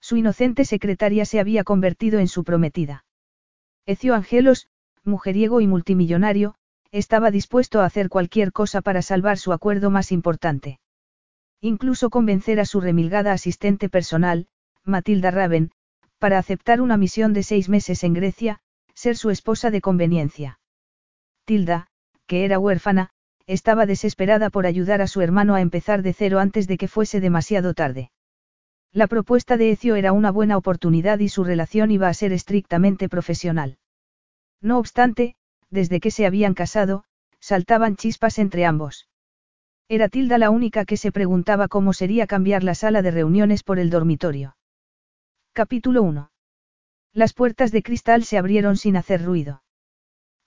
Su inocente secretaria se había convertido en su prometida. Ecio Angelos, mujeriego y multimillonario, estaba dispuesto a hacer cualquier cosa para salvar su acuerdo más importante. Incluso convencer a su remilgada asistente personal, Matilda Raven, para aceptar una misión de seis meses en Grecia, ser su esposa de conveniencia. Tilda, que era huérfana, estaba desesperada por ayudar a su hermano a empezar de cero antes de que fuese demasiado tarde. La propuesta de Ecio era una buena oportunidad y su relación iba a ser estrictamente profesional. No obstante, desde que se habían casado, saltaban chispas entre ambos. Era Tilda la única que se preguntaba cómo sería cambiar la sala de reuniones por el dormitorio. Capítulo 1. Las puertas de cristal se abrieron sin hacer ruido.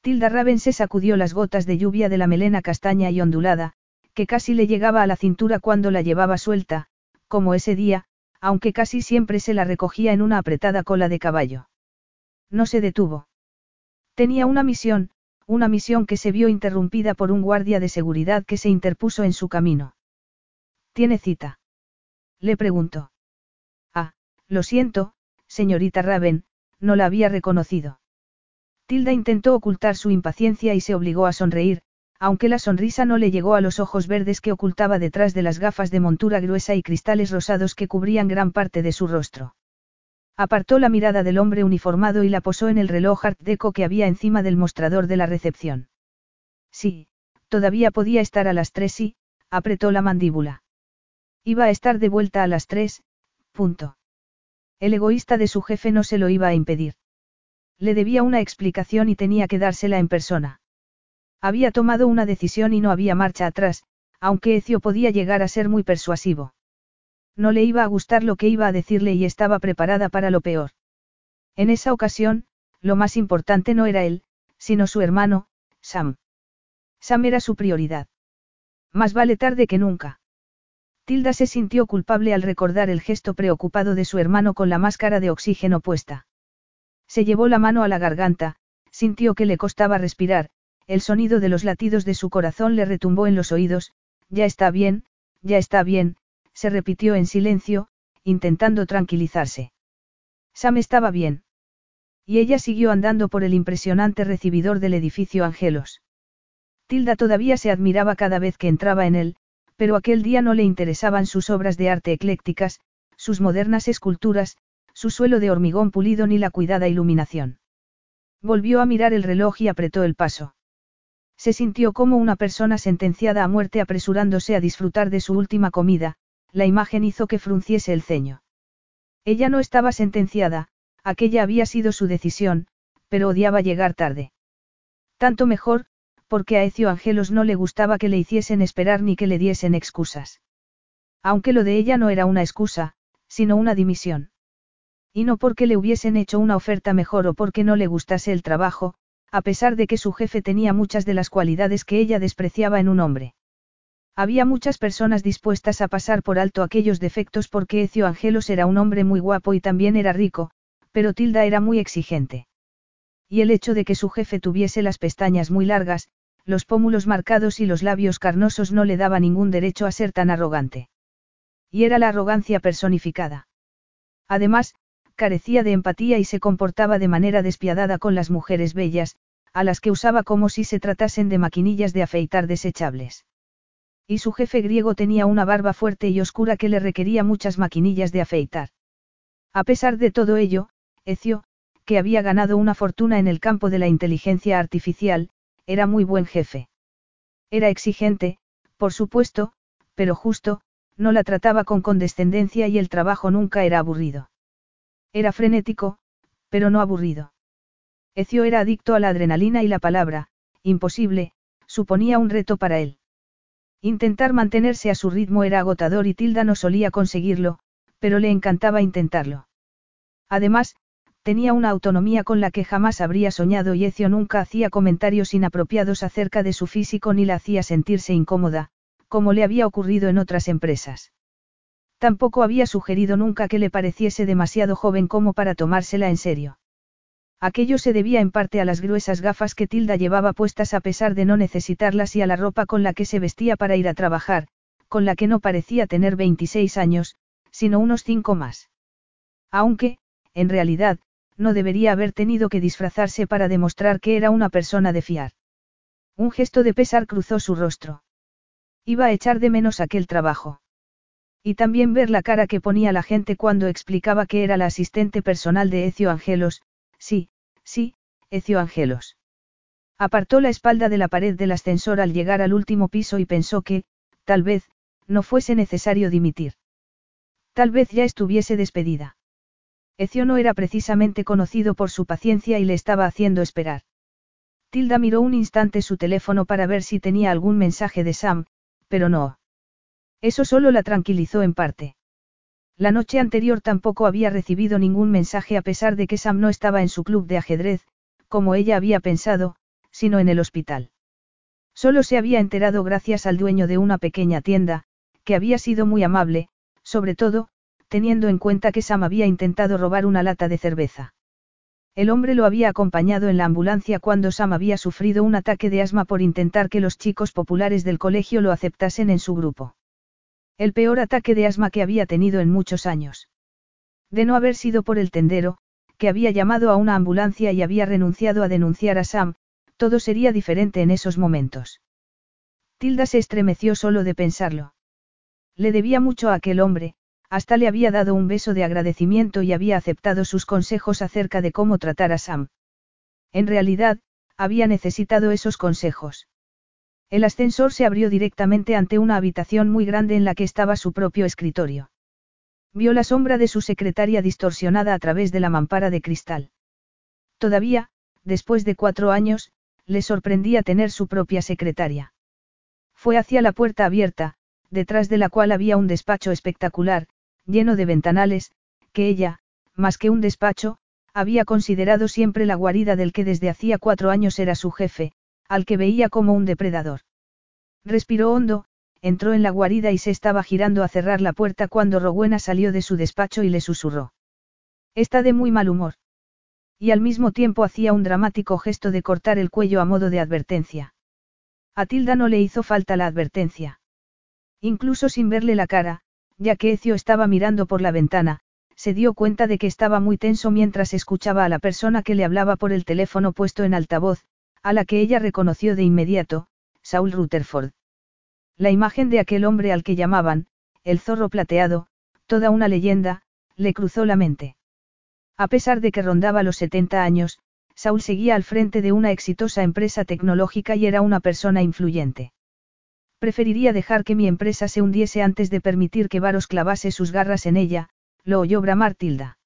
Tilda Raven se sacudió las gotas de lluvia de la melena castaña y ondulada, que casi le llegaba a la cintura cuando la llevaba suelta, como ese día, aunque casi siempre se la recogía en una apretada cola de caballo. No se detuvo. Tenía una misión, una misión que se vio interrumpida por un guardia de seguridad que se interpuso en su camino. ¿Tiene cita? Le preguntó. Ah, lo siento, señorita Raven, no la había reconocido. Tilda intentó ocultar su impaciencia y se obligó a sonreír, aunque la sonrisa no le llegó a los ojos verdes que ocultaba detrás de las gafas de montura gruesa y cristales rosados que cubrían gran parte de su rostro. Apartó la mirada del hombre uniformado y la posó en el reloj Art Deco que había encima del mostrador de la recepción. Sí, todavía podía estar a las tres y, apretó la mandíbula. Iba a estar de vuelta a las tres, punto. El egoísta de su jefe no se lo iba a impedir. Le debía una explicación y tenía que dársela en persona. Había tomado una decisión y no había marcha atrás, aunque Ecio podía llegar a ser muy persuasivo. No le iba a gustar lo que iba a decirle y estaba preparada para lo peor. En esa ocasión, lo más importante no era él, sino su hermano, Sam. Sam era su prioridad. Más vale tarde que nunca. Tilda se sintió culpable al recordar el gesto preocupado de su hermano con la máscara de oxígeno puesta. Se llevó la mano a la garganta, sintió que le costaba respirar, el sonido de los latidos de su corazón le retumbó en los oídos, ya está bien, ya está bien, se repitió en silencio, intentando tranquilizarse. Sam estaba bien. Y ella siguió andando por el impresionante recibidor del edificio Angelos. Tilda todavía se admiraba cada vez que entraba en él, pero aquel día no le interesaban sus obras de arte eclécticas, sus modernas esculturas, su suelo de hormigón pulido ni la cuidada iluminación. Volvió a mirar el reloj y apretó el paso. Se sintió como una persona sentenciada a muerte apresurándose a disfrutar de su última comida, la imagen hizo que frunciese el ceño. Ella no estaba sentenciada, aquella había sido su decisión, pero odiaba llegar tarde. Tanto mejor, porque a Ecio Angelos no le gustaba que le hiciesen esperar ni que le diesen excusas. Aunque lo de ella no era una excusa, sino una dimisión. Y no porque le hubiesen hecho una oferta mejor o porque no le gustase el trabajo, a pesar de que su jefe tenía muchas de las cualidades que ella despreciaba en un hombre. Había muchas personas dispuestas a pasar por alto aquellos defectos porque Ecio Angelos era un hombre muy guapo y también era rico, pero Tilda era muy exigente. Y el hecho de que su jefe tuviese las pestañas muy largas, los pómulos marcados y los labios carnosos no le daba ningún derecho a ser tan arrogante. Y era la arrogancia personificada. Además, carecía de empatía y se comportaba de manera despiadada con las mujeres bellas, a las que usaba como si se tratasen de maquinillas de afeitar desechables. Y su jefe griego tenía una barba fuerte y oscura que le requería muchas maquinillas de afeitar. A pesar de todo ello, Ecio, que había ganado una fortuna en el campo de la inteligencia artificial, era muy buen jefe. Era exigente, por supuesto, pero justo, no la trataba con condescendencia y el trabajo nunca era aburrido. Era frenético, pero no aburrido. Ecio era adicto a la adrenalina y la palabra, imposible, suponía un reto para él. Intentar mantenerse a su ritmo era agotador y Tilda no solía conseguirlo, pero le encantaba intentarlo. Además, tenía una autonomía con la que jamás habría soñado y Ezio nunca hacía comentarios inapropiados acerca de su físico ni la hacía sentirse incómoda, como le había ocurrido en otras empresas. Tampoco había sugerido nunca que le pareciese demasiado joven como para tomársela en serio. Aquello se debía en parte a las gruesas gafas que Tilda llevaba puestas a pesar de no necesitarlas y a la ropa con la que se vestía para ir a trabajar, con la que no parecía tener 26 años, sino unos cinco más. Aunque, en realidad, no debería haber tenido que disfrazarse para demostrar que era una persona de fiar. Un gesto de pesar cruzó su rostro. Iba a echar de menos aquel trabajo. Y también ver la cara que ponía la gente cuando explicaba que era la asistente personal de Ecio Angelos, sí, sí, Ecio Angelos. Apartó la espalda de la pared del ascensor al llegar al último piso y pensó que, tal vez, no fuese necesario dimitir. Tal vez ya estuviese despedida. Ecio no era precisamente conocido por su paciencia y le estaba haciendo esperar. Tilda miró un instante su teléfono para ver si tenía algún mensaje de Sam, pero no. Eso solo la tranquilizó en parte. La noche anterior tampoco había recibido ningún mensaje a pesar de que Sam no estaba en su club de ajedrez, como ella había pensado, sino en el hospital. Solo se había enterado gracias al dueño de una pequeña tienda, que había sido muy amable, sobre todo, teniendo en cuenta que Sam había intentado robar una lata de cerveza. El hombre lo había acompañado en la ambulancia cuando Sam había sufrido un ataque de asma por intentar que los chicos populares del colegio lo aceptasen en su grupo. El peor ataque de asma que había tenido en muchos años. De no haber sido por el tendero, que había llamado a una ambulancia y había renunciado a denunciar a Sam, todo sería diferente en esos momentos. Tilda se estremeció solo de pensarlo. Le debía mucho a aquel hombre, hasta le había dado un beso de agradecimiento y había aceptado sus consejos acerca de cómo tratar a Sam. En realidad, había necesitado esos consejos. El ascensor se abrió directamente ante una habitación muy grande en la que estaba su propio escritorio. Vio la sombra de su secretaria distorsionada a través de la mampara de cristal. Todavía, después de cuatro años, le sorprendía tener su propia secretaria. Fue hacia la puerta abierta, detrás de la cual había un despacho espectacular, lleno de ventanales, que ella, más que un despacho, había considerado siempre la guarida del que desde hacía cuatro años era su jefe, al que veía como un depredador. Respiró hondo, entró en la guarida y se estaba girando a cerrar la puerta cuando Rowena salió de su despacho y le susurró. Está de muy mal humor. Y al mismo tiempo hacía un dramático gesto de cortar el cuello a modo de advertencia. A Tilda no le hizo falta la advertencia. Incluso sin verle la cara, ya que Ecio estaba mirando por la ventana, se dio cuenta de que estaba muy tenso mientras escuchaba a la persona que le hablaba por el teléfono puesto en altavoz, a la que ella reconoció de inmediato, Saul Rutherford. La imagen de aquel hombre al que llamaban, el zorro plateado, toda una leyenda, le cruzó la mente. A pesar de que rondaba los 70 años, Saul seguía al frente de una exitosa empresa tecnológica y era una persona influyente. Preferiría dejar que mi empresa se hundiese antes de permitir que Varos clavase sus garras en ella, lo oyó bramar Tilda.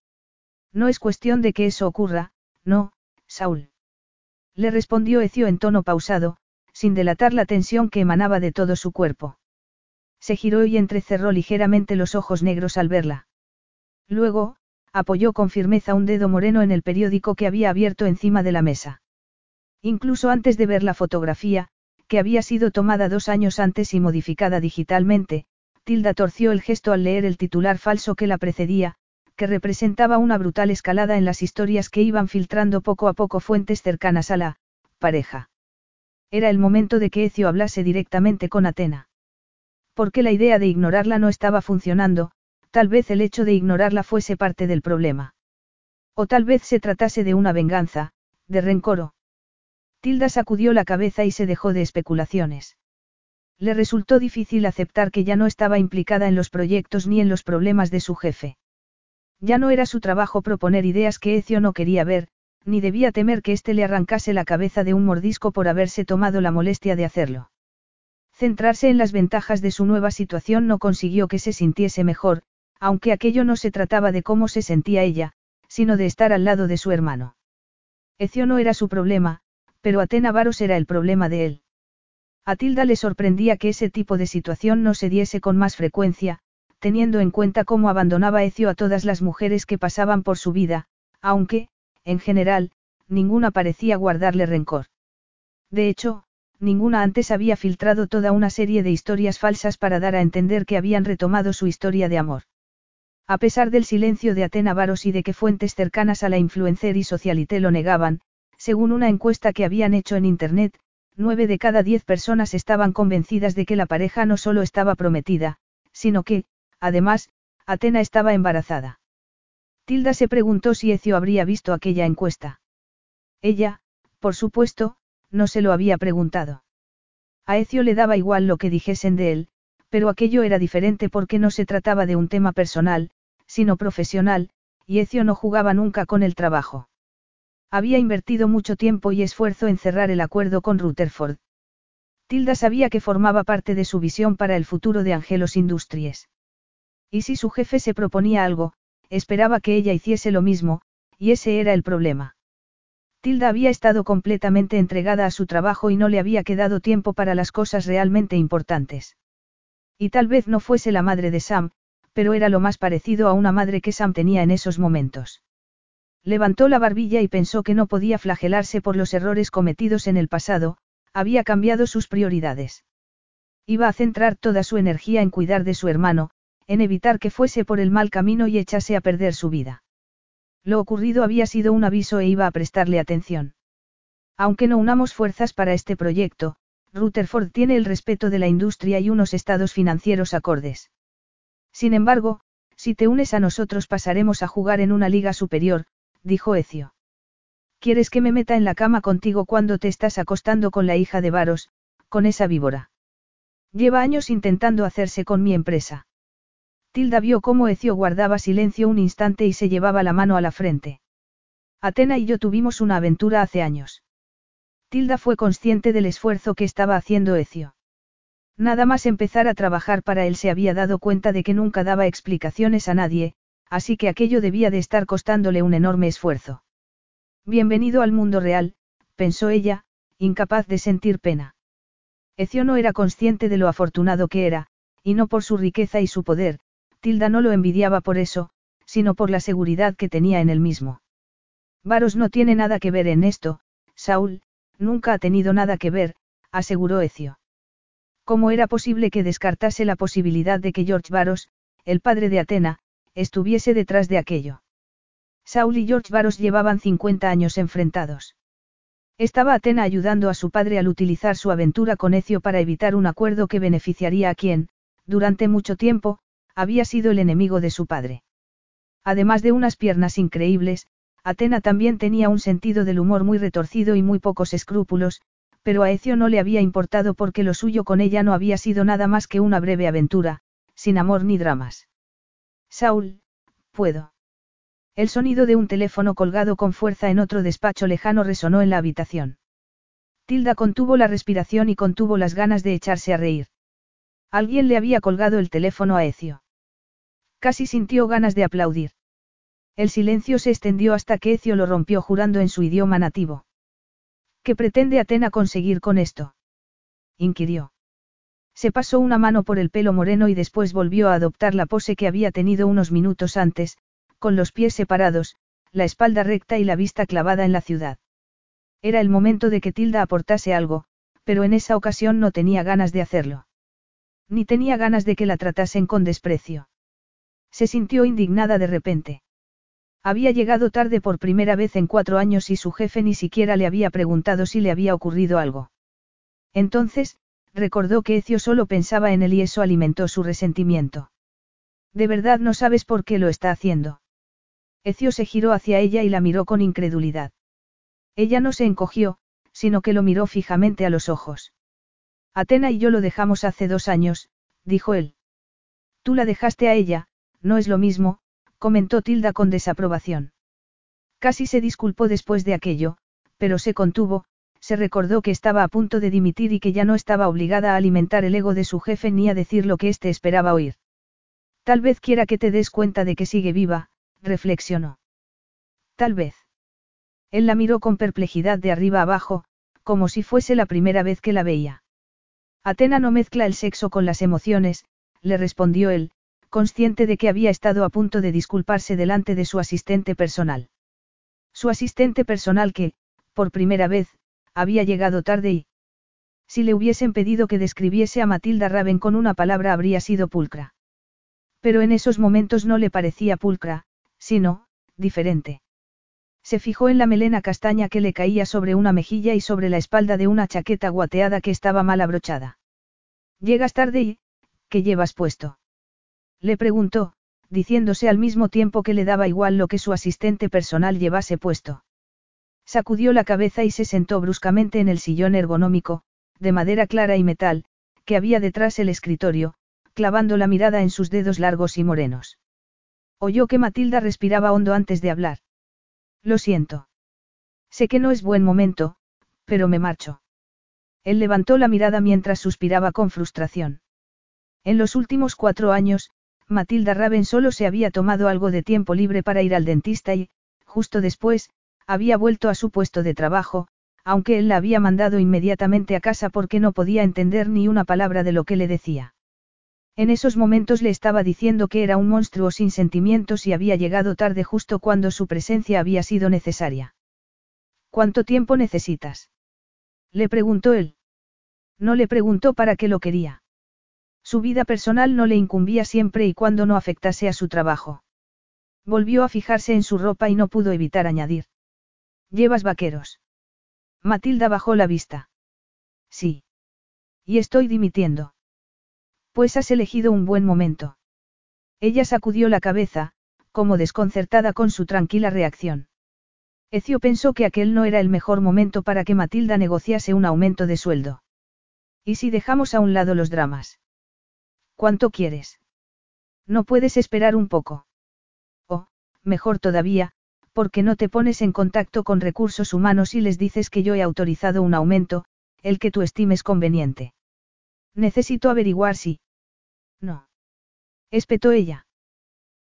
No es cuestión de que eso ocurra, no, Saúl. Le respondió Ecio en tono pausado, sin delatar la tensión que emanaba de todo su cuerpo. Se giró y entrecerró ligeramente los ojos negros al verla. Luego, apoyó con firmeza un dedo moreno en el periódico que había abierto encima de la mesa. Incluso antes de ver la fotografía, que había sido tomada dos años antes y modificada digitalmente, Tilda torció el gesto al leer el titular falso que la precedía, que representaba una brutal escalada en las historias que iban filtrando poco a poco fuentes cercanas a la pareja. Era el momento de que Ecio hablase directamente con Atena. Porque la idea de ignorarla no estaba funcionando, tal vez el hecho de ignorarla fuese parte del problema. O tal vez se tratase de una venganza, de rencoro. Tilda sacudió la cabeza y se dejó de especulaciones. Le resultó difícil aceptar que ya no estaba implicada en los proyectos ni en los problemas de su jefe. Ya no era su trabajo proponer ideas que Ecio no quería ver, ni debía temer que éste le arrancase la cabeza de un mordisco por haberse tomado la molestia de hacerlo. Centrarse en las ventajas de su nueva situación no consiguió que se sintiese mejor, aunque aquello no se trataba de cómo se sentía ella, sino de estar al lado de su hermano. Ecio no era su problema, pero Atena Varos era el problema de él. A Tilda le sorprendía que ese tipo de situación no se diese con más frecuencia, teniendo en cuenta cómo abandonaba Ecio a todas las mujeres que pasaban por su vida, aunque, en general, ninguna parecía guardarle rencor. De hecho, ninguna antes había filtrado toda una serie de historias falsas para dar a entender que habían retomado su historia de amor. A pesar del silencio de Atena Varos y de que fuentes cercanas a la influencer y socialité lo negaban, según una encuesta que habían hecho en Internet, nueve de cada diez personas estaban convencidas de que la pareja no solo estaba prometida, sino que, además, Atena estaba embarazada. Tilda se preguntó si Ecio habría visto aquella encuesta. Ella, por supuesto, no se lo había preguntado. A Ecio le daba igual lo que dijesen de él, pero aquello era diferente porque no se trataba de un tema personal, sino profesional, y Ecio no jugaba nunca con el trabajo. Había invertido mucho tiempo y esfuerzo en cerrar el acuerdo con Rutherford. Tilda sabía que formaba parte de su visión para el futuro de Angelos Industries. Y si su jefe se proponía algo, esperaba que ella hiciese lo mismo, y ese era el problema. Tilda había estado completamente entregada a su trabajo y no le había quedado tiempo para las cosas realmente importantes. Y tal vez no fuese la madre de Sam, pero era lo más parecido a una madre que Sam tenía en esos momentos. Levantó la barbilla y pensó que no podía flagelarse por los errores cometidos en el pasado, había cambiado sus prioridades. Iba a centrar toda su energía en cuidar de su hermano, en evitar que fuese por el mal camino y echase a perder su vida. Lo ocurrido había sido un aviso e iba a prestarle atención. Aunque no unamos fuerzas para este proyecto, Rutherford tiene el respeto de la industria y unos estados financieros acordes. Sin embargo, si te unes a nosotros pasaremos a jugar en una liga superior, dijo Ecio. ¿Quieres que me meta en la cama contigo cuando te estás acostando con la hija de Varos, con esa víbora? Lleva años intentando hacerse con mi empresa. Tilda vio cómo Ecio guardaba silencio un instante y se llevaba la mano a la frente. Atena y yo tuvimos una aventura hace años. Tilda fue consciente del esfuerzo que estaba haciendo Ecio. Nada más empezar a trabajar para él se había dado cuenta de que nunca daba explicaciones a nadie, así que aquello debía de estar costándole un enorme esfuerzo. Bienvenido al mundo real, pensó ella, incapaz de sentir pena. Ecio no era consciente de lo afortunado que era, y no por su riqueza y su poder, Tilda no lo envidiaba por eso, sino por la seguridad que tenía en él mismo. Varos no tiene nada que ver en esto, Saúl, nunca ha tenido nada que ver, aseguró Ecio. ¿Cómo era posible que descartase la posibilidad de que George Barros, el padre de Atena, estuviese detrás de aquello? Saul y George Barros llevaban 50 años enfrentados. Estaba Atena ayudando a su padre al utilizar su aventura con Ecio para evitar un acuerdo que beneficiaría a quien, durante mucho tiempo, había sido el enemigo de su padre. Además de unas piernas increíbles, Atena también tenía un sentido del humor muy retorcido y muy pocos escrúpulos, pero a Ecio no le había importado porque lo suyo con ella no había sido nada más que una breve aventura, sin amor ni dramas. Saúl, puedo. El sonido de un teléfono colgado con fuerza en otro despacho lejano resonó en la habitación. Tilda contuvo la respiración y contuvo las ganas de echarse a reír. Alguien le había colgado el teléfono a Ecio. Casi sintió ganas de aplaudir. El silencio se extendió hasta que Ecio lo rompió jurando en su idioma nativo. ¿Qué pretende Atena conseguir con esto? inquirió. Se pasó una mano por el pelo moreno y después volvió a adoptar la pose que había tenido unos minutos antes, con los pies separados, la espalda recta y la vista clavada en la ciudad. Era el momento de que Tilda aportase algo, pero en esa ocasión no tenía ganas de hacerlo. Ni tenía ganas de que la tratasen con desprecio. Se sintió indignada de repente. Había llegado tarde por primera vez en cuatro años y su jefe ni siquiera le había preguntado si le había ocurrido algo. Entonces, recordó que Ecio solo pensaba en él y eso alimentó su resentimiento. ¿De verdad no sabes por qué lo está haciendo? Ecio se giró hacia ella y la miró con incredulidad. Ella no se encogió, sino que lo miró fijamente a los ojos. Atena y yo lo dejamos hace dos años, dijo él. Tú la dejaste a ella, no es lo mismo, comentó Tilda con desaprobación. Casi se disculpó después de aquello, pero se contuvo, se recordó que estaba a punto de dimitir y que ya no estaba obligada a alimentar el ego de su jefe ni a decir lo que éste esperaba oír. Tal vez quiera que te des cuenta de que sigue viva, reflexionó. Tal vez. Él la miró con perplejidad de arriba abajo, como si fuese la primera vez que la veía. Atena no mezcla el sexo con las emociones, le respondió él, consciente de que había estado a punto de disculparse delante de su asistente personal. Su asistente personal que, por primera vez, había llegado tarde y... Si le hubiesen pedido que describiese a Matilda Raven con una palabra habría sido pulcra. Pero en esos momentos no le parecía pulcra, sino, diferente. Se fijó en la melena castaña que le caía sobre una mejilla y sobre la espalda de una chaqueta guateada que estaba mal abrochada. Llegas tarde y, ¿qué llevas puesto? Le preguntó, diciéndose al mismo tiempo que le daba igual lo que su asistente personal llevase puesto. Sacudió la cabeza y se sentó bruscamente en el sillón ergonómico, de madera clara y metal, que había detrás el escritorio, clavando la mirada en sus dedos largos y morenos. Oyó que Matilda respiraba hondo antes de hablar. Lo siento. Sé que no es buen momento, pero me marcho. Él levantó la mirada mientras suspiraba con frustración. En los últimos cuatro años, Matilda Raven solo se había tomado algo de tiempo libre para ir al dentista y, justo después, había vuelto a su puesto de trabajo, aunque él la había mandado inmediatamente a casa porque no podía entender ni una palabra de lo que le decía. En esos momentos le estaba diciendo que era un monstruo sin sentimientos y había llegado tarde justo cuando su presencia había sido necesaria. ¿Cuánto tiempo necesitas? Le preguntó él. No le preguntó para qué lo quería. Su vida personal no le incumbía siempre y cuando no afectase a su trabajo. Volvió a fijarse en su ropa y no pudo evitar añadir. ¿Llevas vaqueros? Matilda bajó la vista. Sí. Y estoy dimitiendo. Pues has elegido un buen momento. Ella sacudió la cabeza, como desconcertada con su tranquila reacción. Ecio pensó que aquel no era el mejor momento para que Matilda negociase un aumento de sueldo. ¿Y si dejamos a un lado los dramas? ¿Cuánto quieres? No puedes esperar un poco. O, mejor todavía, porque no te pones en contacto con recursos humanos y les dices que yo he autorizado un aumento, el que tú estimes conveniente. Necesito averiguar si. No. Espetó ella.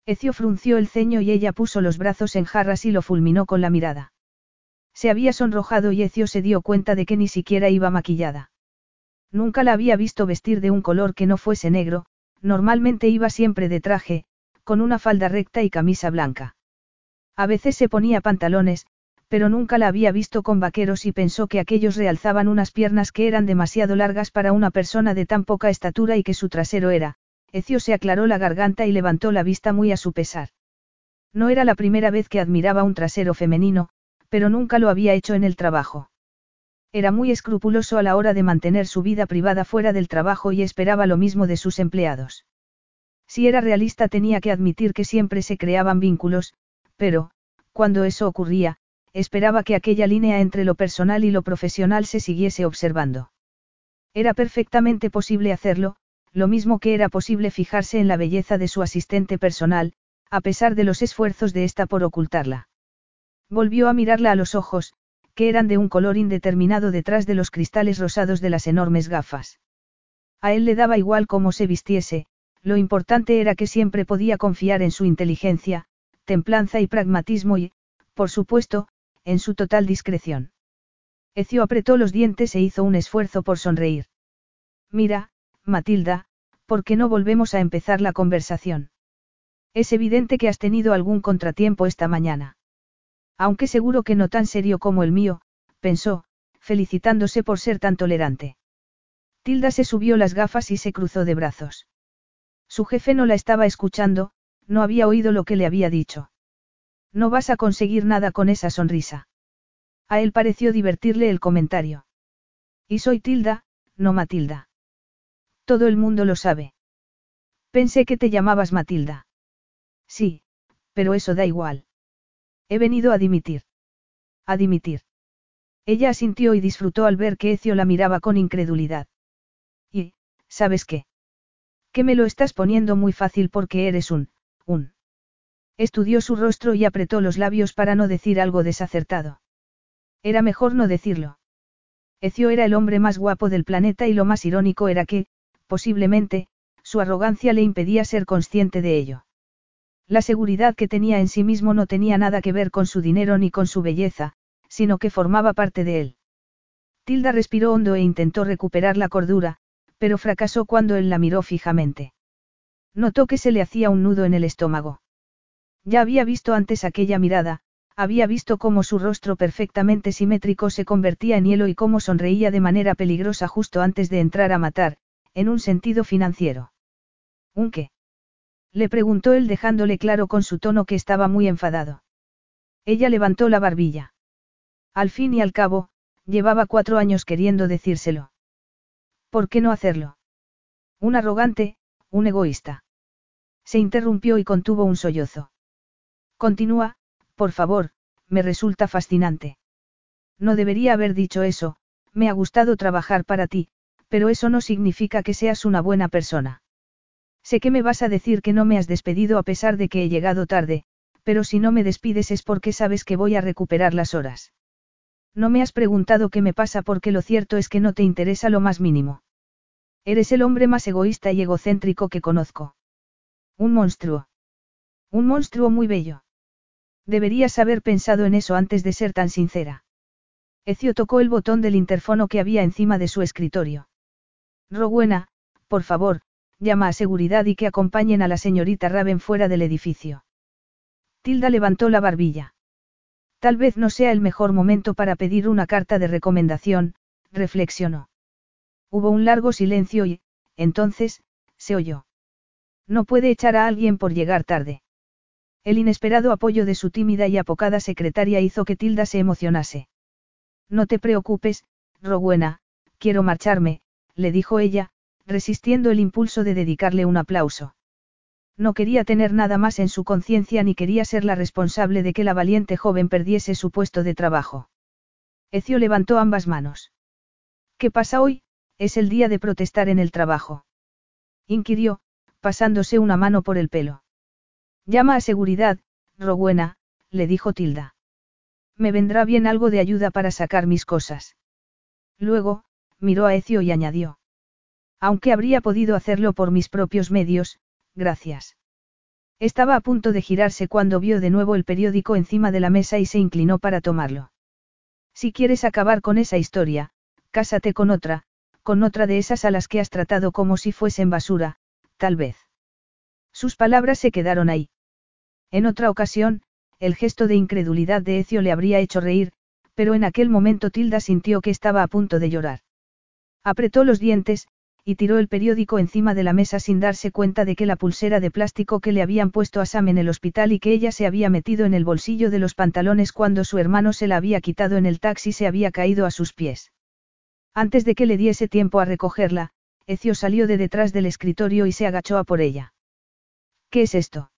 Ecio frunció el ceño y ella puso los brazos en jarras y lo fulminó con la mirada. Se había sonrojado y Ecio se dio cuenta de que ni siquiera iba maquillada. Nunca la había visto vestir de un color que no fuese negro, normalmente iba siempre de traje, con una falda recta y camisa blanca. A veces se ponía pantalones, pero nunca la había visto con vaqueros y pensó que aquellos realzaban unas piernas que eran demasiado largas para una persona de tan poca estatura y que su trasero era. Ecio se aclaró la garganta y levantó la vista muy a su pesar. No era la primera vez que admiraba un trasero femenino, pero nunca lo había hecho en el trabajo. Era muy escrupuloso a la hora de mantener su vida privada fuera del trabajo y esperaba lo mismo de sus empleados. Si era realista tenía que admitir que siempre se creaban vínculos, pero, cuando eso ocurría, esperaba que aquella línea entre lo personal y lo profesional se siguiese observando. Era perfectamente posible hacerlo, lo mismo que era posible fijarse en la belleza de su asistente personal, a pesar de los esfuerzos de ésta por ocultarla. Volvió a mirarla a los ojos, que eran de un color indeterminado detrás de los cristales rosados de las enormes gafas. A él le daba igual cómo se vistiese, lo importante era que siempre podía confiar en su inteligencia, templanza y pragmatismo y, por supuesto, en su total discreción. Ecio apretó los dientes e hizo un esfuerzo por sonreír. Mira, Matilda, ¿por qué no volvemos a empezar la conversación? Es evidente que has tenido algún contratiempo esta mañana. Aunque seguro que no tan serio como el mío, pensó, felicitándose por ser tan tolerante. Tilda se subió las gafas y se cruzó de brazos. Su jefe no la estaba escuchando, no había oído lo que le había dicho. No vas a conseguir nada con esa sonrisa. A él pareció divertirle el comentario. Y soy Tilda, no Matilda. Todo el mundo lo sabe. Pensé que te llamabas Matilda. Sí, pero eso da igual. He venido a dimitir. A dimitir. Ella asintió y disfrutó al ver que Ecio la miraba con incredulidad. Y, ¿sabes qué? Que me lo estás poniendo muy fácil porque eres un, un. Estudió su rostro y apretó los labios para no decir algo desacertado. Era mejor no decirlo. Ecio era el hombre más guapo del planeta y lo más irónico era que, posiblemente, su arrogancia le impedía ser consciente de ello. La seguridad que tenía en sí mismo no tenía nada que ver con su dinero ni con su belleza, sino que formaba parte de él. Tilda respiró hondo e intentó recuperar la cordura, pero fracasó cuando él la miró fijamente. Notó que se le hacía un nudo en el estómago. Ya había visto antes aquella mirada, había visto cómo su rostro perfectamente simétrico se convertía en hielo y cómo sonreía de manera peligrosa justo antes de entrar a matar, en un sentido financiero. ¿Un qué? Le preguntó él dejándole claro con su tono que estaba muy enfadado. Ella levantó la barbilla. Al fin y al cabo, llevaba cuatro años queriendo decírselo. ¿Por qué no hacerlo? Un arrogante, un egoísta. Se interrumpió y contuvo un sollozo. Continúa, por favor, me resulta fascinante. No debería haber dicho eso, me ha gustado trabajar para ti, pero eso no significa que seas una buena persona. Sé que me vas a decir que no me has despedido a pesar de que he llegado tarde, pero si no me despides es porque sabes que voy a recuperar las horas. No me has preguntado qué me pasa porque lo cierto es que no te interesa lo más mínimo. Eres el hombre más egoísta y egocéntrico que conozco. Un monstruo. Un monstruo muy bello. Deberías haber pensado en eso antes de ser tan sincera. Ecio tocó el botón del interfono que había encima de su escritorio. Rowena, por favor, llama a seguridad y que acompañen a la señorita Raven fuera del edificio. Tilda levantó la barbilla. Tal vez no sea el mejor momento para pedir una carta de recomendación, reflexionó. Hubo un largo silencio y, entonces, se oyó. No puede echar a alguien por llegar tarde. El inesperado apoyo de su tímida y apocada secretaria hizo que Tilda se emocionase. No te preocupes, Rowena, quiero marcharme, le dijo ella, resistiendo el impulso de dedicarle un aplauso. No quería tener nada más en su conciencia ni quería ser la responsable de que la valiente joven perdiese su puesto de trabajo. Ecio levantó ambas manos. ¿Qué pasa hoy? Es el día de protestar en el trabajo. Inquirió, pasándose una mano por el pelo. Llama a seguridad, Rowena, le dijo Tilda. Me vendrá bien algo de ayuda para sacar mis cosas. Luego, miró a Ecio y añadió. Aunque habría podido hacerlo por mis propios medios, gracias. Estaba a punto de girarse cuando vio de nuevo el periódico encima de la mesa y se inclinó para tomarlo. Si quieres acabar con esa historia, cásate con otra, con otra de esas a las que has tratado como si fuesen basura, tal vez. Sus palabras se quedaron ahí. En otra ocasión, el gesto de incredulidad de Ecio le habría hecho reír, pero en aquel momento Tilda sintió que estaba a punto de llorar. Apretó los dientes, y tiró el periódico encima de la mesa sin darse cuenta de que la pulsera de plástico que le habían puesto a Sam en el hospital y que ella se había metido en el bolsillo de los pantalones cuando su hermano se la había quitado en el taxi se había caído a sus pies. Antes de que le diese tiempo a recogerla, Ecio salió de detrás del escritorio y se agachó a por ella. ¿Qué es esto?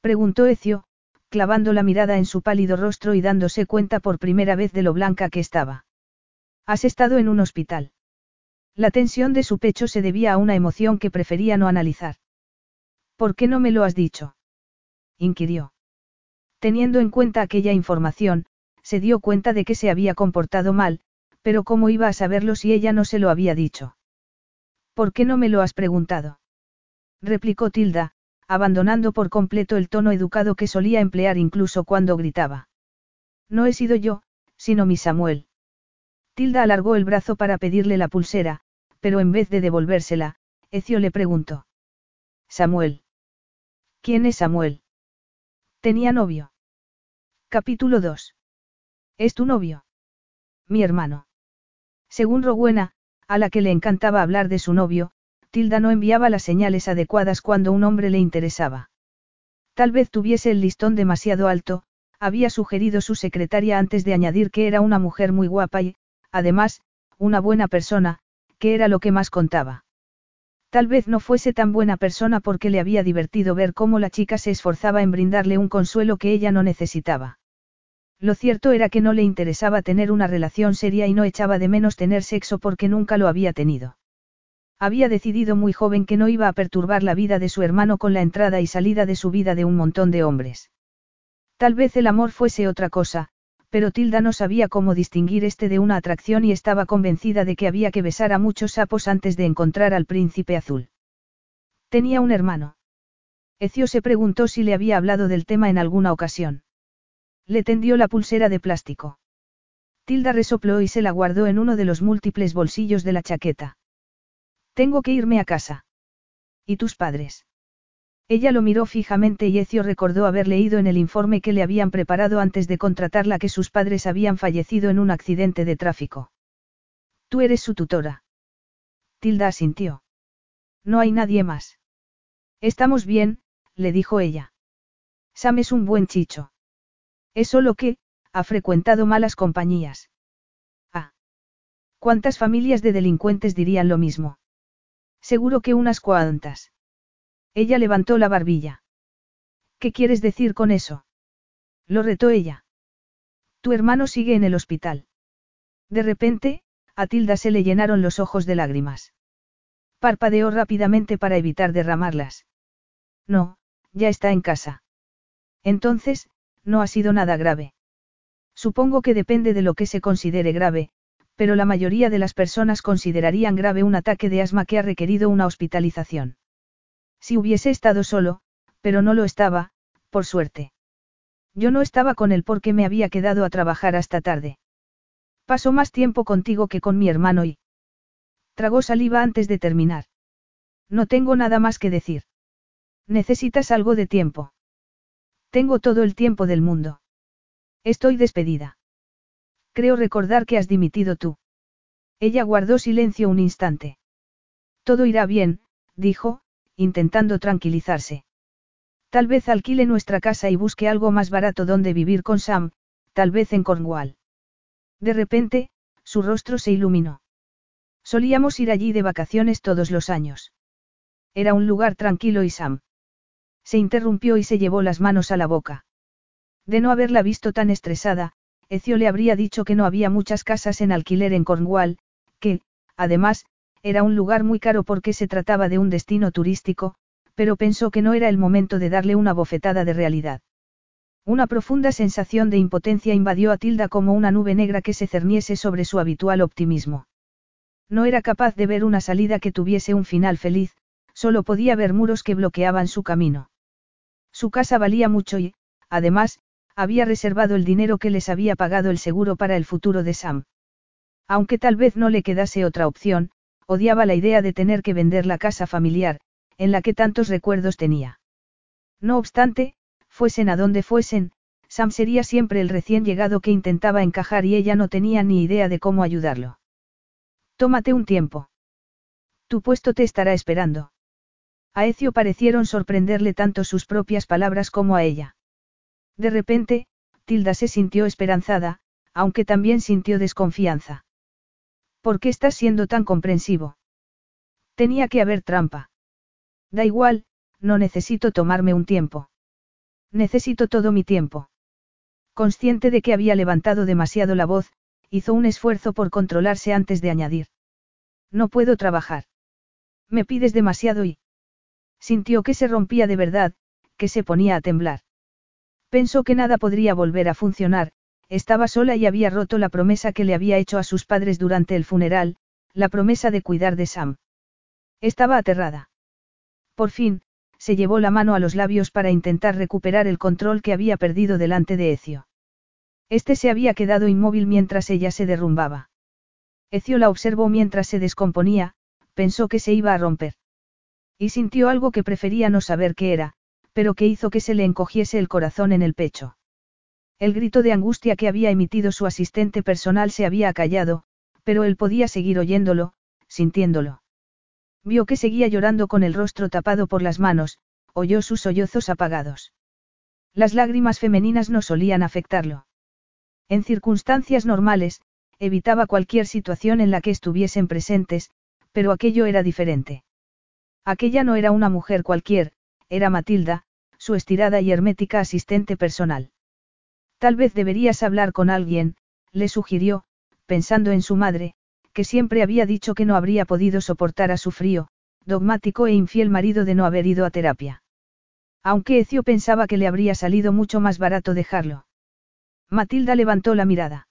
Preguntó Ecio, clavando la mirada en su pálido rostro y dándose cuenta por primera vez de lo blanca que estaba. Has estado en un hospital. La tensión de su pecho se debía a una emoción que prefería no analizar. ¿Por qué no me lo has dicho? inquirió. Teniendo en cuenta aquella información, se dio cuenta de que se había comportado mal, pero ¿cómo iba a saberlo si ella no se lo había dicho? ¿Por qué no me lo has preguntado? replicó Tilda, abandonando por completo el tono educado que solía emplear incluso cuando gritaba. No he sido yo, sino mi Samuel. Tilda alargó el brazo para pedirle la pulsera, pero en vez de devolvérsela, Ecio le preguntó. Samuel. ¿Quién es Samuel? Tenía novio. Capítulo 2. ¿Es tu novio? Mi hermano. Según Rowena, a la que le encantaba hablar de su novio, Tilda no enviaba las señales adecuadas cuando un hombre le interesaba. Tal vez tuviese el listón demasiado alto, había sugerido su secretaria antes de añadir que era una mujer muy guapa y, además, una buena persona, que era lo que más contaba. Tal vez no fuese tan buena persona porque le había divertido ver cómo la chica se esforzaba en brindarle un consuelo que ella no necesitaba. Lo cierto era que no le interesaba tener una relación seria y no echaba de menos tener sexo porque nunca lo había tenido. Había decidido muy joven que no iba a perturbar la vida de su hermano con la entrada y salida de su vida de un montón de hombres. Tal vez el amor fuese otra cosa, pero Tilda no sabía cómo distinguir este de una atracción y estaba convencida de que había que besar a muchos sapos antes de encontrar al príncipe azul. Tenía un hermano. Ecio se preguntó si le había hablado del tema en alguna ocasión. Le tendió la pulsera de plástico. Tilda resopló y se la guardó en uno de los múltiples bolsillos de la chaqueta. Tengo que irme a casa. ¿Y tus padres? Ella lo miró fijamente y Ecio recordó haber leído en el informe que le habían preparado antes de contratarla que sus padres habían fallecido en un accidente de tráfico. Tú eres su tutora. Tilda asintió. No hay nadie más. Estamos bien, le dijo ella. Sam es un buen chicho. Es solo que, ha frecuentado malas compañías. Ah. ¿Cuántas familias de delincuentes dirían lo mismo? Seguro que unas cuantas. Ella levantó la barbilla. ¿Qué quieres decir con eso? Lo retó ella. Tu hermano sigue en el hospital. De repente, a Tilda se le llenaron los ojos de lágrimas. Parpadeó rápidamente para evitar derramarlas. No, ya está en casa. Entonces, no ha sido nada grave. Supongo que depende de lo que se considere grave, pero la mayoría de las personas considerarían grave un ataque de asma que ha requerido una hospitalización. Si hubiese estado solo, pero no lo estaba, por suerte. Yo no estaba con él porque me había quedado a trabajar hasta tarde. Paso más tiempo contigo que con mi hermano y... Tragó saliva antes de terminar. No tengo nada más que decir. Necesitas algo de tiempo. Tengo todo el tiempo del mundo. Estoy despedida. Creo recordar que has dimitido tú. Ella guardó silencio un instante. Todo irá bien, dijo, intentando tranquilizarse. Tal vez alquile nuestra casa y busque algo más barato donde vivir con Sam, tal vez en Cornwall. De repente, su rostro se iluminó. Solíamos ir allí de vacaciones todos los años. Era un lugar tranquilo y Sam. Se interrumpió y se llevó las manos a la boca. De no haberla visto tan estresada, Ecio le habría dicho que no había muchas casas en alquiler en Cornwall, que, además, era un lugar muy caro porque se trataba de un destino turístico, pero pensó que no era el momento de darle una bofetada de realidad. Una profunda sensación de impotencia invadió a Tilda como una nube negra que se cerniese sobre su habitual optimismo. No era capaz de ver una salida que tuviese un final feliz, solo podía ver muros que bloqueaban su camino. Su casa valía mucho y, además, había reservado el dinero que les había pagado el seguro para el futuro de Sam. Aunque tal vez no le quedase otra opción, odiaba la idea de tener que vender la casa familiar, en la que tantos recuerdos tenía. No obstante, fuesen a donde fuesen, Sam sería siempre el recién llegado que intentaba encajar y ella no tenía ni idea de cómo ayudarlo. Tómate un tiempo. Tu puesto te estará esperando. A Ecio parecieron sorprenderle tanto sus propias palabras como a ella. De repente, Tilda se sintió esperanzada, aunque también sintió desconfianza. ¿Por qué estás siendo tan comprensivo? Tenía que haber trampa. Da igual, no necesito tomarme un tiempo. Necesito todo mi tiempo. Consciente de que había levantado demasiado la voz, hizo un esfuerzo por controlarse antes de añadir. No puedo trabajar. Me pides demasiado y... Sintió que se rompía de verdad, que se ponía a temblar. Pensó que nada podría volver a funcionar, estaba sola y había roto la promesa que le había hecho a sus padres durante el funeral, la promesa de cuidar de Sam. Estaba aterrada. Por fin, se llevó la mano a los labios para intentar recuperar el control que había perdido delante de Ecio. Este se había quedado inmóvil mientras ella se derrumbaba. Ecio la observó mientras se descomponía, pensó que se iba a romper. Y sintió algo que prefería no saber qué era, pero que hizo que se le encogiese el corazón en el pecho. El grito de angustia que había emitido su asistente personal se había acallado, pero él podía seguir oyéndolo, sintiéndolo. Vio que seguía llorando con el rostro tapado por las manos, oyó sus sollozos apagados. Las lágrimas femeninas no solían afectarlo. En circunstancias normales, evitaba cualquier situación en la que estuviesen presentes, pero aquello era diferente. Aquella no era una mujer cualquier, era Matilda, su estirada y hermética asistente personal. Tal vez deberías hablar con alguien, le sugirió, pensando en su madre, que siempre había dicho que no habría podido soportar a su frío, dogmático e infiel marido de no haber ido a terapia. Aunque Ecio pensaba que le habría salido mucho más barato dejarlo. Matilda levantó la mirada.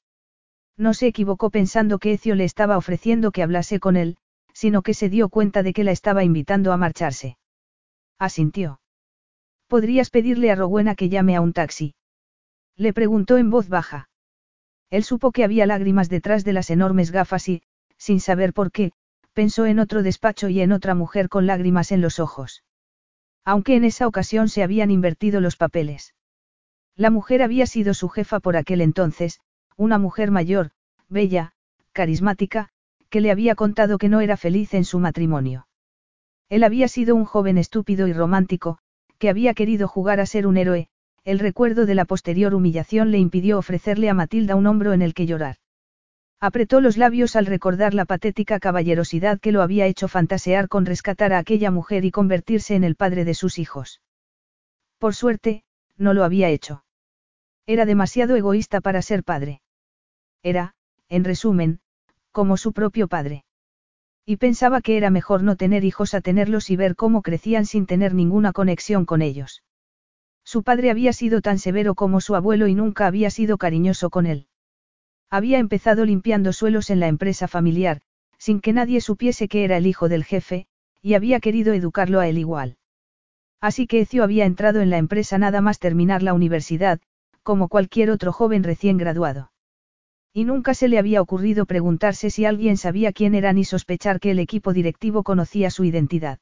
No se equivocó pensando que Ecio le estaba ofreciendo que hablase con él, sino que se dio cuenta de que la estaba invitando a marcharse. Asintió. ¿Podrías pedirle a Rowena que llame a un taxi? Le preguntó en voz baja. Él supo que había lágrimas detrás de las enormes gafas y, sin saber por qué, pensó en otro despacho y en otra mujer con lágrimas en los ojos. Aunque en esa ocasión se habían invertido los papeles. La mujer había sido su jefa por aquel entonces, una mujer mayor, bella, carismática, que le había contado que no era feliz en su matrimonio. Él había sido un joven estúpido y romántico, que había querido jugar a ser un héroe, el recuerdo de la posterior humillación le impidió ofrecerle a Matilda un hombro en el que llorar. Apretó los labios al recordar la patética caballerosidad que lo había hecho fantasear con rescatar a aquella mujer y convertirse en el padre de sus hijos. Por suerte, no lo había hecho. Era demasiado egoísta para ser padre. Era, en resumen, como su propio padre. Y pensaba que era mejor no tener hijos a tenerlos y ver cómo crecían sin tener ninguna conexión con ellos. Su padre había sido tan severo como su abuelo y nunca había sido cariñoso con él. Había empezado limpiando suelos en la empresa familiar, sin que nadie supiese que era el hijo del jefe, y había querido educarlo a él igual. Así que Ecio había entrado en la empresa nada más terminar la universidad, como cualquier otro joven recién graduado. Y nunca se le había ocurrido preguntarse si alguien sabía quién era ni sospechar que el equipo directivo conocía su identidad.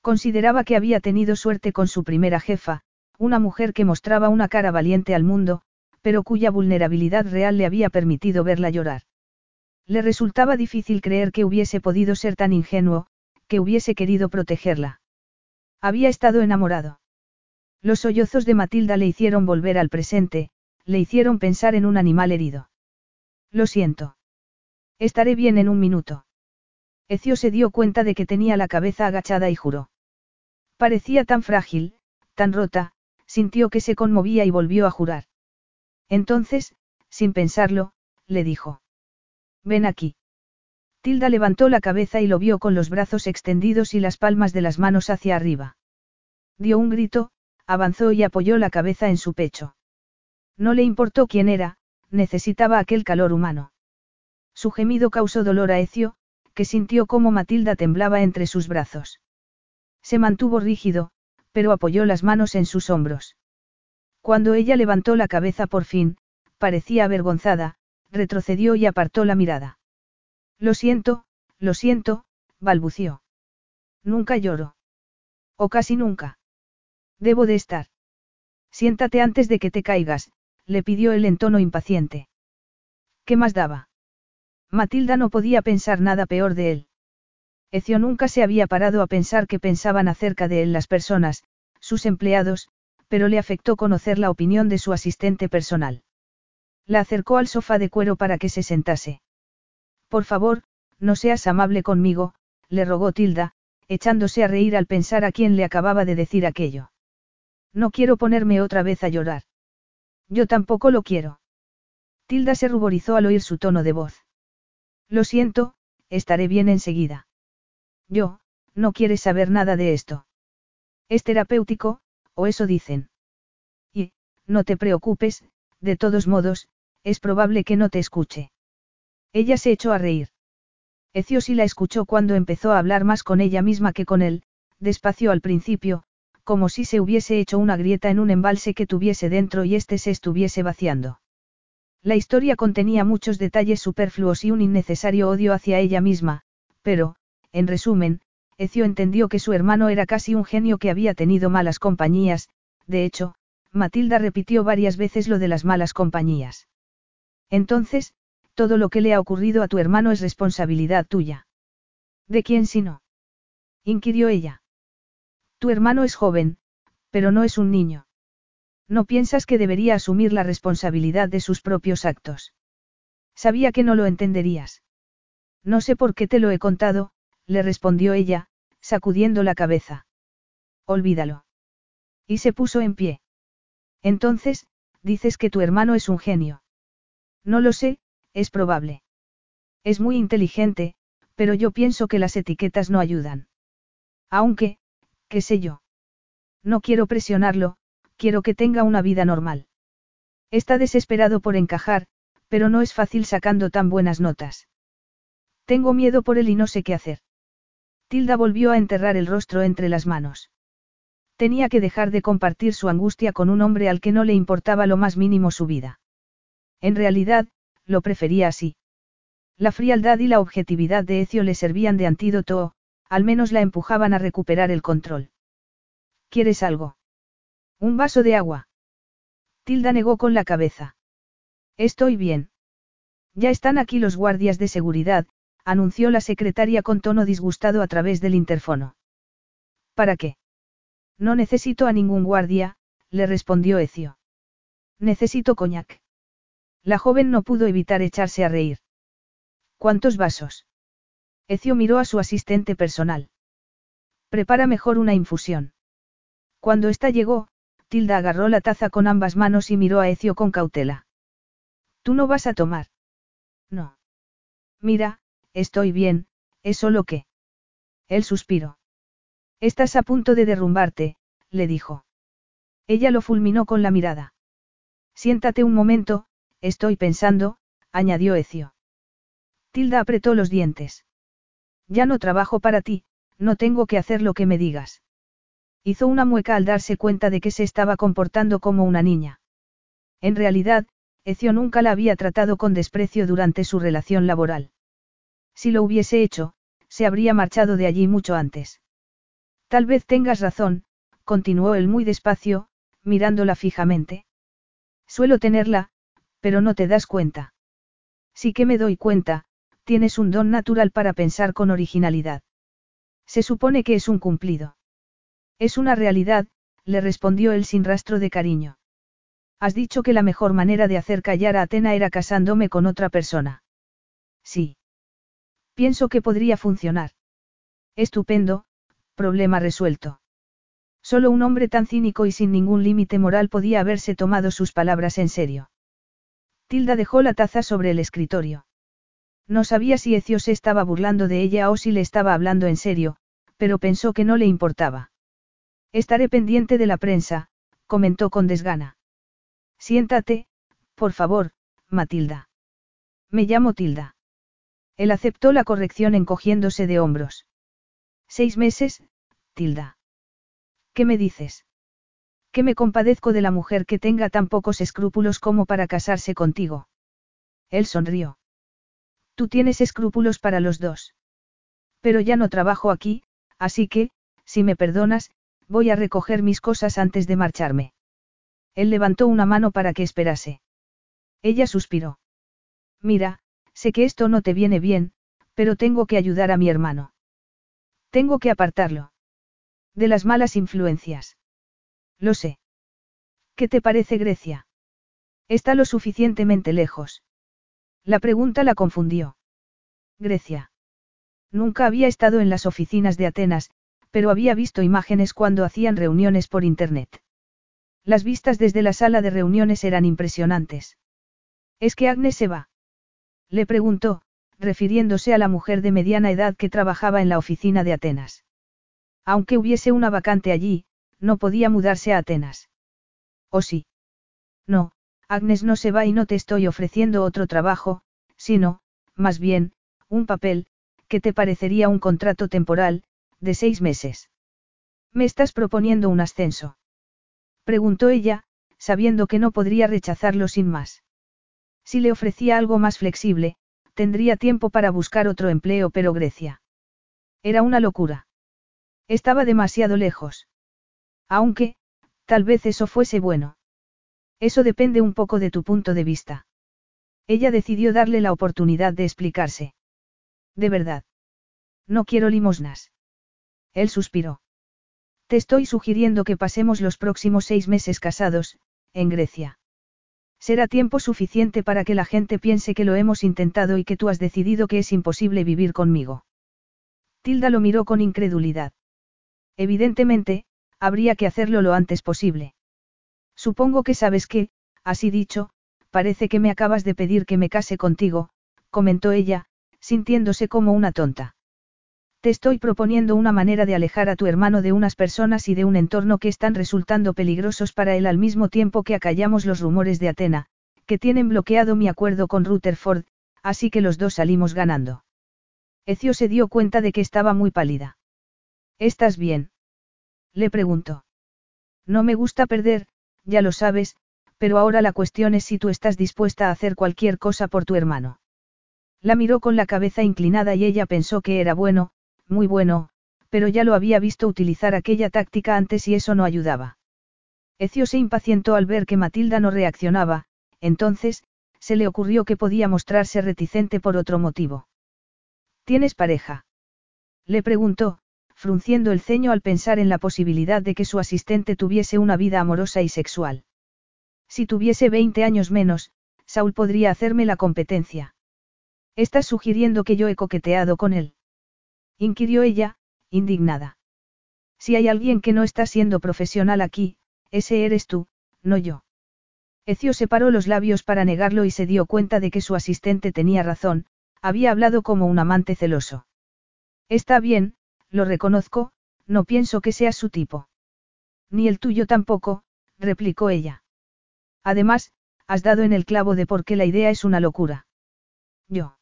Consideraba que había tenido suerte con su primera jefa, una mujer que mostraba una cara valiente al mundo, pero cuya vulnerabilidad real le había permitido verla llorar. Le resultaba difícil creer que hubiese podido ser tan ingenuo, que hubiese querido protegerla. Había estado enamorado. Los sollozos de Matilda le hicieron volver al presente, le hicieron pensar en un animal herido. Lo siento. Estaré bien en un minuto. Ecio se dio cuenta de que tenía la cabeza agachada y juró. Parecía tan frágil, tan rota, sintió que se conmovía y volvió a jurar. Entonces, sin pensarlo, le dijo. Ven aquí. Tilda levantó la cabeza y lo vio con los brazos extendidos y las palmas de las manos hacia arriba. Dio un grito, avanzó y apoyó la cabeza en su pecho. No le importó quién era, necesitaba aquel calor humano. Su gemido causó dolor a Ecio, que sintió cómo Matilda temblaba entre sus brazos. Se mantuvo rígido, pero apoyó las manos en sus hombros. Cuando ella levantó la cabeza por fin, parecía avergonzada, retrocedió y apartó la mirada. Lo siento, lo siento, balbució. Nunca lloro. O casi nunca. Debo de estar. Siéntate antes de que te caigas, le pidió él en tono impaciente. ¿Qué más daba? Matilda no podía pensar nada peor de él. Ecio nunca se había parado a pensar qué pensaban acerca de él las personas, sus empleados, pero le afectó conocer la opinión de su asistente personal. La acercó al sofá de cuero para que se sentase. Por favor, no seas amable conmigo, le rogó Tilda, echándose a reír al pensar a quién le acababa de decir aquello. No quiero ponerme otra vez a llorar. Yo tampoco lo quiero. Tilda se ruborizó al oír su tono de voz. Lo siento, estaré bien enseguida. Yo, no quieres saber nada de esto. Es terapéutico, o eso dicen. Y, no te preocupes, de todos modos, es probable que no te escuche. Ella se echó a reír. Ecio sí la escuchó cuando empezó a hablar más con ella misma que con él, despacio al principio, como si se hubiese hecho una grieta en un embalse que tuviese dentro y éste se estuviese vaciando. La historia contenía muchos detalles superfluos y un innecesario odio hacia ella misma, pero, en resumen, Ecio entendió que su hermano era casi un genio que había tenido malas compañías, de hecho, Matilda repitió varias veces lo de las malas compañías. Entonces, todo lo que le ha ocurrido a tu hermano es responsabilidad tuya. ¿De quién si no? inquirió ella. Tu hermano es joven, pero no es un niño. ¿No piensas que debería asumir la responsabilidad de sus propios actos? Sabía que no lo entenderías. No sé por qué te lo he contado, le respondió ella, sacudiendo la cabeza. Olvídalo. Y se puso en pie. Entonces, dices que tu hermano es un genio. No lo sé, es probable. Es muy inteligente, pero yo pienso que las etiquetas no ayudan. Aunque, qué sé yo. No quiero presionarlo, quiero que tenga una vida normal. Está desesperado por encajar, pero no es fácil sacando tan buenas notas. Tengo miedo por él y no sé qué hacer. Tilda volvió a enterrar el rostro entre las manos. Tenía que dejar de compartir su angustia con un hombre al que no le importaba lo más mínimo su vida. En realidad, lo prefería así. La frialdad y la objetividad de Ecio le servían de antídoto o, al menos la empujaban a recuperar el control. ¿Quieres algo? Un vaso de agua. Tilda negó con la cabeza. Estoy bien. Ya están aquí los guardias de seguridad, anunció la secretaria con tono disgustado a través del interfono. ¿Para qué? No necesito a ningún guardia, le respondió Ecio. Necesito coñac. La joven no pudo evitar echarse a reír. ¿Cuántos vasos? Ecio miró a su asistente personal. Prepara mejor una infusión. Cuando ésta llegó, Tilda agarró la taza con ambas manos y miró a Ecio con cautela. ¿Tú no vas a tomar? No. Mira, estoy bien, es solo que. Él suspiró. Estás a punto de derrumbarte, le dijo. Ella lo fulminó con la mirada. Siéntate un momento, estoy pensando, añadió Ecio. Tilda apretó los dientes. Ya no trabajo para ti, no tengo que hacer lo que me digas. Hizo una mueca al darse cuenta de que se estaba comportando como una niña. En realidad, Ecio nunca la había tratado con desprecio durante su relación laboral. Si lo hubiese hecho, se habría marchado de allí mucho antes. Tal vez tengas razón, continuó él muy despacio, mirándola fijamente. Suelo tenerla, pero no te das cuenta. Sí que me doy cuenta, tienes un don natural para pensar con originalidad. Se supone que es un cumplido. Es una realidad, le respondió él sin rastro de cariño. Has dicho que la mejor manera de hacer callar a Atena era casándome con otra persona. Sí. Pienso que podría funcionar. Estupendo, problema resuelto. Solo un hombre tan cínico y sin ningún límite moral podía haberse tomado sus palabras en serio. Tilda dejó la taza sobre el escritorio. No sabía si Ecio se estaba burlando de ella o si le estaba hablando en serio, pero pensó que no le importaba. Estaré pendiente de la prensa, comentó con desgana. Siéntate, por favor, Matilda. Me llamo Tilda. Él aceptó la corrección encogiéndose de hombros. Seis meses, Tilda. ¿Qué me dices? Que me compadezco de la mujer que tenga tan pocos escrúpulos como para casarse contigo. Él sonrió. Tú tienes escrúpulos para los dos. Pero ya no trabajo aquí, así que, si me perdonas, voy a recoger mis cosas antes de marcharme. Él levantó una mano para que esperase. Ella suspiró. Mira, sé que esto no te viene bien, pero tengo que ayudar a mi hermano. Tengo que apartarlo. De las malas influencias. Lo sé. ¿Qué te parece Grecia? Está lo suficientemente lejos. La pregunta la confundió. Grecia. Nunca había estado en las oficinas de Atenas, pero había visto imágenes cuando hacían reuniones por Internet. Las vistas desde la sala de reuniones eran impresionantes. ¿Es que Agnes se va? Le preguntó, refiriéndose a la mujer de mediana edad que trabajaba en la oficina de Atenas. Aunque hubiese una vacante allí, no podía mudarse a Atenas. ¿O sí? No, Agnes no se va y no te estoy ofreciendo otro trabajo, sino, más bien, un papel, que te parecería un contrato temporal, de seis meses. Me estás proponiendo un ascenso. Preguntó ella, sabiendo que no podría rechazarlo sin más. Si le ofrecía algo más flexible, tendría tiempo para buscar otro empleo, pero Grecia. Era una locura. Estaba demasiado lejos. Aunque, tal vez eso fuese bueno. Eso depende un poco de tu punto de vista. Ella decidió darle la oportunidad de explicarse. De verdad. No quiero limosnas. Él suspiró. Te estoy sugiriendo que pasemos los próximos seis meses casados, en Grecia. Será tiempo suficiente para que la gente piense que lo hemos intentado y que tú has decidido que es imposible vivir conmigo. Tilda lo miró con incredulidad. Evidentemente, habría que hacerlo lo antes posible. Supongo que sabes que, así dicho, parece que me acabas de pedir que me case contigo, comentó ella, sintiéndose como una tonta. Te estoy proponiendo una manera de alejar a tu hermano de unas personas y de un entorno que están resultando peligrosos para él al mismo tiempo que acallamos los rumores de Atena, que tienen bloqueado mi acuerdo con Rutherford, así que los dos salimos ganando. Ecio se dio cuenta de que estaba muy pálida. ¿Estás bien? Le preguntó. No me gusta perder, ya lo sabes, pero ahora la cuestión es si tú estás dispuesta a hacer cualquier cosa por tu hermano. La miró con la cabeza inclinada y ella pensó que era bueno, muy bueno, Pero ya lo había visto utilizar aquella táctica antes y eso no ayudaba. Ecio se impacientó al ver que Matilda no reaccionaba, entonces, se le ocurrió que podía mostrarse reticente por otro motivo. ¿Tienes pareja? Le preguntó, frunciendo el ceño al pensar en la posibilidad de que su asistente tuviese una vida amorosa y sexual. Si tuviese 20 años menos, Saul podría hacerme la competencia. ¿Estás sugiriendo que yo he coqueteado con él? Inquirió ella, indignada. Si hay alguien que no está siendo profesional aquí, ese eres tú, no yo. Ecio separó los labios para negarlo y se dio cuenta de que su asistente tenía razón, había hablado como un amante celoso. Está bien, lo reconozco, no pienso que seas su tipo. Ni el tuyo tampoco, replicó ella. Además, has dado en el clavo de por qué la idea es una locura. Yo.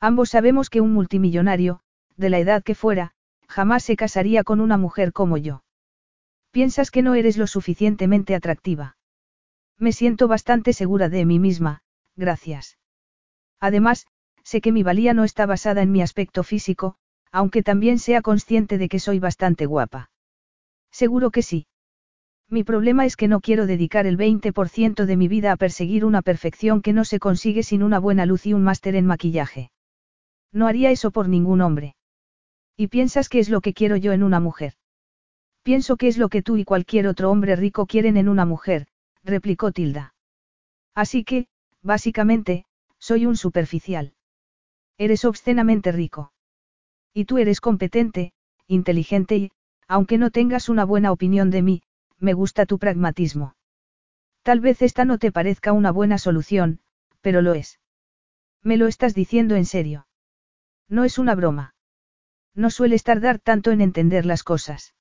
Ambos sabemos que un multimillonario, de la edad que fuera, jamás se casaría con una mujer como yo. Piensas que no eres lo suficientemente atractiva. Me siento bastante segura de mí misma, gracias. Además, sé que mi valía no está basada en mi aspecto físico, aunque también sea consciente de que soy bastante guapa. Seguro que sí. Mi problema es que no quiero dedicar el 20% de mi vida a perseguir una perfección que no se consigue sin una buena luz y un máster en maquillaje. No haría eso por ningún hombre. ¿Y piensas que es lo que quiero yo en una mujer? Pienso que es lo que tú y cualquier otro hombre rico quieren en una mujer, replicó Tilda. Así que, básicamente, soy un superficial. Eres obscenamente rico. Y tú eres competente, inteligente y, aunque no tengas una buena opinión de mí, me gusta tu pragmatismo. Tal vez esta no te parezca una buena solución, pero lo es. Me lo estás diciendo en serio. No es una broma. No sueles tardar tanto en entender las cosas.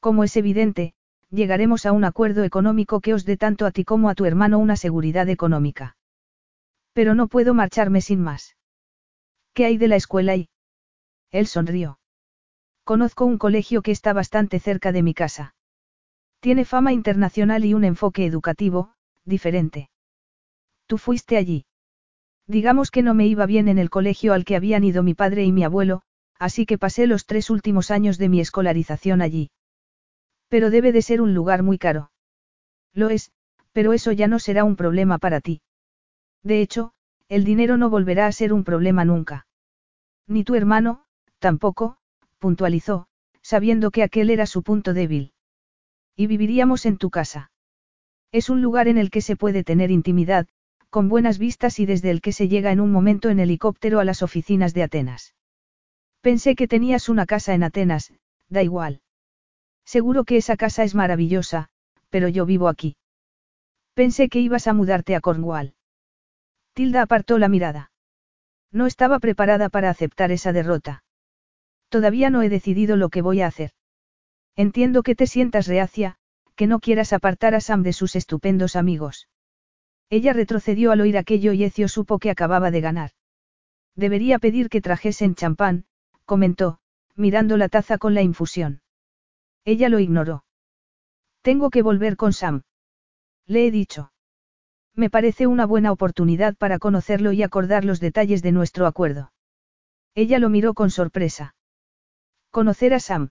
Como es evidente, llegaremos a un acuerdo económico que os dé tanto a ti como a tu hermano una seguridad económica. Pero no puedo marcharme sin más. ¿Qué hay de la escuela y? Él sonrió. Conozco un colegio que está bastante cerca de mi casa. Tiene fama internacional y un enfoque educativo, diferente. Tú fuiste allí. Digamos que no me iba bien en el colegio al que habían ido mi padre y mi abuelo, así que pasé los tres últimos años de mi escolarización allí. Pero debe de ser un lugar muy caro. Lo es, pero eso ya no será un problema para ti. De hecho, el dinero no volverá a ser un problema nunca. Ni tu hermano, Tampoco, puntualizó, sabiendo que aquel era su punto débil. Y viviríamos en tu casa. Es un lugar en el que se puede tener intimidad, con buenas vistas y desde el que se llega en un momento en helicóptero a las oficinas de Atenas. Pensé que tenías una casa en Atenas, da igual. Seguro que esa casa es maravillosa, pero yo vivo aquí. Pensé que ibas a mudarte a Cornwall. Tilda apartó la mirada. No estaba preparada para aceptar esa derrota. Todavía no he decidido lo que voy a hacer. Entiendo que te sientas reacia, que no quieras apartar a Sam de sus estupendos amigos. Ella retrocedió al oír aquello y Ecio supo que acababa de ganar. Debería pedir que trajesen champán, comentó, mirando la taza con la infusión. Ella lo ignoró. Tengo que volver con Sam. Le he dicho. Me parece una buena oportunidad para conocerlo y acordar los detalles de nuestro acuerdo. Ella lo miró con sorpresa. ¿Conocer a Sam?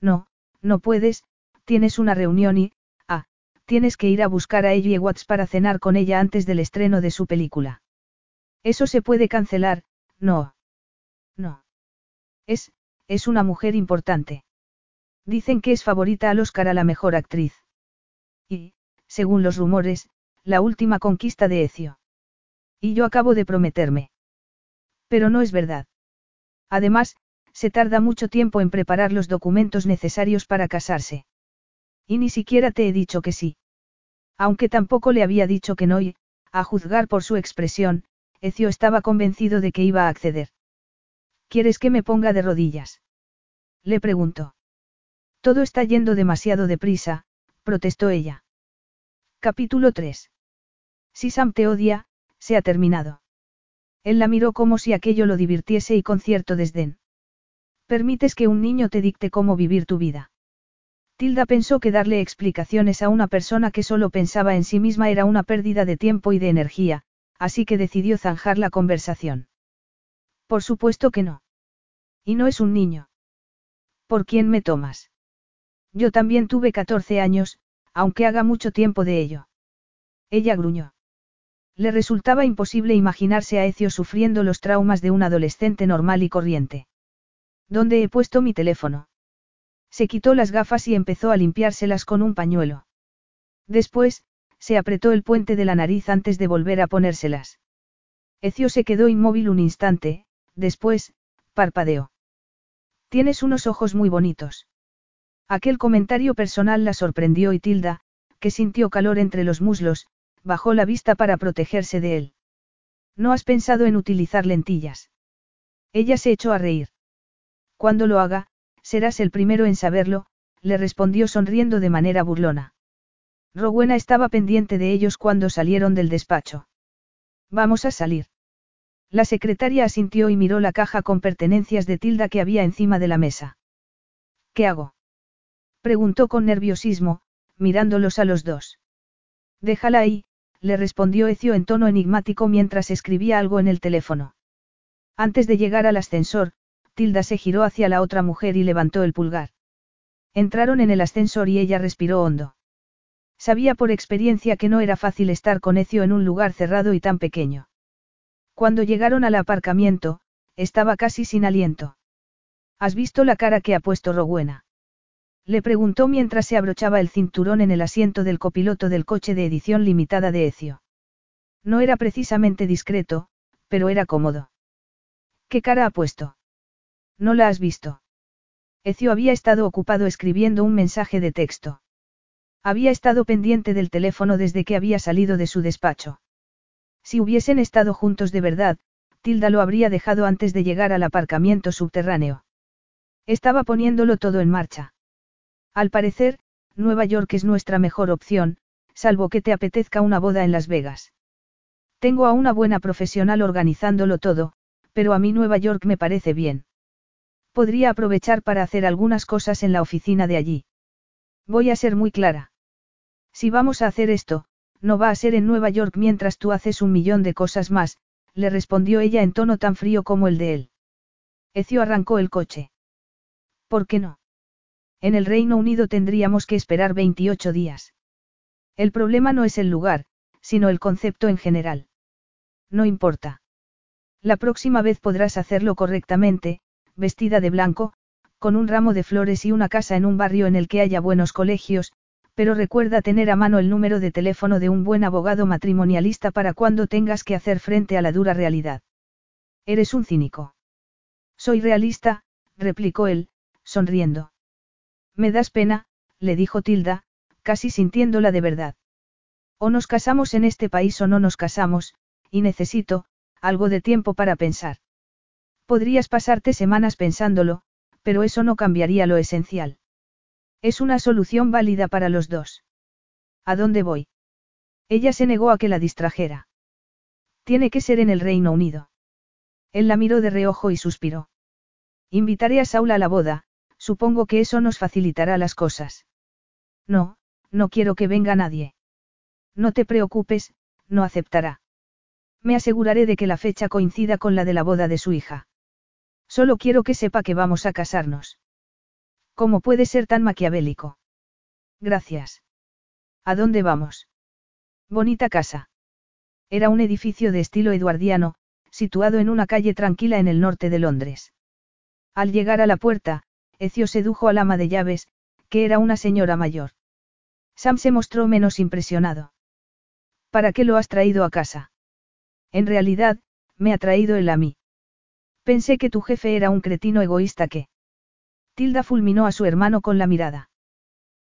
No, no puedes, tienes una reunión y, ah, tienes que ir a buscar a Ellie Watts para cenar con ella antes del estreno de su película. Eso se puede cancelar, no. No. Es, es una mujer importante. Dicen que es favorita al Oscar a la mejor actriz. Y, según los rumores, la última conquista de Ecio. Y yo acabo de prometerme. Pero no es verdad. Además, se tarda mucho tiempo en preparar los documentos necesarios para casarse. Y ni siquiera te he dicho que sí. Aunque tampoco le había dicho que no y, a juzgar por su expresión, Ecio estaba convencido de que iba a acceder. ¿Quieres que me ponga de rodillas? Le preguntó. Todo está yendo demasiado deprisa, protestó ella. Capítulo 3. Si Sam te odia, se ha terminado. Él la miró como si aquello lo divirtiese y con cierto desdén. Permites que un niño te dicte cómo vivir tu vida. Tilda pensó que darle explicaciones a una persona que solo pensaba en sí misma era una pérdida de tiempo y de energía, así que decidió zanjar la conversación. Por supuesto que no. Y no es un niño. ¿Por quién me tomas? Yo también tuve 14 años, aunque haga mucho tiempo de ello. Ella gruñó. Le resultaba imposible imaginarse a Ecio sufriendo los traumas de un adolescente normal y corriente. ¿Dónde he puesto mi teléfono? Se quitó las gafas y empezó a limpiárselas con un pañuelo. Después, se apretó el puente de la nariz antes de volver a ponérselas. Ecio se quedó inmóvil un instante, después, parpadeó. Tienes unos ojos muy bonitos. Aquel comentario personal la sorprendió y Tilda, que sintió calor entre los muslos, bajó la vista para protegerse de él. ¿No has pensado en utilizar lentillas? Ella se echó a reír. Cuando lo haga, serás el primero en saberlo, le respondió sonriendo de manera burlona. Rowena estaba pendiente de ellos cuando salieron del despacho. Vamos a salir. La secretaria asintió y miró la caja con pertenencias de Tilda que había encima de la mesa. ¿Qué hago? preguntó con nerviosismo, mirándolos a los dos. Déjala ahí, le respondió Ecio en tono enigmático mientras escribía algo en el teléfono. Antes de llegar al ascensor, Tilda se giró hacia la otra mujer y levantó el pulgar. Entraron en el ascensor y ella respiró hondo. Sabía por experiencia que no era fácil estar con Ecio en un lugar cerrado y tan pequeño. Cuando llegaron al aparcamiento, estaba casi sin aliento. ¿Has visto la cara que ha puesto Rowena? Le preguntó mientras se abrochaba el cinturón en el asiento del copiloto del coche de edición limitada de Ecio. No era precisamente discreto, pero era cómodo. ¿Qué cara ha puesto? ¿No la has visto? Ecio había estado ocupado escribiendo un mensaje de texto. Había estado pendiente del teléfono desde que había salido de su despacho. Si hubiesen estado juntos de verdad, Tilda lo habría dejado antes de llegar al aparcamiento subterráneo. Estaba poniéndolo todo en marcha. Al parecer, Nueva York es nuestra mejor opción, salvo que te apetezca una boda en Las Vegas. Tengo a una buena profesional organizándolo todo, pero a mí Nueva York me parece bien. Podría aprovechar para hacer algunas cosas en la oficina de allí. Voy a ser muy clara. Si vamos a hacer esto, no va a ser en Nueva York mientras tú haces un millón de cosas más, le respondió ella en tono tan frío como el de él. Ecio arrancó el coche. ¿Por qué no? En el Reino Unido tendríamos que esperar 28 días. El problema no es el lugar, sino el concepto en general. No importa. La próxima vez podrás hacerlo correctamente, vestida de blanco, con un ramo de flores y una casa en un barrio en el que haya buenos colegios, pero recuerda tener a mano el número de teléfono de un buen abogado matrimonialista para cuando tengas que hacer frente a la dura realidad. Eres un cínico. Soy realista, replicó él, sonriendo. Me das pena, le dijo Tilda, casi sintiéndola de verdad. O nos casamos en este país o no nos casamos, y necesito, algo de tiempo para pensar. Podrías pasarte semanas pensándolo, pero eso no cambiaría lo esencial. Es una solución válida para los dos. ¿A dónde voy? Ella se negó a que la distrajera. Tiene que ser en el Reino Unido. Él la miró de reojo y suspiró. Invitaré a Saula a la boda, Supongo que eso nos facilitará las cosas. No, no quiero que venga nadie. No te preocupes, no aceptará. Me aseguraré de que la fecha coincida con la de la boda de su hija. Solo quiero que sepa que vamos a casarnos. ¿Cómo puede ser tan maquiavélico? Gracias. ¿A dónde vamos? Bonita casa. Era un edificio de estilo eduardiano, situado en una calle tranquila en el norte de Londres. Al llegar a la puerta, Ecio sedujo al ama de llaves, que era una señora mayor. Sam se mostró menos impresionado. ¿Para qué lo has traído a casa? En realidad, me ha traído él a mí. Pensé que tu jefe era un cretino egoísta que... Tilda fulminó a su hermano con la mirada.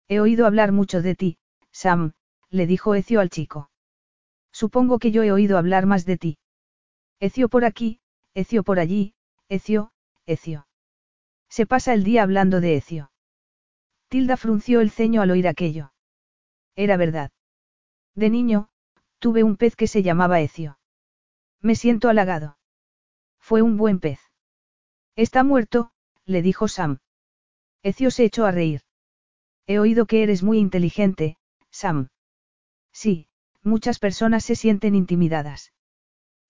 He oído hablar mucho de ti, Sam, le dijo Ecio al chico. Supongo que yo he oído hablar más de ti. Ecio por aquí, Ecio por allí, Ecio, Ecio. Se pasa el día hablando de Ecio. Tilda frunció el ceño al oír aquello. Era verdad. De niño, tuve un pez que se llamaba Ecio. Me siento halagado. Fue un buen pez. Está muerto, le dijo Sam. Ecio se echó a reír. He oído que eres muy inteligente, Sam. Sí, muchas personas se sienten intimidadas.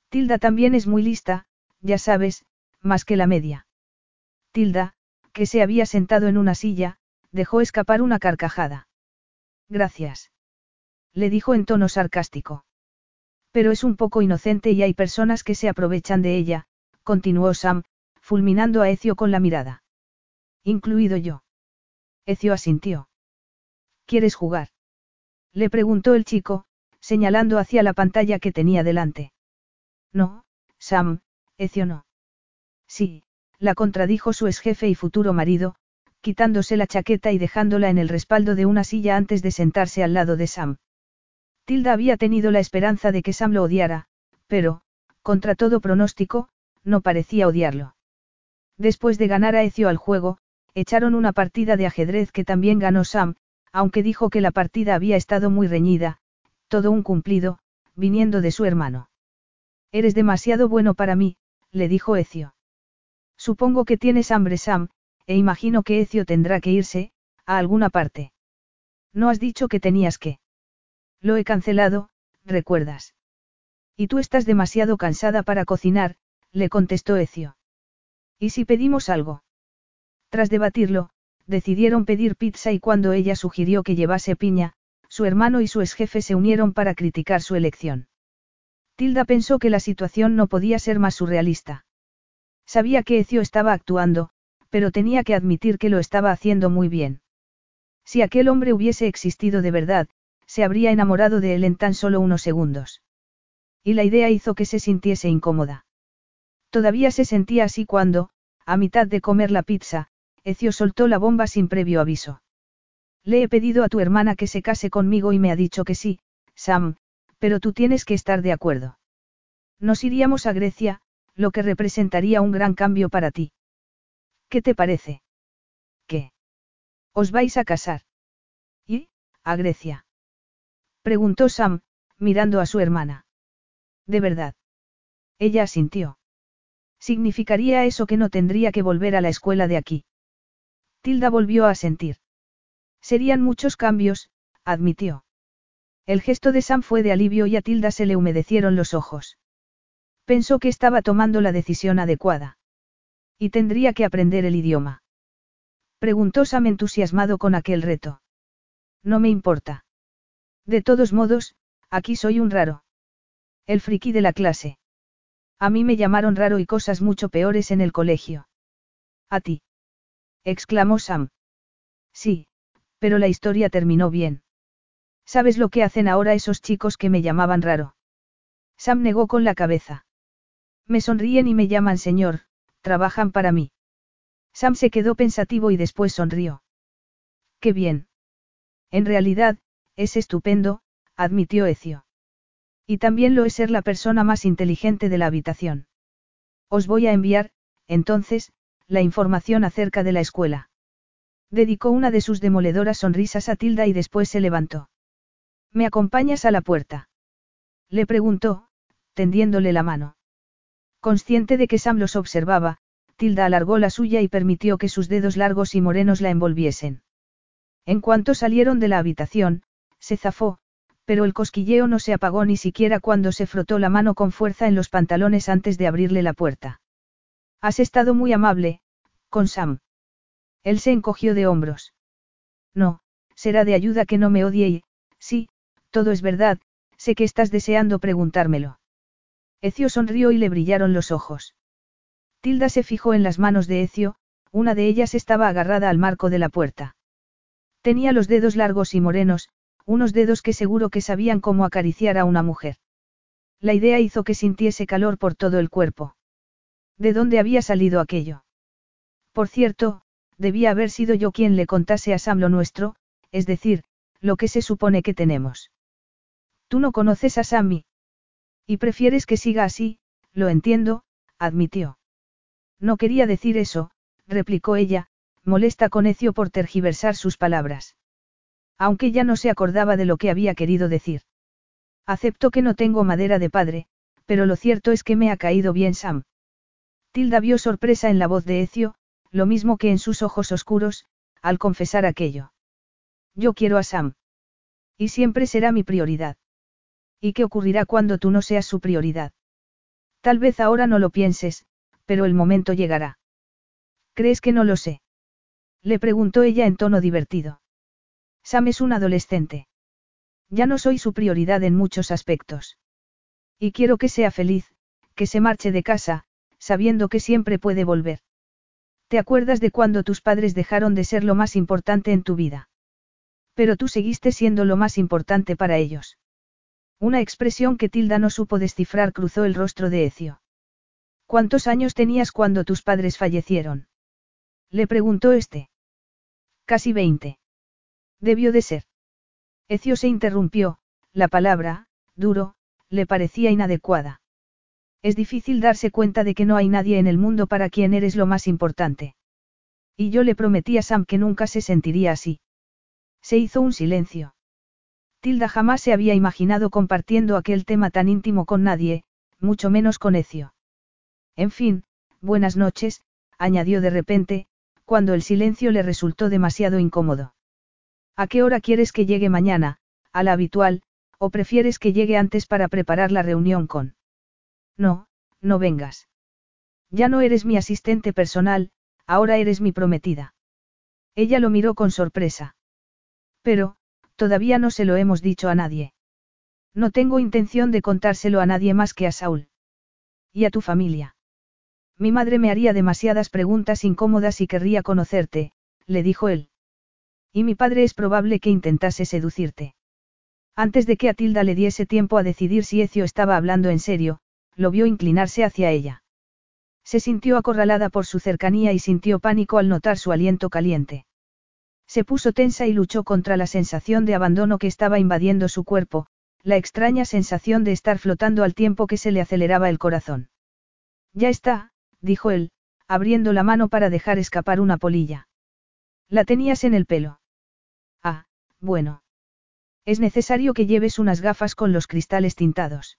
Tilda también es muy lista, ya sabes, más que la media. Tilda, que se había sentado en una silla, dejó escapar una carcajada. Gracias. Le dijo en tono sarcástico. Pero es un poco inocente y hay personas que se aprovechan de ella, continuó Sam, fulminando a Ecio con la mirada. Incluido yo. Ecio asintió. ¿Quieres jugar? Le preguntó el chico, señalando hacia la pantalla que tenía delante. No, Sam, Ecio no. Sí, la contradijo su exjefe y futuro marido, quitándose la chaqueta y dejándola en el respaldo de una silla antes de sentarse al lado de Sam. Tilda había tenido la esperanza de que Sam lo odiara, pero, contra todo pronóstico, no parecía odiarlo. Después de ganar a Ecio al juego, echaron una partida de ajedrez que también ganó Sam, aunque dijo que la partida había estado muy reñida, todo un cumplido, viniendo de su hermano. Eres demasiado bueno para mí, le dijo Ecio. Supongo que tienes hambre, Sam, e imagino que Ecio tendrá que irse, a alguna parte. No has dicho que tenías que. Lo he cancelado, recuerdas. Y tú estás demasiado cansada para cocinar, le contestó Ecio. ¿Y si pedimos algo? Tras debatirlo, decidieron pedir pizza y cuando ella sugirió que llevase piña, su hermano y su exjefe se unieron para criticar su elección. Tilda pensó que la situación no podía ser más surrealista. Sabía que Ecio estaba actuando, pero tenía que admitir que lo estaba haciendo muy bien. Si aquel hombre hubiese existido de verdad, se habría enamorado de él en tan solo unos segundos. Y la idea hizo que se sintiese incómoda. Todavía se sentía así cuando, a mitad de comer la pizza, Ecio soltó la bomba sin previo aviso. Le he pedido a tu hermana que se case conmigo y me ha dicho que sí, Sam, pero tú tienes que estar de acuerdo. Nos iríamos a Grecia, lo que representaría un gran cambio para ti. ¿Qué te parece? ¿Qué? ¿Os vais a casar? ¿Y? ¿A Grecia? Preguntó Sam, mirando a su hermana. ¿De verdad? Ella asintió. Significaría eso que no tendría que volver a la escuela de aquí. Tilda volvió a sentir. Serían muchos cambios, admitió. El gesto de Sam fue de alivio y a Tilda se le humedecieron los ojos. Pensó que estaba tomando la decisión adecuada. Y tendría que aprender el idioma. Preguntó Sam entusiasmado con aquel reto. No me importa. De todos modos, aquí soy un raro. El friki de la clase. A mí me llamaron raro y cosas mucho peores en el colegio. A ti. Exclamó Sam. Sí, pero la historia terminó bien. ¿Sabes lo que hacen ahora esos chicos que me llamaban raro? Sam negó con la cabeza. Me sonríen y me llaman señor, trabajan para mí. Sam se quedó pensativo y después sonrió. Qué bien. En realidad, es estupendo, admitió Ecio. Y también lo es ser la persona más inteligente de la habitación. Os voy a enviar, entonces, la información acerca de la escuela. Dedicó una de sus demoledoras sonrisas a Tilda y después se levantó. ¿Me acompañas a la puerta? Le preguntó, tendiéndole la mano. Consciente de que Sam los observaba, Tilda alargó la suya y permitió que sus dedos largos y morenos la envolviesen. En cuanto salieron de la habitación, se zafó, pero el cosquilleo no se apagó ni siquiera cuando se frotó la mano con fuerza en los pantalones antes de abrirle la puerta. Has estado muy amable, con Sam. Él se encogió de hombros. No, será de ayuda que no me odie y, sí, todo es verdad, sé que estás deseando preguntármelo. Ecio sonrió y le brillaron los ojos. Tilda se fijó en las manos de Ecio, una de ellas estaba agarrada al marco de la puerta. Tenía los dedos largos y morenos, unos dedos que seguro que sabían cómo acariciar a una mujer. La idea hizo que sintiese calor por todo el cuerpo. ¿De dónde había salido aquello? Por cierto, debía haber sido yo quien le contase a Sam lo nuestro, es decir, lo que se supone que tenemos. Tú no conoces a Sammy. Y prefieres que siga así, lo entiendo, admitió. No quería decir eso, replicó ella, molesta con Ecio por tergiversar sus palabras. Aunque ya no se acordaba de lo que había querido decir. Acepto que no tengo madera de padre, pero lo cierto es que me ha caído bien Sam. Tilda vio sorpresa en la voz de Ecio, lo mismo que en sus ojos oscuros, al confesar aquello. Yo quiero a Sam. Y siempre será mi prioridad. ¿Y qué ocurrirá cuando tú no seas su prioridad? Tal vez ahora no lo pienses, pero el momento llegará. ¿Crees que no lo sé? Le preguntó ella en tono divertido. Sam es un adolescente. Ya no soy su prioridad en muchos aspectos. Y quiero que sea feliz, que se marche de casa, sabiendo que siempre puede volver. ¿Te acuerdas de cuando tus padres dejaron de ser lo más importante en tu vida? Pero tú seguiste siendo lo más importante para ellos. Una expresión que Tilda no supo descifrar cruzó el rostro de Ecio. ¿Cuántos años tenías cuando tus padres fallecieron? Le preguntó este. Casi veinte. Debió de ser. Ecio se interrumpió, la palabra, duro, le parecía inadecuada. Es difícil darse cuenta de que no hay nadie en el mundo para quien eres lo más importante. Y yo le prometí a Sam que nunca se sentiría así. Se hizo un silencio. Tilda jamás se había imaginado compartiendo aquel tema tan íntimo con nadie, mucho menos con Ecio. En fin, buenas noches, añadió de repente, cuando el silencio le resultó demasiado incómodo. ¿A qué hora quieres que llegue mañana, a la habitual, o prefieres que llegue antes para preparar la reunión con... No, no vengas. Ya no eres mi asistente personal, ahora eres mi prometida. Ella lo miró con sorpresa. Pero, todavía no se lo hemos dicho a nadie. No tengo intención de contárselo a nadie más que a Saúl. Y a tu familia. Mi madre me haría demasiadas preguntas incómodas y querría conocerte, le dijo él. Y mi padre es probable que intentase seducirte. Antes de que a Tilda le diese tiempo a decidir si Ecio estaba hablando en serio, lo vio inclinarse hacia ella. Se sintió acorralada por su cercanía y sintió pánico al notar su aliento caliente. Se puso tensa y luchó contra la sensación de abandono que estaba invadiendo su cuerpo, la extraña sensación de estar flotando al tiempo que se le aceleraba el corazón. Ya está, dijo él, abriendo la mano para dejar escapar una polilla. La tenías en el pelo. Ah, bueno. Es necesario que lleves unas gafas con los cristales tintados.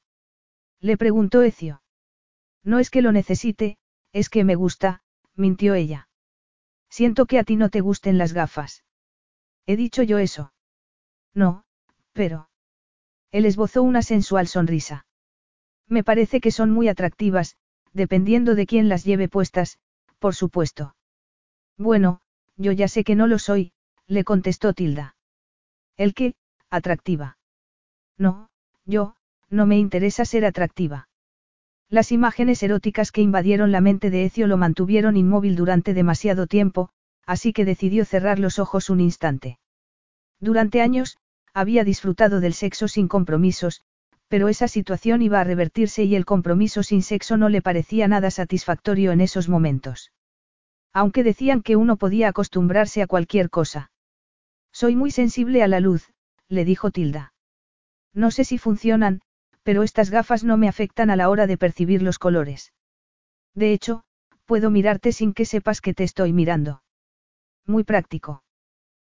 Le preguntó Ecio. No es que lo necesite, es que me gusta, mintió ella. Siento que a ti no te gusten las gafas. ¿He dicho yo eso? No, pero... Él esbozó una sensual sonrisa. Me parece que son muy atractivas, dependiendo de quién las lleve puestas, por supuesto. Bueno, yo ya sé que no lo soy, le contestó Tilda. ¿El qué? Atractiva. No, yo, no me interesa ser atractiva. Las imágenes eróticas que invadieron la mente de Ecio lo mantuvieron inmóvil durante demasiado tiempo, así que decidió cerrar los ojos un instante. Durante años, había disfrutado del sexo sin compromisos, pero esa situación iba a revertirse y el compromiso sin sexo no le parecía nada satisfactorio en esos momentos. Aunque decían que uno podía acostumbrarse a cualquier cosa. Soy muy sensible a la luz, le dijo Tilda. No sé si funcionan, pero estas gafas no me afectan a la hora de percibir los colores. De hecho, puedo mirarte sin que sepas que te estoy mirando. Muy práctico.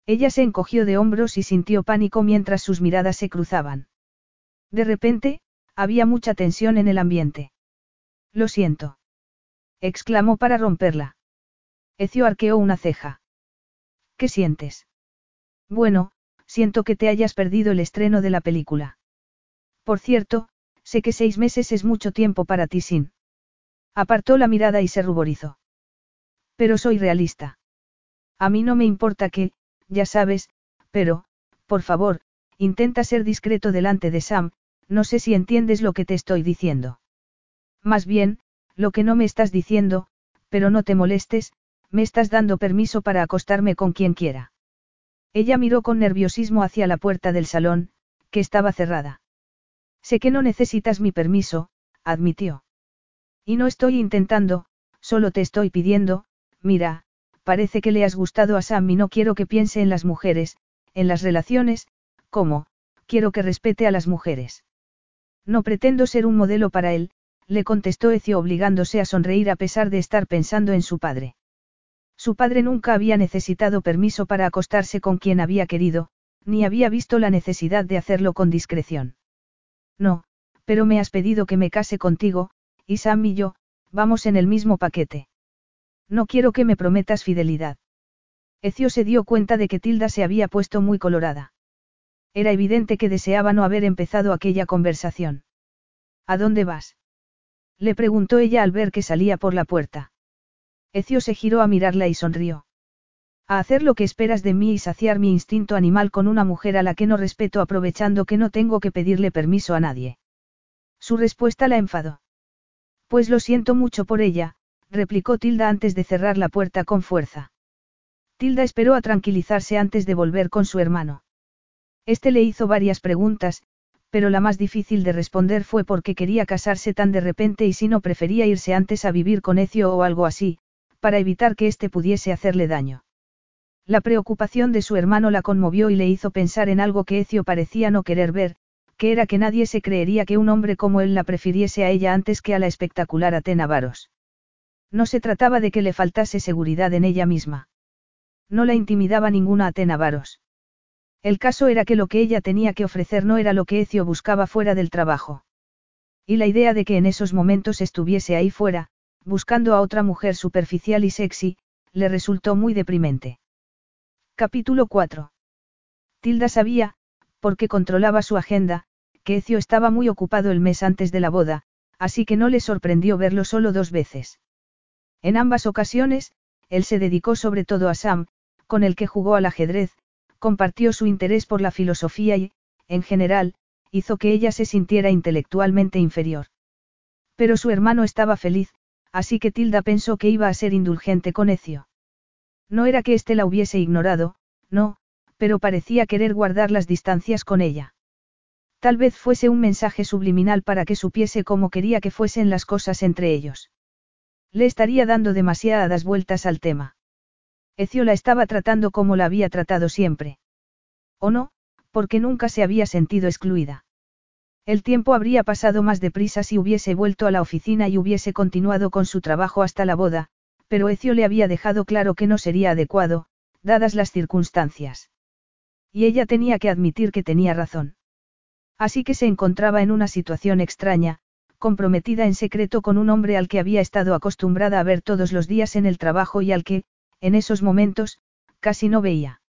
Ella se encogió de hombros y sintió pánico mientras sus miradas se cruzaban. De repente, había mucha tensión en el ambiente. Lo siento. exclamó para romperla. Ecio arqueó una ceja. ¿Qué sientes? Bueno, siento que te hayas perdido el estreno de la película. Por cierto, sé que seis meses es mucho tiempo para ti sin. Apartó la mirada y se ruborizó. Pero soy realista. A mí no me importa que, ya sabes, pero, por favor, intenta ser discreto delante de Sam, no sé si entiendes lo que te estoy diciendo. Más bien, lo que no me estás diciendo, pero no te molestes, me estás dando permiso para acostarme con quien quiera. Ella miró con nerviosismo hacia la puerta del salón, que estaba cerrada. Sé que no necesitas mi permiso, admitió. Y no estoy intentando, solo te estoy pidiendo, mira, parece que le has gustado a Sam y no quiero que piense en las mujeres, en las relaciones, ¿cómo? Quiero que respete a las mujeres. No pretendo ser un modelo para él, le contestó Ecio obligándose a sonreír a pesar de estar pensando en su padre. Su padre nunca había necesitado permiso para acostarse con quien había querido, ni había visto la necesidad de hacerlo con discreción. No, pero me has pedido que me case contigo, y Sam y yo, vamos en el mismo paquete. No quiero que me prometas fidelidad. Ecio se dio cuenta de que Tilda se había puesto muy colorada. Era evidente que deseaba no haber empezado aquella conversación. ¿A dónde vas? Le preguntó ella al ver que salía por la puerta. Ecio se giró a mirarla y sonrió. A hacer lo que esperas de mí y saciar mi instinto animal con una mujer a la que no respeto aprovechando que no tengo que pedirle permiso a nadie. Su respuesta la enfadó. Pues lo siento mucho por ella, replicó Tilda antes de cerrar la puerta con fuerza. Tilda esperó a tranquilizarse antes de volver con su hermano. Este le hizo varias preguntas, pero la más difícil de responder fue por qué quería casarse tan de repente y si no prefería irse antes a vivir con Ecio o algo así, para evitar que éste pudiese hacerle daño. La preocupación de su hermano la conmovió y le hizo pensar en algo que Ecio parecía no querer ver, que era que nadie se creería que un hombre como él la prefiriese a ella antes que a la espectacular Atena Varos. No se trataba de que le faltase seguridad en ella misma. No la intimidaba ninguna Atena Varos. El caso era que lo que ella tenía que ofrecer no era lo que Ecio buscaba fuera del trabajo. Y la idea de que en esos momentos estuviese ahí fuera, buscando a otra mujer superficial y sexy, le resultó muy deprimente. Capítulo 4. Tilda sabía, porque controlaba su agenda, que Ecio estaba muy ocupado el mes antes de la boda, así que no le sorprendió verlo solo dos veces. En ambas ocasiones, él se dedicó sobre todo a Sam, con el que jugó al ajedrez, compartió su interés por la filosofía y, en general, hizo que ella se sintiera intelectualmente inferior. Pero su hermano estaba feliz, así que Tilda pensó que iba a ser indulgente con Ecio. No era que éste la hubiese ignorado, no, pero parecía querer guardar las distancias con ella. Tal vez fuese un mensaje subliminal para que supiese cómo quería que fuesen las cosas entre ellos. Le estaría dando demasiadas vueltas al tema. Ecio la estaba tratando como la había tratado siempre. O no, porque nunca se había sentido excluida. El tiempo habría pasado más deprisa si hubiese vuelto a la oficina y hubiese continuado con su trabajo hasta la boda, pero Ecio le había dejado claro que no sería adecuado, dadas las circunstancias. Y ella tenía que admitir que tenía razón. Así que se encontraba en una situación extraña, comprometida en secreto con un hombre al que había estado acostumbrada a ver todos los días en el trabajo y al que, en esos momentos, casi no veía.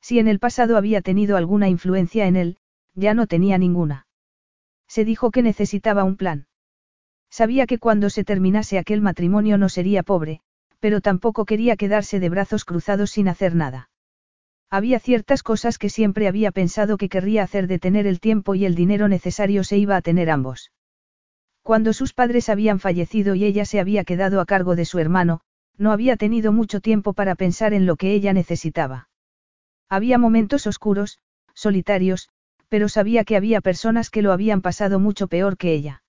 Si en el pasado había tenido alguna influencia en él, ya no tenía ninguna. Se dijo que necesitaba un plan. Sabía que cuando se terminase aquel matrimonio no sería pobre, pero tampoco quería quedarse de brazos cruzados sin hacer nada. Había ciertas cosas que siempre había pensado que querría hacer de tener el tiempo y el dinero necesario se iba a tener ambos. Cuando sus padres habían fallecido y ella se había quedado a cargo de su hermano, no había tenido mucho tiempo para pensar en lo que ella necesitaba. Había momentos oscuros, solitarios, pero sabía que había personas que lo habían pasado mucho peor que ella.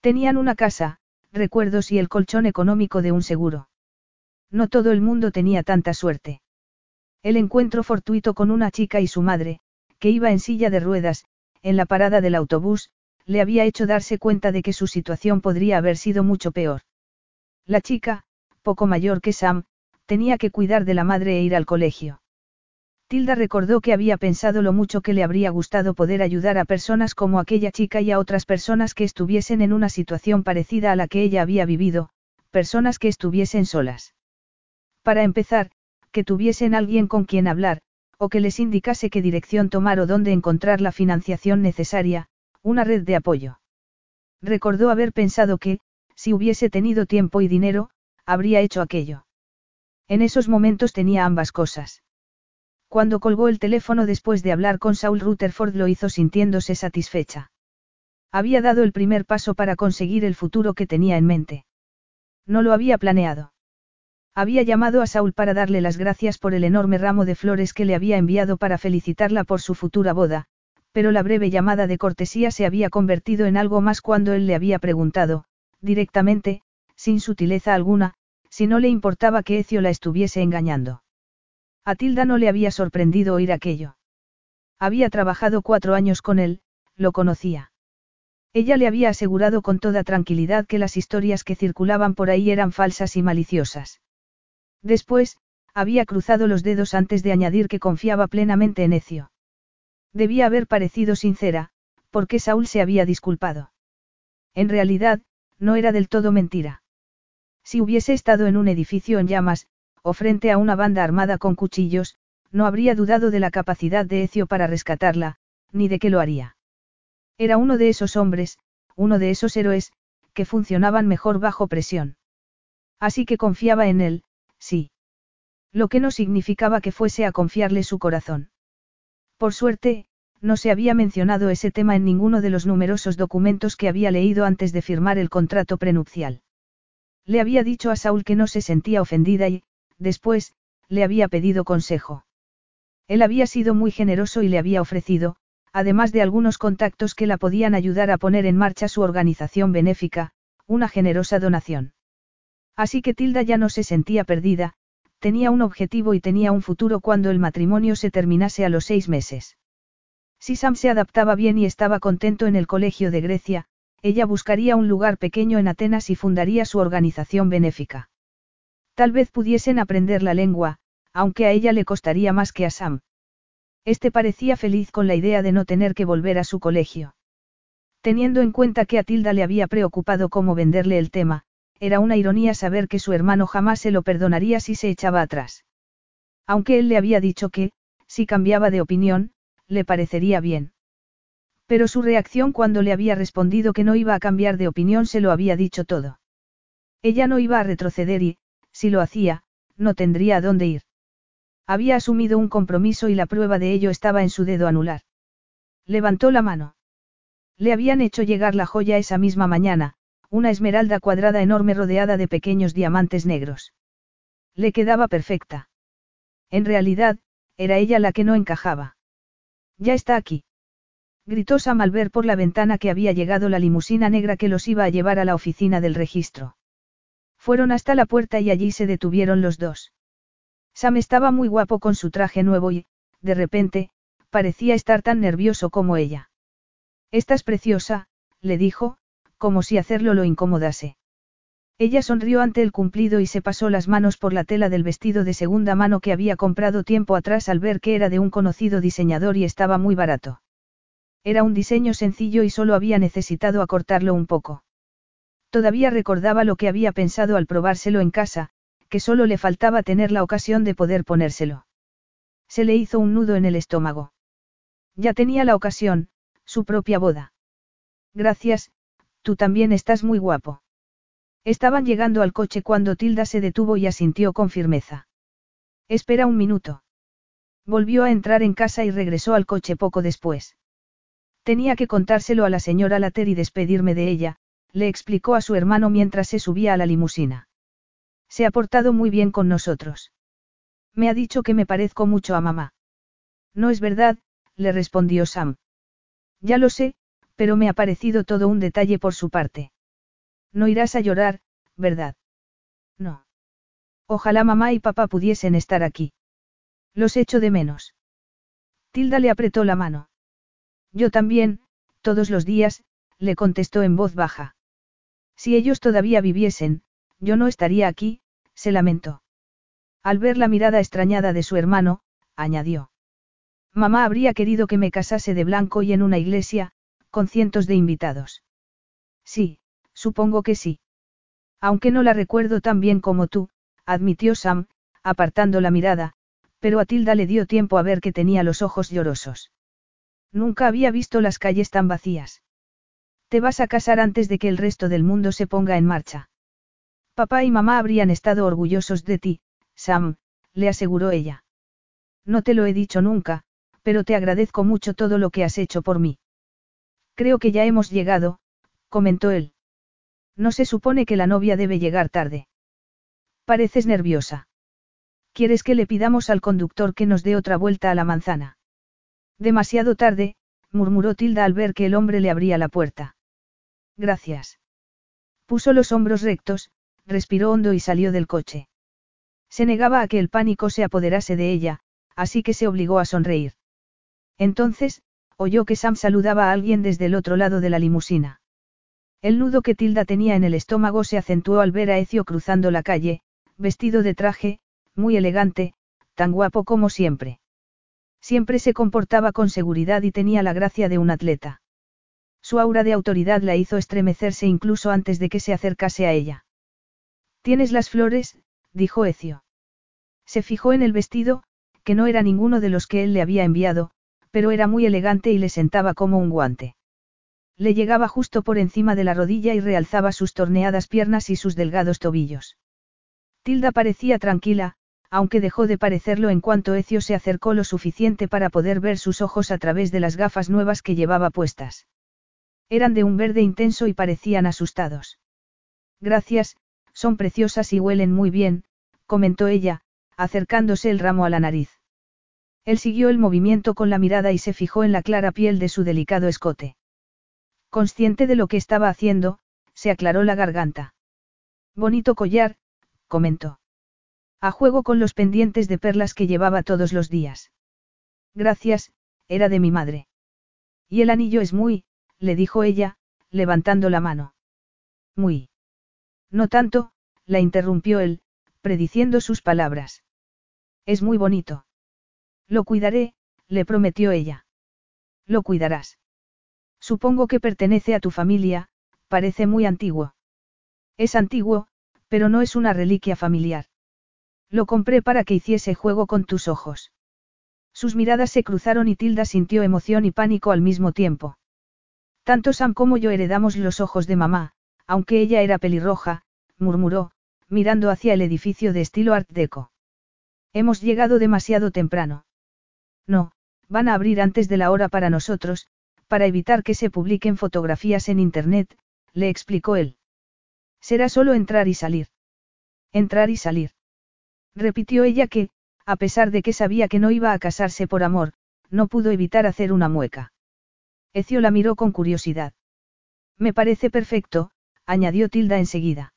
Tenían una casa, recuerdos y el colchón económico de un seguro. No todo el mundo tenía tanta suerte. El encuentro fortuito con una chica y su madre, que iba en silla de ruedas, en la parada del autobús, le había hecho darse cuenta de que su situación podría haber sido mucho peor. La chica, poco mayor que Sam, tenía que cuidar de la madre e ir al colegio. Tilda recordó que había pensado lo mucho que le habría gustado poder ayudar a personas como aquella chica y a otras personas que estuviesen en una situación parecida a la que ella había vivido, personas que estuviesen solas. Para empezar, que tuviesen alguien con quien hablar, o que les indicase qué dirección tomar o dónde encontrar la financiación necesaria, una red de apoyo. Recordó haber pensado que, si hubiese tenido tiempo y dinero, habría hecho aquello. En esos momentos tenía ambas cosas. Cuando colgó el teléfono después de hablar con Saul Rutherford lo hizo sintiéndose satisfecha. Había dado el primer paso para conseguir el futuro que tenía en mente. No lo había planeado. Había llamado a Saul para darle las gracias por el enorme ramo de flores que le había enviado para felicitarla por su futura boda, pero la breve llamada de cortesía se había convertido en algo más cuando él le había preguntado, directamente, sin sutileza alguna, si no le importaba que Ecio la estuviese engañando. A Tilda no le había sorprendido oír aquello. Había trabajado cuatro años con él, lo conocía. Ella le había asegurado con toda tranquilidad que las historias que circulaban por ahí eran falsas y maliciosas. Después, había cruzado los dedos antes de añadir que confiaba plenamente en Ecio. Debía haber parecido sincera, porque Saúl se había disculpado. En realidad, no era del todo mentira. Si hubiese estado en un edificio en llamas, o frente a una banda armada con cuchillos, no habría dudado de la capacidad de Ecio para rescatarla, ni de que lo haría. Era uno de esos hombres, uno de esos héroes, que funcionaban mejor bajo presión. Así que confiaba en él, sí. Lo que no significaba que fuese a confiarle su corazón. Por suerte, no se había mencionado ese tema en ninguno de los numerosos documentos que había leído antes de firmar el contrato prenupcial. Le había dicho a Saúl que no se sentía ofendida y, después, le había pedido consejo. Él había sido muy generoso y le había ofrecido, además de algunos contactos que la podían ayudar a poner en marcha su organización benéfica, una generosa donación. Así que Tilda ya no se sentía perdida, tenía un objetivo y tenía un futuro cuando el matrimonio se terminase a los seis meses. Si Sam se adaptaba bien y estaba contento en el colegio de Grecia, ella buscaría un lugar pequeño en Atenas y fundaría su organización benéfica. Tal vez pudiesen aprender la lengua, aunque a ella le costaría más que a Sam. Este parecía feliz con la idea de no tener que volver a su colegio. Teniendo en cuenta que a Tilda le había preocupado cómo venderle el tema, era una ironía saber que su hermano jamás se lo perdonaría si se echaba atrás. Aunque él le había dicho que, si cambiaba de opinión, le parecería bien. Pero su reacción cuando le había respondido que no iba a cambiar de opinión se lo había dicho todo. Ella no iba a retroceder y, si lo hacía, no tendría a dónde ir. Había asumido un compromiso y la prueba de ello estaba en su dedo anular. Levantó la mano. Le habían hecho llegar la joya esa misma mañana, una esmeralda cuadrada enorme rodeada de pequeños diamantes negros. Le quedaba perfecta. En realidad, era ella la que no encajaba. Ya está aquí. Gritó Sam al ver por la ventana que había llegado la limusina negra que los iba a llevar a la oficina del registro. Fueron hasta la puerta y allí se detuvieron los dos. Sam estaba muy guapo con su traje nuevo y, de repente, parecía estar tan nervioso como ella. Estás preciosa, le dijo, como si hacerlo lo incomodase. Ella sonrió ante el cumplido y se pasó las manos por la tela del vestido de segunda mano que había comprado tiempo atrás al ver que era de un conocido diseñador y estaba muy barato. Era un diseño sencillo y solo había necesitado acortarlo un poco. Todavía recordaba lo que había pensado al probárselo en casa, que solo le faltaba tener la ocasión de poder ponérselo. Se le hizo un nudo en el estómago. Ya tenía la ocasión, su propia boda. Gracias, Tú también estás muy guapo. Estaban llegando al coche cuando Tilda se detuvo y asintió con firmeza. Espera un minuto. Volvió a entrar en casa y regresó al coche poco después. Tenía que contárselo a la señora Later y despedirme de ella, le explicó a su hermano mientras se subía a la limusina. Se ha portado muy bien con nosotros. Me ha dicho que me parezco mucho a mamá. No es verdad, le respondió Sam. Ya lo sé, pero me ha parecido todo un detalle por su parte. No irás a llorar, ¿verdad? No. Ojalá mamá y papá pudiesen estar aquí. Los echo de menos. Tilda le apretó la mano. Yo también, todos los días, le contestó en voz baja. Si ellos todavía viviesen, yo no estaría aquí, se lamentó. Al ver la mirada extrañada de su hermano, añadió. Mamá habría querido que me casase de blanco y en una iglesia, con cientos de invitados. Sí, supongo que sí. Aunque no la recuerdo tan bien como tú, admitió Sam, apartando la mirada, pero a Tilda le dio tiempo a ver que tenía los ojos llorosos. Nunca había visto las calles tan vacías. Te vas a casar antes de que el resto del mundo se ponga en marcha. Papá y mamá habrían estado orgullosos de ti, Sam, le aseguró ella. No te lo he dicho nunca, pero te agradezco mucho todo lo que has hecho por mí. Creo que ya hemos llegado, comentó él. No se supone que la novia debe llegar tarde. Pareces nerviosa. ¿Quieres que le pidamos al conductor que nos dé otra vuelta a la manzana? Demasiado tarde, murmuró Tilda al ver que el hombre le abría la puerta. Gracias. Puso los hombros rectos, respiró hondo y salió del coche. Se negaba a que el pánico se apoderase de ella, así que se obligó a sonreír. Entonces, oyó que Sam saludaba a alguien desde el otro lado de la limusina. El nudo que Tilda tenía en el estómago se acentuó al ver a Ecio cruzando la calle, vestido de traje, muy elegante, tan guapo como siempre. Siempre se comportaba con seguridad y tenía la gracia de un atleta. Su aura de autoridad la hizo estremecerse incluso antes de que se acercase a ella. Tienes las flores, dijo Ecio. Se fijó en el vestido, que no era ninguno de los que él le había enviado, pero era muy elegante y le sentaba como un guante. Le llegaba justo por encima de la rodilla y realzaba sus torneadas piernas y sus delgados tobillos. Tilda parecía tranquila, aunque dejó de parecerlo en cuanto Ecio se acercó lo suficiente para poder ver sus ojos a través de las gafas nuevas que llevaba puestas. Eran de un verde intenso y parecían asustados. Gracias, son preciosas y huelen muy bien, comentó ella, acercándose el ramo a la nariz. Él siguió el movimiento con la mirada y se fijó en la clara piel de su delicado escote. Consciente de lo que estaba haciendo, se aclaró la garganta. Bonito collar, comentó. A juego con los pendientes de perlas que llevaba todos los días. Gracias, era de mi madre. Y el anillo es muy, le dijo ella, levantando la mano. Muy. No tanto, la interrumpió él, prediciendo sus palabras. Es muy bonito. Lo cuidaré, le prometió ella. Lo cuidarás. Supongo que pertenece a tu familia, parece muy antiguo. Es antiguo, pero no es una reliquia familiar. Lo compré para que hiciese juego con tus ojos. Sus miradas se cruzaron y Tilda sintió emoción y pánico al mismo tiempo. Tanto Sam como yo heredamos los ojos de mamá, aunque ella era pelirroja, murmuró, mirando hacia el edificio de estilo Art Deco. Hemos llegado demasiado temprano. No, van a abrir antes de la hora para nosotros, para evitar que se publiquen fotografías en Internet, le explicó él. Será solo entrar y salir. Entrar y salir. Repitió ella que, a pesar de que sabía que no iba a casarse por amor, no pudo evitar hacer una mueca. Ecio la miró con curiosidad. Me parece perfecto, añadió Tilda enseguida.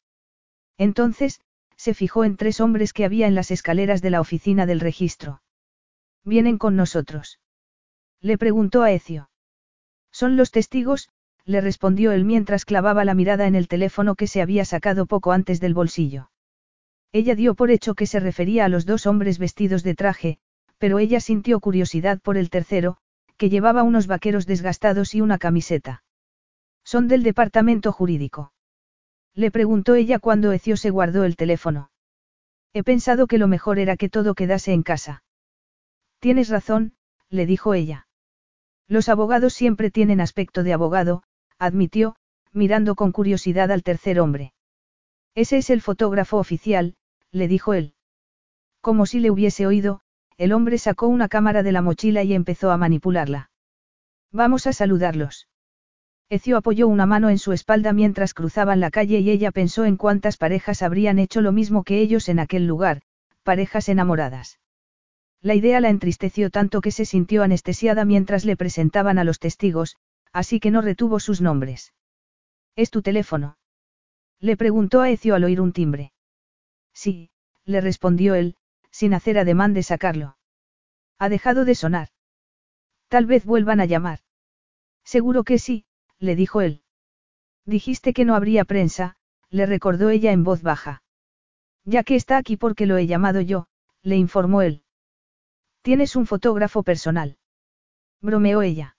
Entonces, se fijó en tres hombres que había en las escaleras de la oficina del registro. ¿Vienen con nosotros? Le preguntó a Ecio. Son los testigos, le respondió él mientras clavaba la mirada en el teléfono que se había sacado poco antes del bolsillo. Ella dio por hecho que se refería a los dos hombres vestidos de traje, pero ella sintió curiosidad por el tercero, que llevaba unos vaqueros desgastados y una camiseta. Son del departamento jurídico. Le preguntó ella cuando Ecio se guardó el teléfono. He pensado que lo mejor era que todo quedase en casa. Tienes razón, le dijo ella. Los abogados siempre tienen aspecto de abogado, admitió, mirando con curiosidad al tercer hombre. Ese es el fotógrafo oficial, le dijo él. Como si le hubiese oído, el hombre sacó una cámara de la mochila y empezó a manipularla. Vamos a saludarlos. Ecio apoyó una mano en su espalda mientras cruzaban la calle y ella pensó en cuántas parejas habrían hecho lo mismo que ellos en aquel lugar, parejas enamoradas. La idea la entristeció tanto que se sintió anestesiada mientras le presentaban a los testigos, así que no retuvo sus nombres. ¿Es tu teléfono? Le preguntó a Ecio al oír un timbre. Sí, le respondió él, sin hacer ademán de sacarlo. Ha dejado de sonar. Tal vez vuelvan a llamar. Seguro que sí, le dijo él. Dijiste que no habría prensa, le recordó ella en voz baja. Ya que está aquí porque lo he llamado yo, le informó él. Tienes un fotógrafo personal. Bromeó ella.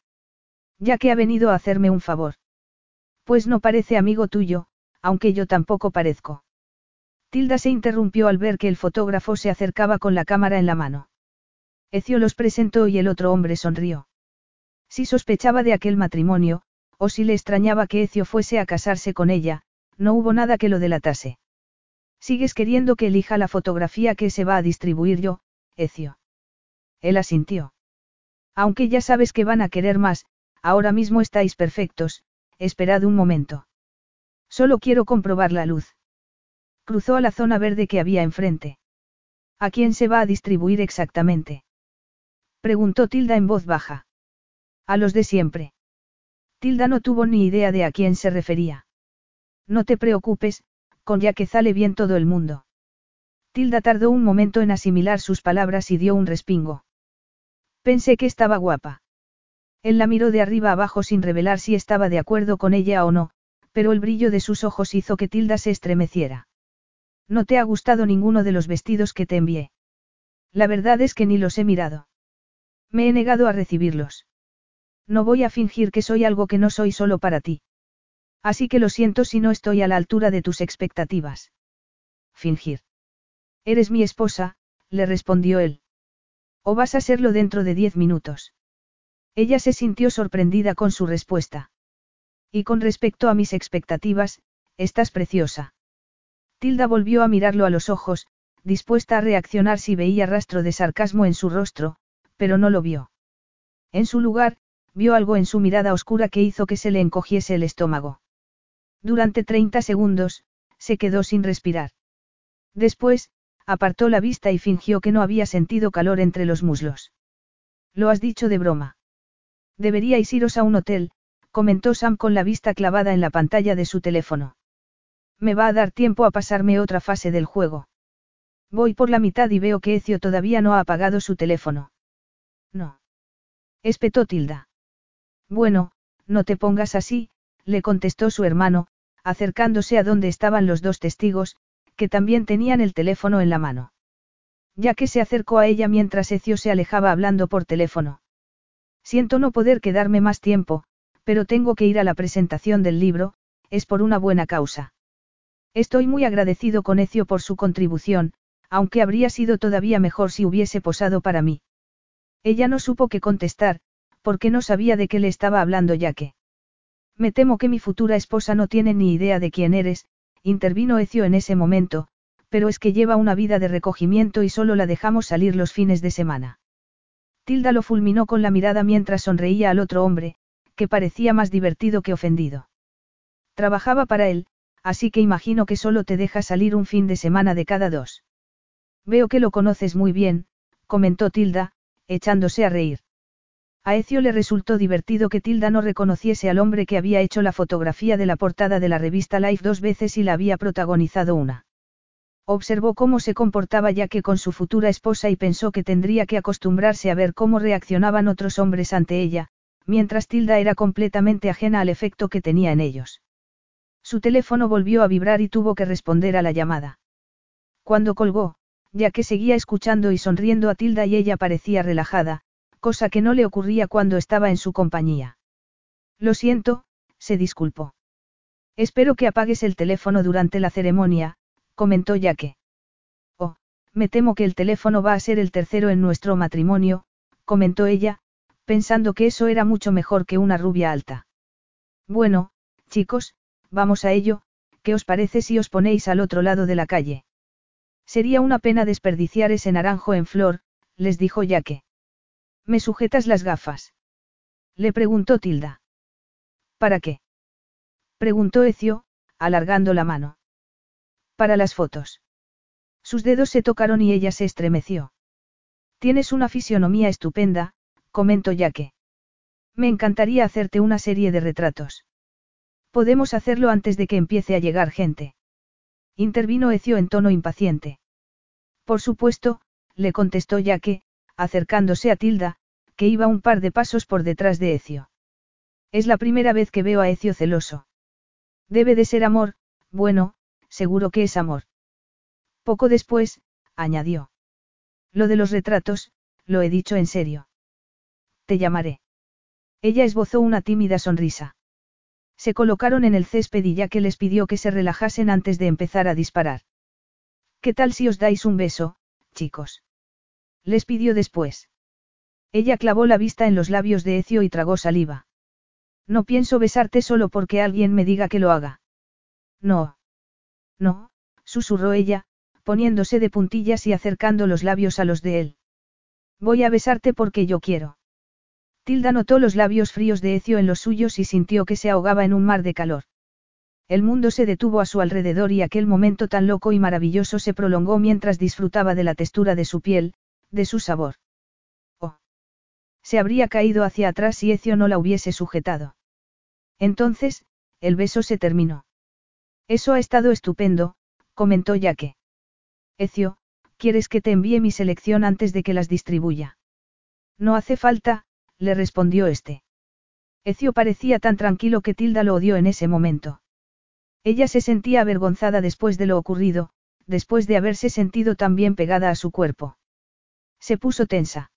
Ya que ha venido a hacerme un favor. Pues no parece amigo tuyo, aunque yo tampoco parezco. Tilda se interrumpió al ver que el fotógrafo se acercaba con la cámara en la mano. Ecio los presentó y el otro hombre sonrió. Si sospechaba de aquel matrimonio, o si le extrañaba que Ecio fuese a casarse con ella, no hubo nada que lo delatase. ¿Sigues queriendo que elija la fotografía que se va a distribuir yo, Ecio? Él asintió. Aunque ya sabes que van a querer más, ahora mismo estáis perfectos, esperad un momento. Solo quiero comprobar la luz. Cruzó a la zona verde que había enfrente. ¿A quién se va a distribuir exactamente? Preguntó Tilda en voz baja. A los de siempre. Tilda no tuvo ni idea de a quién se refería. No te preocupes, con ya que sale bien todo el mundo. Tilda tardó un momento en asimilar sus palabras y dio un respingo. Pensé que estaba guapa. Él la miró de arriba abajo sin revelar si estaba de acuerdo con ella o no, pero el brillo de sus ojos hizo que Tilda se estremeciera. No te ha gustado ninguno de los vestidos que te envié. La verdad es que ni los he mirado. Me he negado a recibirlos. No voy a fingir que soy algo que no soy solo para ti. Así que lo siento si no estoy a la altura de tus expectativas. Fingir. Eres mi esposa, le respondió él. O vas a serlo dentro de diez minutos. Ella se sintió sorprendida con su respuesta. Y con respecto a mis expectativas, estás preciosa. Tilda volvió a mirarlo a los ojos, dispuesta a reaccionar si veía rastro de sarcasmo en su rostro, pero no lo vio. En su lugar, vio algo en su mirada oscura que hizo que se le encogiese el estómago. Durante 30 segundos, se quedó sin respirar. Después, apartó la vista y fingió que no había sentido calor entre los muslos. Lo has dicho de broma. Deberíais iros a un hotel, comentó Sam con la vista clavada en la pantalla de su teléfono. Me va a dar tiempo a pasarme otra fase del juego. Voy por la mitad y veo que Ecio todavía no ha apagado su teléfono. No. Espetó Tilda. Bueno, no te pongas así, le contestó su hermano, acercándose a donde estaban los dos testigos, que también tenían el teléfono en la mano. Ya que se acercó a ella mientras Ecio se alejaba hablando por teléfono. Siento no poder quedarme más tiempo, pero tengo que ir a la presentación del libro, es por una buena causa. Estoy muy agradecido con Ecio por su contribución, aunque habría sido todavía mejor si hubiese posado para mí. Ella no supo qué contestar, porque no sabía de qué le estaba hablando ya que. Me temo que mi futura esposa no tiene ni idea de quién eres, intervino Ecio en ese momento, pero es que lleva una vida de recogimiento y solo la dejamos salir los fines de semana. Tilda lo fulminó con la mirada mientras sonreía al otro hombre, que parecía más divertido que ofendido. Trabajaba para él, así que imagino que solo te deja salir un fin de semana de cada dos. Veo que lo conoces muy bien, comentó Tilda, echándose a reír. A Ecio le resultó divertido que Tilda no reconociese al hombre que había hecho la fotografía de la portada de la revista Life dos veces y la había protagonizado una. Observó cómo se comportaba ya que con su futura esposa y pensó que tendría que acostumbrarse a ver cómo reaccionaban otros hombres ante ella, mientras Tilda era completamente ajena al efecto que tenía en ellos. Su teléfono volvió a vibrar y tuvo que responder a la llamada. Cuando colgó, ya que seguía escuchando y sonriendo a Tilda y ella parecía relajada, cosa que no le ocurría cuando estaba en su compañía. Lo siento, se disculpó. Espero que apagues el teléfono durante la ceremonia, comentó Yaque. Oh, me temo que el teléfono va a ser el tercero en nuestro matrimonio, comentó ella, pensando que eso era mucho mejor que una rubia alta. Bueno, chicos, vamos a ello, ¿qué os parece si os ponéis al otro lado de la calle? Sería una pena desperdiciar ese naranjo en flor, les dijo Yaque. ¿Me sujetas las gafas? Le preguntó Tilda. ¿Para qué? Preguntó Ecio, alargando la mano. Para las fotos. Sus dedos se tocaron y ella se estremeció. Tienes una fisionomía estupenda, comentó Yaque. Me encantaría hacerte una serie de retratos. Podemos hacerlo antes de que empiece a llegar gente. Intervino Ecio en tono impaciente. Por supuesto, le contestó Yaque, acercándose a Tilda, que iba un par de pasos por detrás de Ecio. Es la primera vez que veo a Ecio celoso. Debe de ser amor, bueno, seguro que es amor. Poco después, añadió. Lo de los retratos, lo he dicho en serio. Te llamaré. Ella esbozó una tímida sonrisa. Se colocaron en el césped y ya que les pidió que se relajasen antes de empezar a disparar. ¿Qué tal si os dais un beso, chicos? Les pidió después. Ella clavó la vista en los labios de Ecio y tragó saliva. No pienso besarte solo porque alguien me diga que lo haga. No. No, susurró ella, poniéndose de puntillas y acercando los labios a los de él. Voy a besarte porque yo quiero. Tilda notó los labios fríos de Ecio en los suyos y sintió que se ahogaba en un mar de calor. El mundo se detuvo a su alrededor y aquel momento tan loco y maravilloso se prolongó mientras disfrutaba de la textura de su piel, de su sabor. Oh. Se habría caído hacia atrás si Ecio no la hubiese sujetado. Entonces, el beso se terminó. Eso ha estado estupendo, comentó Yaque. Ecio, ¿quieres que te envíe mi selección antes de que las distribuya? No hace falta, le respondió este. Ecio parecía tan tranquilo que Tilda lo odió en ese momento. Ella se sentía avergonzada después de lo ocurrido, después de haberse sentido tan bien pegada a su cuerpo. Se puso tensa.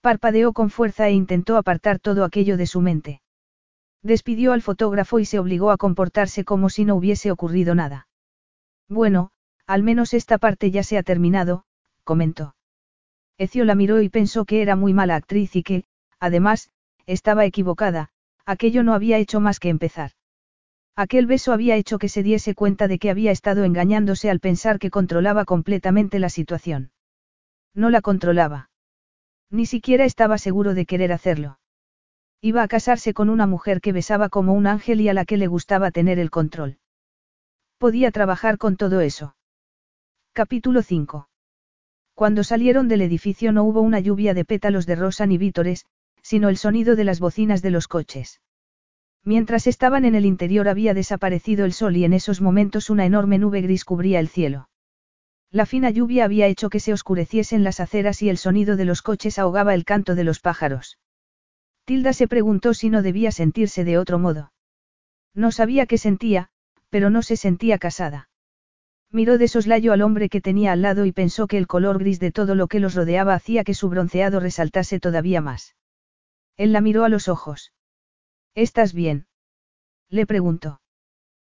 Parpadeó con fuerza e intentó apartar todo aquello de su mente. Despidió al fotógrafo y se obligó a comportarse como si no hubiese ocurrido nada. Bueno, al menos esta parte ya se ha terminado, comentó. Ecio la miró y pensó que era muy mala actriz y que, además, estaba equivocada, aquello no había hecho más que empezar. Aquel beso había hecho que se diese cuenta de que había estado engañándose al pensar que controlaba completamente la situación. No la controlaba. Ni siquiera estaba seguro de querer hacerlo. Iba a casarse con una mujer que besaba como un ángel y a la que le gustaba tener el control. Podía trabajar con todo eso. Capítulo 5. Cuando salieron del edificio no hubo una lluvia de pétalos de rosa ni vítores, sino el sonido de las bocinas de los coches. Mientras estaban en el interior había desaparecido el sol y en esos momentos una enorme nube gris cubría el cielo. La fina lluvia había hecho que se oscureciesen las aceras y el sonido de los coches ahogaba el canto de los pájaros. Tilda se preguntó si no debía sentirse de otro modo. No sabía qué sentía, pero no se sentía casada. Miró de soslayo al hombre que tenía al lado y pensó que el color gris de todo lo que los rodeaba hacía que su bronceado resaltase todavía más. Él la miró a los ojos. ¿Estás bien? Le preguntó.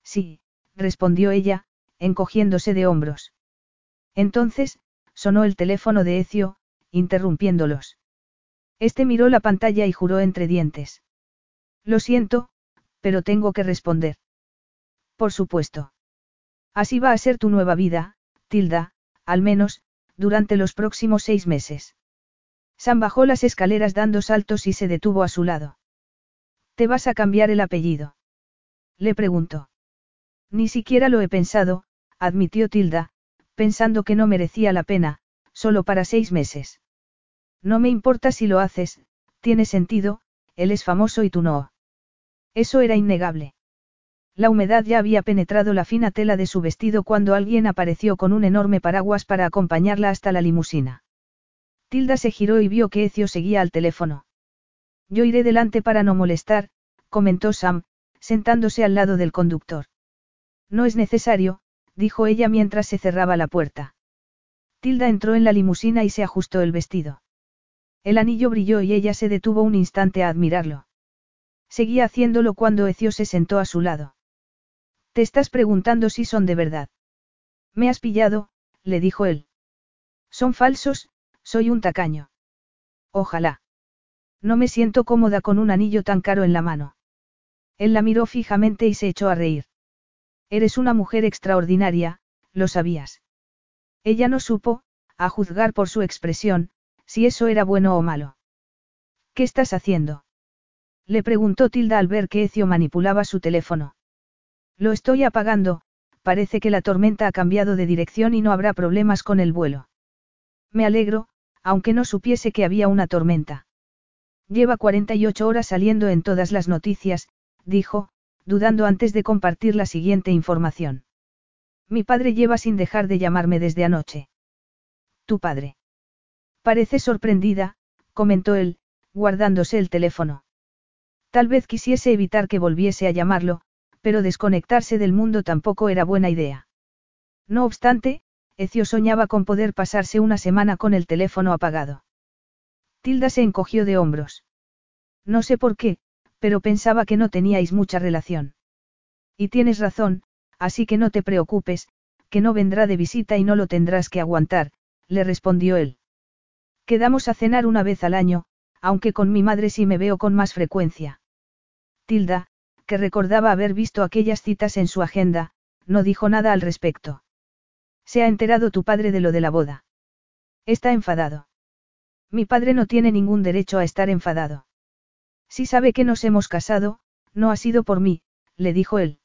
Sí, respondió ella, encogiéndose de hombros. Entonces, sonó el teléfono de Ecio, interrumpiéndolos. Este miró la pantalla y juró entre dientes. Lo siento, pero tengo que responder. Por supuesto. Así va a ser tu nueva vida, Tilda, al menos, durante los próximos seis meses. Sam bajó las escaleras dando saltos y se detuvo a su lado. ¿Te vas a cambiar el apellido? Le preguntó. Ni siquiera lo he pensado, admitió Tilda, pensando que no merecía la pena, solo para seis meses. No me importa si lo haces, tiene sentido, él es famoso y tú no. Eso era innegable. La humedad ya había penetrado la fina tela de su vestido cuando alguien apareció con un enorme paraguas para acompañarla hasta la limusina. Tilda se giró y vio que Ecio seguía al teléfono. Yo iré delante para no molestar, comentó Sam, sentándose al lado del conductor. No es necesario, dijo ella mientras se cerraba la puerta. Tilda entró en la limusina y se ajustó el vestido. El anillo brilló y ella se detuvo un instante a admirarlo. Seguía haciéndolo cuando Ecio se sentó a su lado. Te estás preguntando si son de verdad. Me has pillado, le dijo él. Son falsos, soy un tacaño. Ojalá. No me siento cómoda con un anillo tan caro en la mano. Él la miró fijamente y se echó a reír. Eres una mujer extraordinaria, lo sabías. Ella no supo, a juzgar por su expresión, si eso era bueno o malo. ¿Qué estás haciendo? Le preguntó Tilda al ver que Ecio manipulaba su teléfono. Lo estoy apagando, parece que la tormenta ha cambiado de dirección y no habrá problemas con el vuelo. Me alegro, aunque no supiese que había una tormenta. Lleva 48 horas saliendo en todas las noticias, dijo, dudando antes de compartir la siguiente información. Mi padre lleva sin dejar de llamarme desde anoche. Tu padre. Parece sorprendida, comentó él, guardándose el teléfono. Tal vez quisiese evitar que volviese a llamarlo, pero desconectarse del mundo tampoco era buena idea. No obstante, Ecio soñaba con poder pasarse una semana con el teléfono apagado. Tilda se encogió de hombros. No sé por qué, pero pensaba que no teníais mucha relación. Y tienes razón, así que no te preocupes, que no vendrá de visita y no lo tendrás que aguantar, le respondió él. Quedamos a cenar una vez al año, aunque con mi madre sí me veo con más frecuencia. Tilda, que recordaba haber visto aquellas citas en su agenda, no dijo nada al respecto. ¿Se ha enterado tu padre de lo de la boda? Está enfadado. Mi padre no tiene ningún derecho a estar enfadado. Si sabe que nos hemos casado, no ha sido por mí, le dijo él.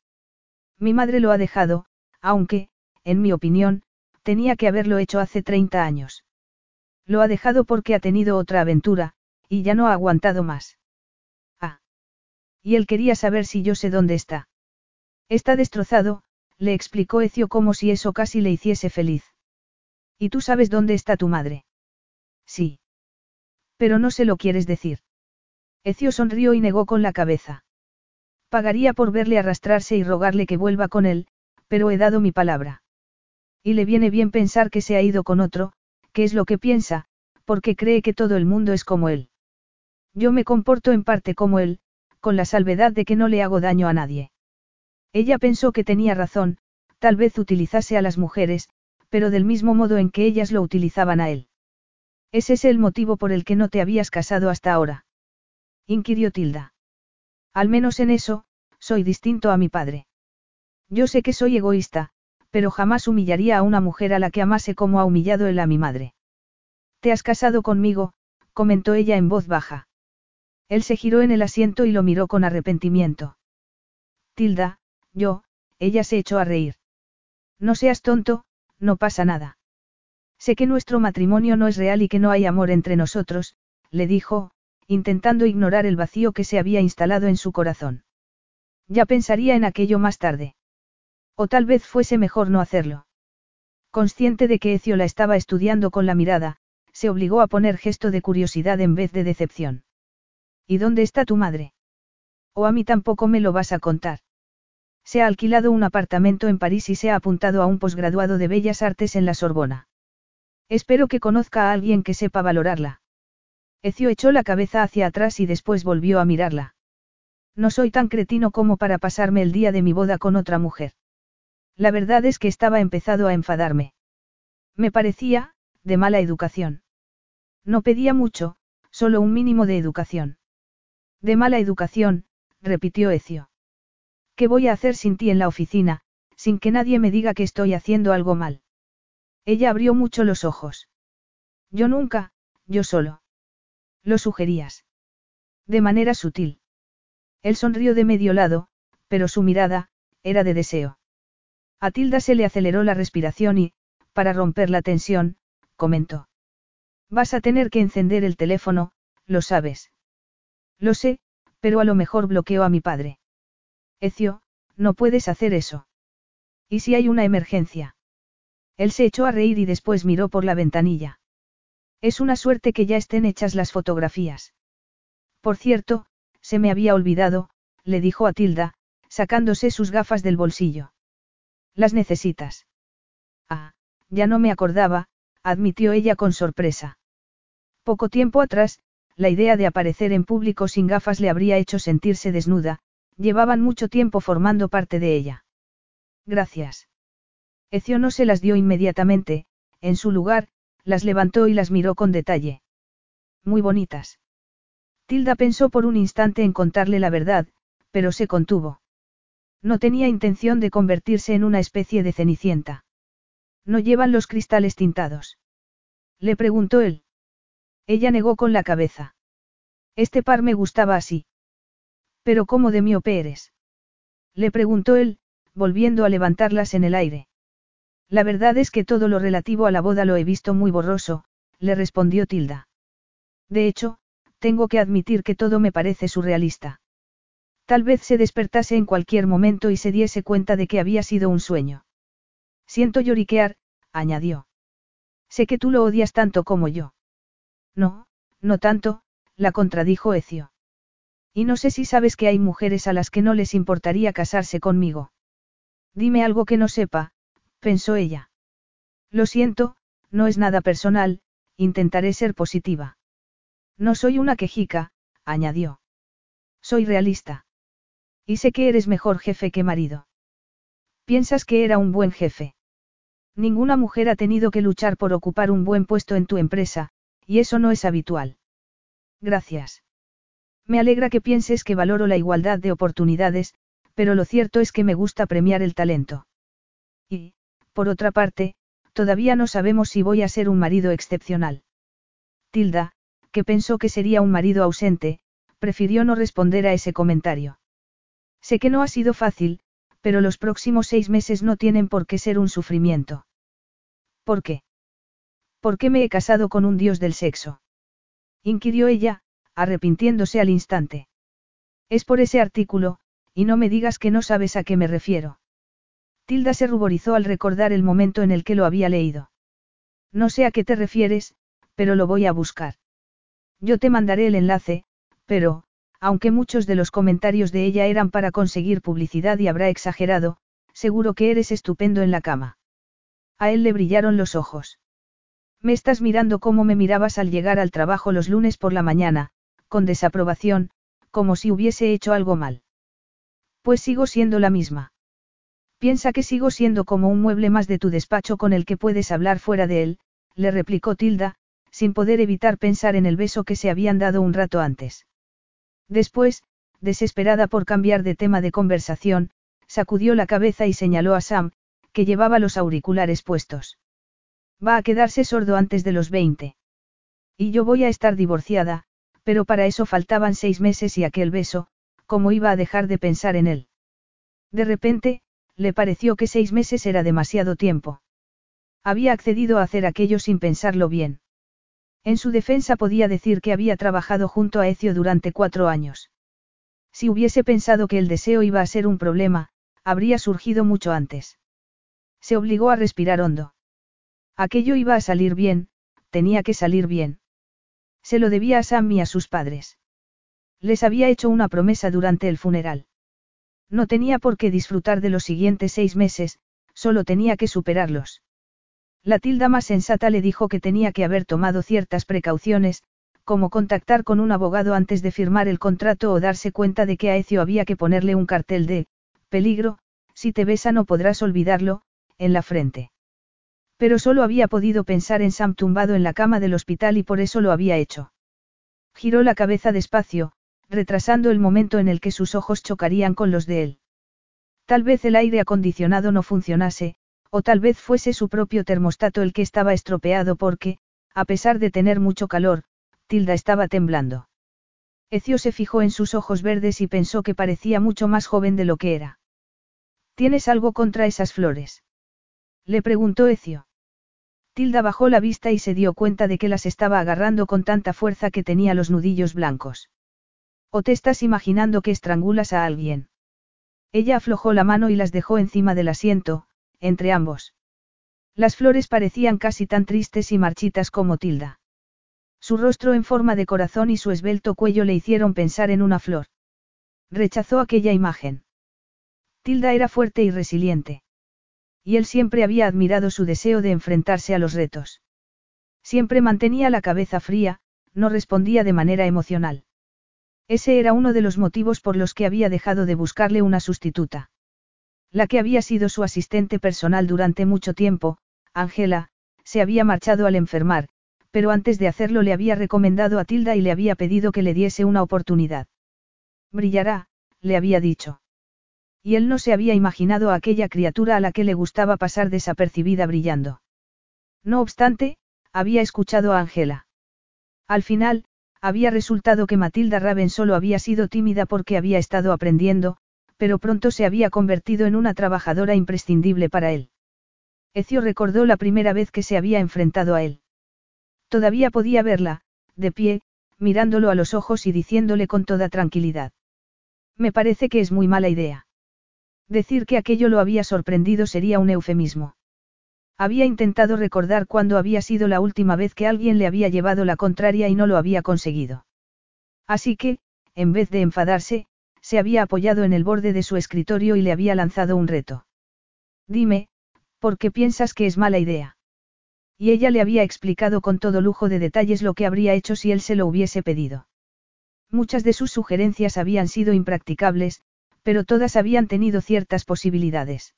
Mi madre lo ha dejado, aunque, en mi opinión, tenía que haberlo hecho hace 30 años. Lo ha dejado porque ha tenido otra aventura, y ya no ha aguantado más. Y él quería saber si yo sé dónde está. Está destrozado, le explicó Ecio como si eso casi le hiciese feliz. ¿Y tú sabes dónde está tu madre? Sí. Pero no se lo quieres decir. Ecio sonrió y negó con la cabeza. Pagaría por verle arrastrarse y rogarle que vuelva con él, pero he dado mi palabra. Y le viene bien pensar que se ha ido con otro, que es lo que piensa, porque cree que todo el mundo es como él. Yo me comporto en parte como él, con la salvedad de que no le hago daño a nadie. Ella pensó que tenía razón, tal vez utilizase a las mujeres, pero del mismo modo en que ellas lo utilizaban a él. ¿Ese es el motivo por el que no te habías casado hasta ahora? inquirió Tilda. Al menos en eso, soy distinto a mi padre. Yo sé que soy egoísta, pero jamás humillaría a una mujer a la que amase como ha humillado él a mi madre. Te has casado conmigo, comentó ella en voz baja. Él se giró en el asiento y lo miró con arrepentimiento. Tilda, yo, ella se echó a reír. No seas tonto, no pasa nada. Sé que nuestro matrimonio no es real y que no hay amor entre nosotros, le dijo, intentando ignorar el vacío que se había instalado en su corazón. Ya pensaría en aquello más tarde. O tal vez fuese mejor no hacerlo. Consciente de que Ecio la estaba estudiando con la mirada, se obligó a poner gesto de curiosidad en vez de decepción. ¿Y dónde está tu madre? O a mí tampoco me lo vas a contar. Se ha alquilado un apartamento en París y se ha apuntado a un posgraduado de Bellas Artes en la Sorbona. Espero que conozca a alguien que sepa valorarla. Ecio echó la cabeza hacia atrás y después volvió a mirarla. No soy tan cretino como para pasarme el día de mi boda con otra mujer. La verdad es que estaba empezado a enfadarme. Me parecía, de mala educación. No pedía mucho, solo un mínimo de educación. De mala educación, repitió Ecio. ¿Qué voy a hacer sin ti en la oficina, sin que nadie me diga que estoy haciendo algo mal? Ella abrió mucho los ojos. Yo nunca, yo solo. Lo sugerías. De manera sutil. Él sonrió de medio lado, pero su mirada, era de deseo. A Tilda se le aceleró la respiración y, para romper la tensión, comentó. Vas a tener que encender el teléfono, lo sabes. Lo sé, pero a lo mejor bloqueo a mi padre. Ecio, no puedes hacer eso. ¿Y si hay una emergencia? Él se echó a reír y después miró por la ventanilla. Es una suerte que ya estén hechas las fotografías. Por cierto, se me había olvidado, le dijo a Tilda, sacándose sus gafas del bolsillo. ¿Las necesitas? Ah, ya no me acordaba, admitió ella con sorpresa. Poco tiempo atrás, la idea de aparecer en público sin gafas le habría hecho sentirse desnuda, llevaban mucho tiempo formando parte de ella. Gracias. Ecio no se las dio inmediatamente, en su lugar, las levantó y las miró con detalle. Muy bonitas. Tilda pensó por un instante en contarle la verdad, pero se contuvo. No tenía intención de convertirse en una especie de cenicienta. ¿No llevan los cristales tintados? Le preguntó él. Ella negó con la cabeza. Este par me gustaba así. Pero ¿cómo de miope eres? Le preguntó él, volviendo a levantarlas en el aire. La verdad es que todo lo relativo a la boda lo he visto muy borroso, le respondió Tilda. De hecho, tengo que admitir que todo me parece surrealista. Tal vez se despertase en cualquier momento y se diese cuenta de que había sido un sueño. Siento lloriquear, añadió. Sé que tú lo odias tanto como yo. No, no tanto, la contradijo Ecio. Y no sé si sabes que hay mujeres a las que no les importaría casarse conmigo. Dime algo que no sepa, pensó ella. Lo siento, no es nada personal, intentaré ser positiva. No soy una quejica, añadió. Soy realista. Y sé que eres mejor jefe que marido. ¿Piensas que era un buen jefe? Ninguna mujer ha tenido que luchar por ocupar un buen puesto en tu empresa, y eso no es habitual. Gracias. Me alegra que pienses que valoro la igualdad de oportunidades, pero lo cierto es que me gusta premiar el talento. Y, por otra parte, todavía no sabemos si voy a ser un marido excepcional. Tilda, que pensó que sería un marido ausente, prefirió no responder a ese comentario. Sé que no ha sido fácil, pero los próximos seis meses no tienen por qué ser un sufrimiento. ¿Por qué? ¿Por qué me he casado con un dios del sexo? inquirió ella, arrepintiéndose al instante. Es por ese artículo, y no me digas que no sabes a qué me refiero. Tilda se ruborizó al recordar el momento en el que lo había leído. No sé a qué te refieres, pero lo voy a buscar. Yo te mandaré el enlace, pero, aunque muchos de los comentarios de ella eran para conseguir publicidad y habrá exagerado, seguro que eres estupendo en la cama. A él le brillaron los ojos. Me estás mirando como me mirabas al llegar al trabajo los lunes por la mañana, con desaprobación, como si hubiese hecho algo mal. Pues sigo siendo la misma. Piensa que sigo siendo como un mueble más de tu despacho con el que puedes hablar fuera de él, le replicó Tilda, sin poder evitar pensar en el beso que se habían dado un rato antes. Después, desesperada por cambiar de tema de conversación, sacudió la cabeza y señaló a Sam, que llevaba los auriculares puestos. Va a quedarse sordo antes de los 20. Y yo voy a estar divorciada, pero para eso faltaban seis meses y aquel beso, ¿cómo iba a dejar de pensar en él? De repente, le pareció que seis meses era demasiado tiempo. Había accedido a hacer aquello sin pensarlo bien. En su defensa podía decir que había trabajado junto a Ecio durante cuatro años. Si hubiese pensado que el deseo iba a ser un problema, habría surgido mucho antes. Se obligó a respirar hondo. Aquello iba a salir bien, tenía que salir bien. Se lo debía a Sam y a sus padres. Les había hecho una promesa durante el funeral. No tenía por qué disfrutar de los siguientes seis meses, solo tenía que superarlos. La tilda más sensata le dijo que tenía que haber tomado ciertas precauciones, como contactar con un abogado antes de firmar el contrato o darse cuenta de que a Ecio había que ponerle un cartel de, peligro, si te besa no podrás olvidarlo, en la frente. Pero solo había podido pensar en Sam tumbado en la cama del hospital y por eso lo había hecho. Giró la cabeza despacio, retrasando el momento en el que sus ojos chocarían con los de él. Tal vez el aire acondicionado no funcionase, o tal vez fuese su propio termostato el que estaba estropeado porque, a pesar de tener mucho calor, Tilda estaba temblando. Ecio se fijó en sus ojos verdes y pensó que parecía mucho más joven de lo que era. ¿Tienes algo contra esas flores? Le preguntó Ecio. Tilda bajó la vista y se dio cuenta de que las estaba agarrando con tanta fuerza que tenía los nudillos blancos. ¿O te estás imaginando que estrangulas a alguien? Ella aflojó la mano y las dejó encima del asiento, entre ambos. Las flores parecían casi tan tristes y marchitas como Tilda. Su rostro en forma de corazón y su esbelto cuello le hicieron pensar en una flor. Rechazó aquella imagen. Tilda era fuerte y resiliente. Y él siempre había admirado su deseo de enfrentarse a los retos. Siempre mantenía la cabeza fría, no respondía de manera emocional. Ese era uno de los motivos por los que había dejado de buscarle una sustituta. La que había sido su asistente personal durante mucho tiempo, Angela, se había marchado al enfermar, pero antes de hacerlo le había recomendado a Tilda y le había pedido que le diese una oportunidad. Brillará, le había dicho. Y él no se había imaginado a aquella criatura a la que le gustaba pasar desapercibida brillando. No obstante, había escuchado a Angela. Al final, había resultado que Matilda Raven solo había sido tímida porque había estado aprendiendo, pero pronto se había convertido en una trabajadora imprescindible para él. Ecio recordó la primera vez que se había enfrentado a él. Todavía podía verla, de pie, mirándolo a los ojos y diciéndole con toda tranquilidad. Me parece que es muy mala idea. Decir que aquello lo había sorprendido sería un eufemismo. Había intentado recordar cuándo había sido la última vez que alguien le había llevado la contraria y no lo había conseguido. Así que, en vez de enfadarse, se había apoyado en el borde de su escritorio y le había lanzado un reto. Dime, ¿por qué piensas que es mala idea? Y ella le había explicado con todo lujo de detalles lo que habría hecho si él se lo hubiese pedido. Muchas de sus sugerencias habían sido impracticables, pero todas habían tenido ciertas posibilidades.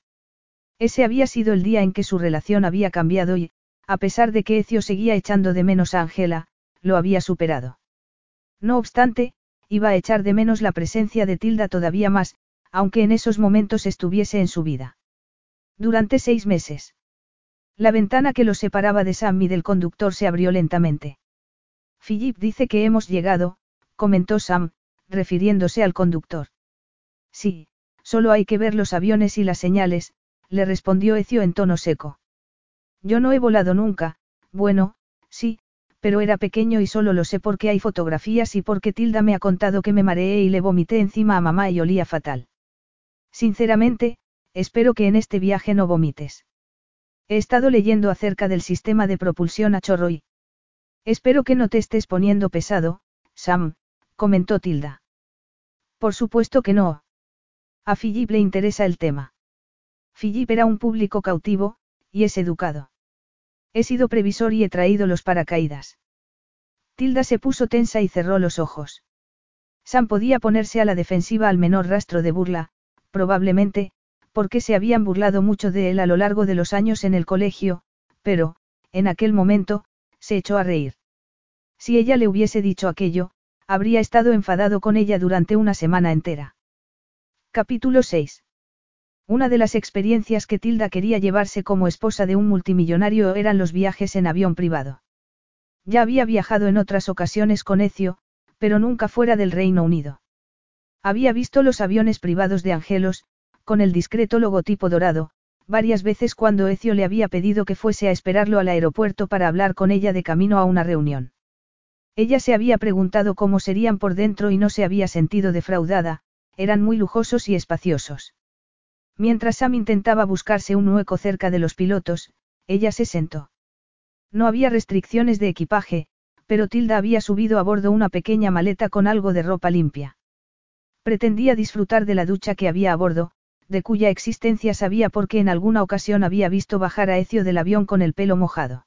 Ese había sido el día en que su relación había cambiado y, a pesar de que Ecio seguía echando de menos a Angela, lo había superado. No obstante, iba a echar de menos la presencia de Tilda todavía más, aunque en esos momentos estuviese en su vida. Durante seis meses. La ventana que los separaba de Sam y del conductor se abrió lentamente. Philip dice que hemos llegado, comentó Sam, refiriéndose al conductor. Sí, solo hay que ver los aviones y las señales, le respondió Ecio en tono seco. Yo no he volado nunca, bueno, sí, pero era pequeño y solo lo sé porque hay fotografías y porque Tilda me ha contado que me mareé y le vomité encima a mamá y olía fatal. Sinceramente, espero que en este viaje no vomites. He estado leyendo acerca del sistema de propulsión a chorro y... Espero que no te estés poniendo pesado, Sam, comentó Tilda. Por supuesto que no. A Philip le interesa el tema. Philip era un público cautivo, y es educado. He sido previsor y he traído los paracaídas. Tilda se puso tensa y cerró los ojos. Sam podía ponerse a la defensiva al menor rastro de burla, probablemente, porque se habían burlado mucho de él a lo largo de los años en el colegio, pero, en aquel momento, se echó a reír. Si ella le hubiese dicho aquello, habría estado enfadado con ella durante una semana entera. Capítulo 6. Una de las experiencias que Tilda quería llevarse como esposa de un multimillonario eran los viajes en avión privado. Ya había viajado en otras ocasiones con Ecio, pero nunca fuera del Reino Unido. Había visto los aviones privados de Angelos, con el discreto logotipo dorado, varias veces cuando Ecio le había pedido que fuese a esperarlo al aeropuerto para hablar con ella de camino a una reunión. Ella se había preguntado cómo serían por dentro y no se había sentido defraudada, eran muy lujosos y espaciosos. Mientras Sam intentaba buscarse un hueco cerca de los pilotos, ella se sentó. No había restricciones de equipaje, pero Tilda había subido a bordo una pequeña maleta con algo de ropa limpia. Pretendía disfrutar de la ducha que había a bordo, de cuya existencia sabía porque en alguna ocasión había visto bajar a Ecio del avión con el pelo mojado.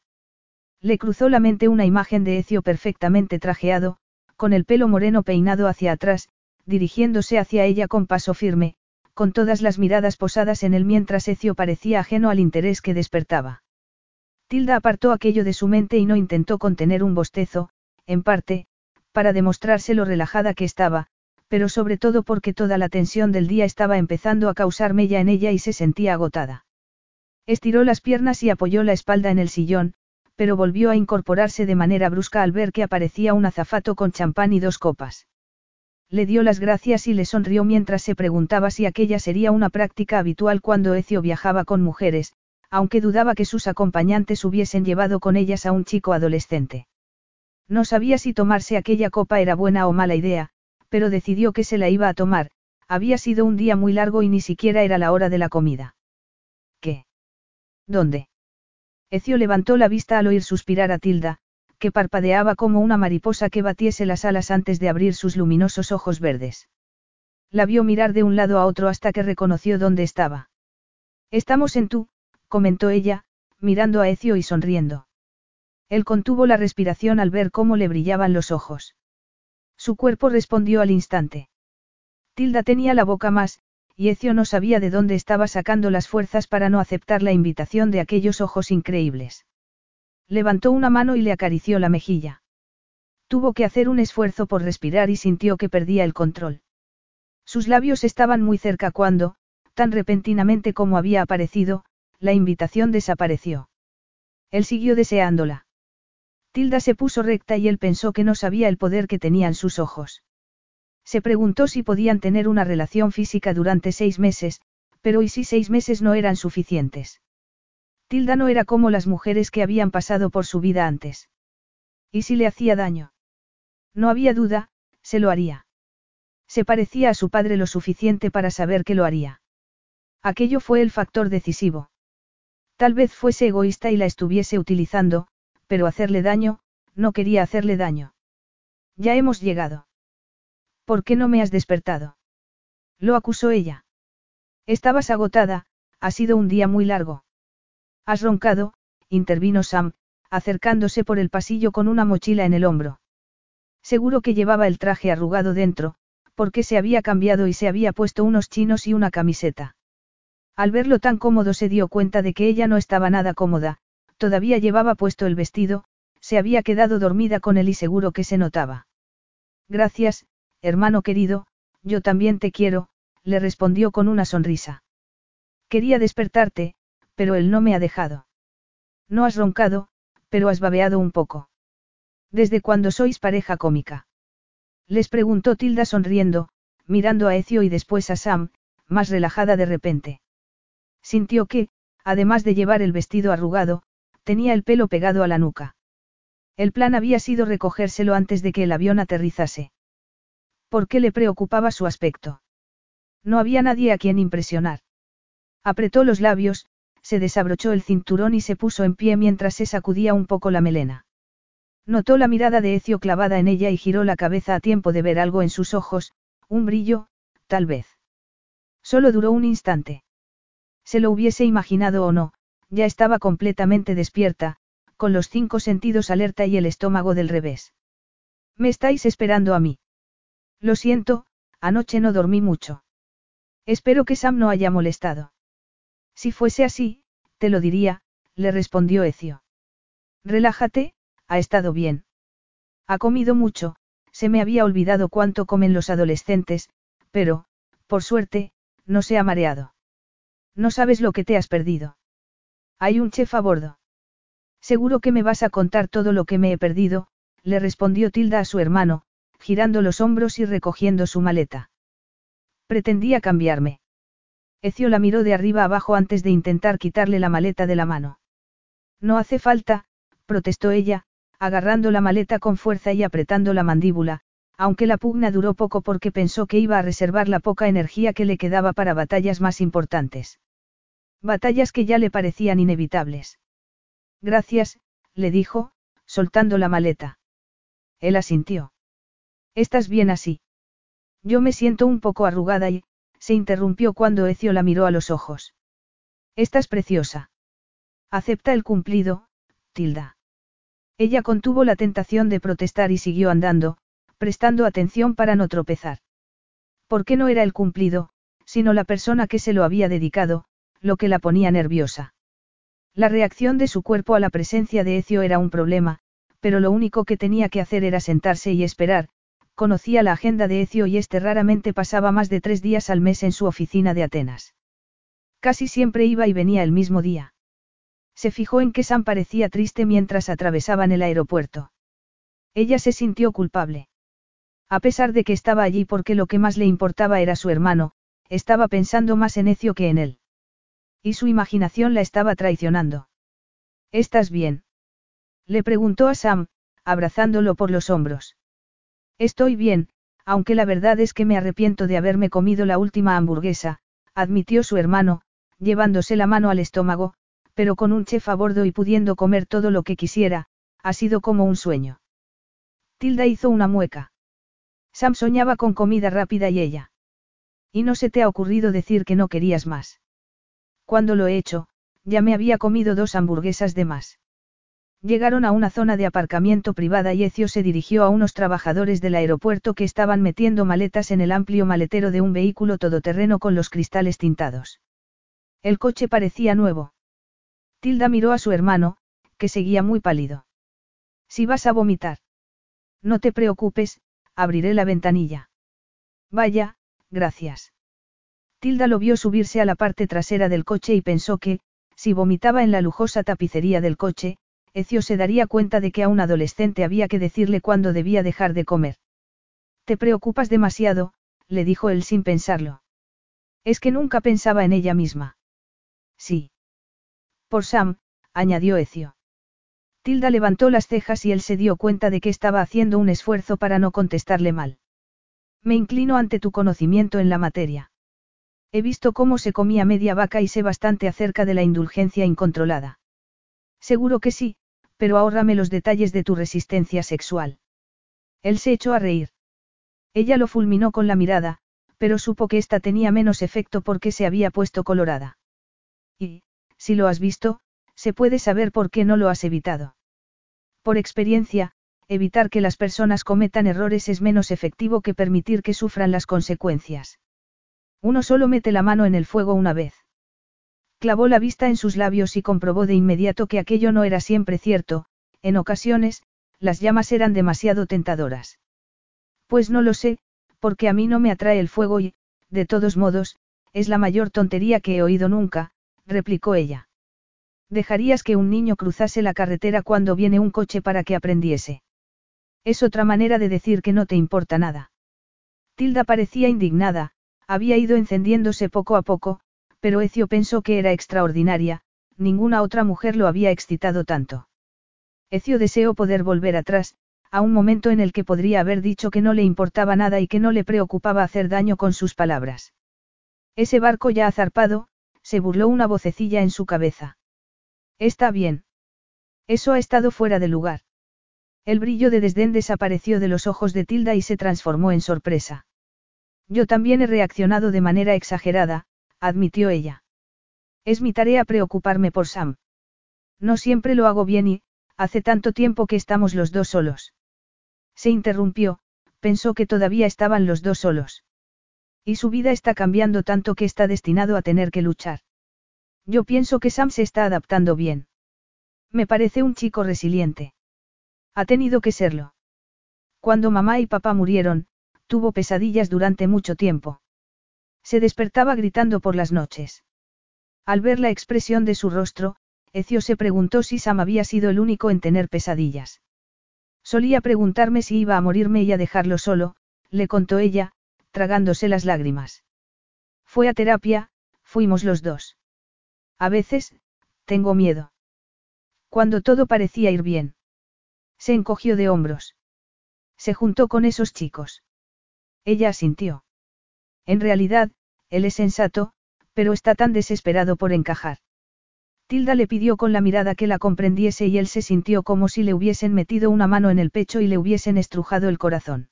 Le cruzó la mente una imagen de Ecio perfectamente trajeado, con el pelo moreno peinado hacia atrás, dirigiéndose hacia ella con paso firme, con todas las miradas posadas en él mientras Ecio parecía ajeno al interés que despertaba. Tilda apartó aquello de su mente y no intentó contener un bostezo, en parte, para demostrárselo lo relajada que estaba, pero sobre todo porque toda la tensión del día estaba empezando a causar mella en ella y se sentía agotada. Estiró las piernas y apoyó la espalda en el sillón, pero volvió a incorporarse de manera brusca al ver que aparecía un azafato con champán y dos copas le dio las gracias y le sonrió mientras se preguntaba si aquella sería una práctica habitual cuando Ecio viajaba con mujeres, aunque dudaba que sus acompañantes hubiesen llevado con ellas a un chico adolescente. No sabía si tomarse aquella copa era buena o mala idea, pero decidió que se la iba a tomar, había sido un día muy largo y ni siquiera era la hora de la comida. ¿Qué? ¿Dónde? Ecio levantó la vista al oír suspirar a Tilda, que parpadeaba como una mariposa que batiese las alas antes de abrir sus luminosos ojos verdes. La vio mirar de un lado a otro hasta que reconoció dónde estaba. Estamos en tú, comentó ella, mirando a Ecio y sonriendo. Él contuvo la respiración al ver cómo le brillaban los ojos. Su cuerpo respondió al instante. Tilda tenía la boca más, y Ecio no sabía de dónde estaba sacando las fuerzas para no aceptar la invitación de aquellos ojos increíbles. Levantó una mano y le acarició la mejilla. Tuvo que hacer un esfuerzo por respirar y sintió que perdía el control. Sus labios estaban muy cerca cuando, tan repentinamente como había aparecido, la invitación desapareció. Él siguió deseándola. Tilda se puso recta y él pensó que no sabía el poder que tenían sus ojos. Se preguntó si podían tener una relación física durante seis meses, pero ¿y si seis meses no eran suficientes? Tilda no era como las mujeres que habían pasado por su vida antes. ¿Y si le hacía daño? No había duda, se lo haría. Se parecía a su padre lo suficiente para saber que lo haría. Aquello fue el factor decisivo. Tal vez fuese egoísta y la estuviese utilizando, pero hacerle daño, no quería hacerle daño. Ya hemos llegado. ¿Por qué no me has despertado? Lo acusó ella. Estabas agotada, ha sido un día muy largo. Has roncado, intervino Sam, acercándose por el pasillo con una mochila en el hombro. Seguro que llevaba el traje arrugado dentro, porque se había cambiado y se había puesto unos chinos y una camiseta. Al verlo tan cómodo se dio cuenta de que ella no estaba nada cómoda, todavía llevaba puesto el vestido, se había quedado dormida con él y seguro que se notaba. Gracias, hermano querido, yo también te quiero, le respondió con una sonrisa. Quería despertarte, pero él no me ha dejado. No has roncado, pero has babeado un poco. ¿Desde cuándo sois pareja cómica? Les preguntó Tilda sonriendo, mirando a Ecio y después a Sam, más relajada de repente. Sintió que, además de llevar el vestido arrugado, tenía el pelo pegado a la nuca. El plan había sido recogérselo antes de que el avión aterrizase. ¿Por qué le preocupaba su aspecto? No había nadie a quien impresionar. Apretó los labios, se desabrochó el cinturón y se puso en pie mientras se sacudía un poco la melena. Notó la mirada de Ecio clavada en ella y giró la cabeza a tiempo de ver algo en sus ojos, un brillo, tal vez. Solo duró un instante. Se lo hubiese imaginado o no, ya estaba completamente despierta, con los cinco sentidos alerta y el estómago del revés. ¿Me estáis esperando a mí? Lo siento, anoche no dormí mucho. Espero que Sam no haya molestado. Si fuese así, te lo diría, le respondió Ecio. Relájate, ha estado bien. Ha comido mucho, se me había olvidado cuánto comen los adolescentes, pero, por suerte, no se ha mareado. No sabes lo que te has perdido. Hay un chef a bordo. Seguro que me vas a contar todo lo que me he perdido, le respondió Tilda a su hermano, girando los hombros y recogiendo su maleta. Pretendía cambiarme. Ecio la miró de arriba abajo antes de intentar quitarle la maleta de la mano. No hace falta, protestó ella, agarrando la maleta con fuerza y apretando la mandíbula, aunque la pugna duró poco porque pensó que iba a reservar la poca energía que le quedaba para batallas más importantes. Batallas que ya le parecían inevitables. Gracias, le dijo, soltando la maleta. Él asintió. ¿Estás bien así? Yo me siento un poco arrugada y, se interrumpió cuando Ecio la miró a los ojos. Estás preciosa. Acepta el cumplido, Tilda. Ella contuvo la tentación de protestar y siguió andando, prestando atención para no tropezar. ¿Por qué no era el cumplido, sino la persona que se lo había dedicado, lo que la ponía nerviosa? La reacción de su cuerpo a la presencia de Ecio era un problema, pero lo único que tenía que hacer era sentarse y esperar, conocía la agenda de Ecio y este raramente pasaba más de tres días al mes en su oficina de Atenas. Casi siempre iba y venía el mismo día. Se fijó en que Sam parecía triste mientras atravesaban el aeropuerto. Ella se sintió culpable. A pesar de que estaba allí porque lo que más le importaba era su hermano, estaba pensando más en Ecio que en él. Y su imaginación la estaba traicionando. ¿Estás bien? Le preguntó a Sam, abrazándolo por los hombros. Estoy bien, aunque la verdad es que me arrepiento de haberme comido la última hamburguesa, admitió su hermano, llevándose la mano al estómago, pero con un chef a bordo y pudiendo comer todo lo que quisiera, ha sido como un sueño. Tilda hizo una mueca. Sam soñaba con comida rápida y ella. ¿Y no se te ha ocurrido decir que no querías más? Cuando lo he hecho, ya me había comido dos hamburguesas de más. Llegaron a una zona de aparcamiento privada y Ecio se dirigió a unos trabajadores del aeropuerto que estaban metiendo maletas en el amplio maletero de un vehículo todoterreno con los cristales tintados. El coche parecía nuevo. Tilda miró a su hermano, que seguía muy pálido. Si vas a vomitar. No te preocupes, abriré la ventanilla. Vaya, gracias. Tilda lo vio subirse a la parte trasera del coche y pensó que, si vomitaba en la lujosa tapicería del coche, Ecio se daría cuenta de que a un adolescente había que decirle cuándo debía dejar de comer. Te preocupas demasiado, le dijo él sin pensarlo. Es que nunca pensaba en ella misma. Sí. Por Sam, añadió Ecio. Tilda levantó las cejas y él se dio cuenta de que estaba haciendo un esfuerzo para no contestarle mal. Me inclino ante tu conocimiento en la materia. He visto cómo se comía media vaca y sé bastante acerca de la indulgencia incontrolada. Seguro que sí, pero ahórrame los detalles de tu resistencia sexual. Él se echó a reír. Ella lo fulminó con la mirada, pero supo que ésta tenía menos efecto porque se había puesto colorada. Y, si lo has visto, se puede saber por qué no lo has evitado. Por experiencia, evitar que las personas cometan errores es menos efectivo que permitir que sufran las consecuencias. Uno solo mete la mano en el fuego una vez. Clavó la vista en sus labios y comprobó de inmediato que aquello no era siempre cierto, en ocasiones, las llamas eran demasiado tentadoras. Pues no lo sé, porque a mí no me atrae el fuego y, de todos modos, es la mayor tontería que he oído nunca, replicó ella. ¿Dejarías que un niño cruzase la carretera cuando viene un coche para que aprendiese? Es otra manera de decir que no te importa nada. Tilda parecía indignada, había ido encendiéndose poco a poco, pero Ecio pensó que era extraordinaria, ninguna otra mujer lo había excitado tanto. Ecio deseó poder volver atrás, a un momento en el que podría haber dicho que no le importaba nada y que no le preocupaba hacer daño con sus palabras. Ese barco ya ha zarpado, se burló una vocecilla en su cabeza. Está bien. Eso ha estado fuera de lugar. El brillo de desdén desapareció de los ojos de Tilda y se transformó en sorpresa. Yo también he reaccionado de manera exagerada, admitió ella. Es mi tarea preocuparme por Sam. No siempre lo hago bien y, hace tanto tiempo que estamos los dos solos. Se interrumpió, pensó que todavía estaban los dos solos. Y su vida está cambiando tanto que está destinado a tener que luchar. Yo pienso que Sam se está adaptando bien. Me parece un chico resiliente. Ha tenido que serlo. Cuando mamá y papá murieron, tuvo pesadillas durante mucho tiempo. Se despertaba gritando por las noches. Al ver la expresión de su rostro, Ecio se preguntó si Sam había sido el único en tener pesadillas. Solía preguntarme si iba a morirme y a dejarlo solo, le contó ella, tragándose las lágrimas. Fue a terapia, fuimos los dos. A veces, tengo miedo. Cuando todo parecía ir bien. Se encogió de hombros. Se juntó con esos chicos. Ella asintió. En realidad, él es sensato, pero está tan desesperado por encajar. Tilda le pidió con la mirada que la comprendiese y él se sintió como si le hubiesen metido una mano en el pecho y le hubiesen estrujado el corazón.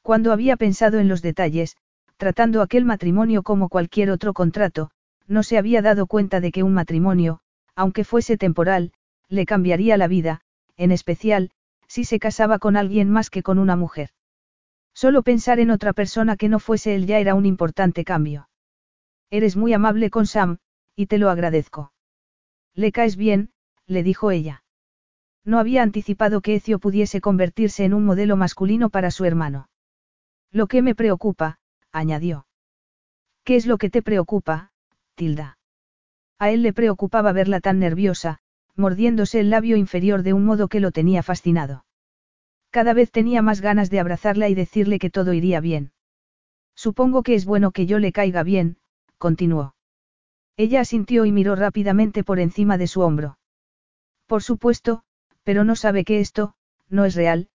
Cuando había pensado en los detalles, tratando aquel matrimonio como cualquier otro contrato, no se había dado cuenta de que un matrimonio, aunque fuese temporal, le cambiaría la vida, en especial, si se casaba con alguien más que con una mujer. Solo pensar en otra persona que no fuese él ya era un importante cambio. Eres muy amable con Sam, y te lo agradezco. Le caes bien, le dijo ella. No había anticipado que Ecio pudiese convertirse en un modelo masculino para su hermano. Lo que me preocupa, añadió. ¿Qué es lo que te preocupa, Tilda? A él le preocupaba verla tan nerviosa, mordiéndose el labio inferior de un modo que lo tenía fascinado. Cada vez tenía más ganas de abrazarla y decirle que todo iría bien. Supongo que es bueno que yo le caiga bien, continuó. Ella asintió y miró rápidamente por encima de su hombro. Por supuesto, pero no sabe que esto, no es real,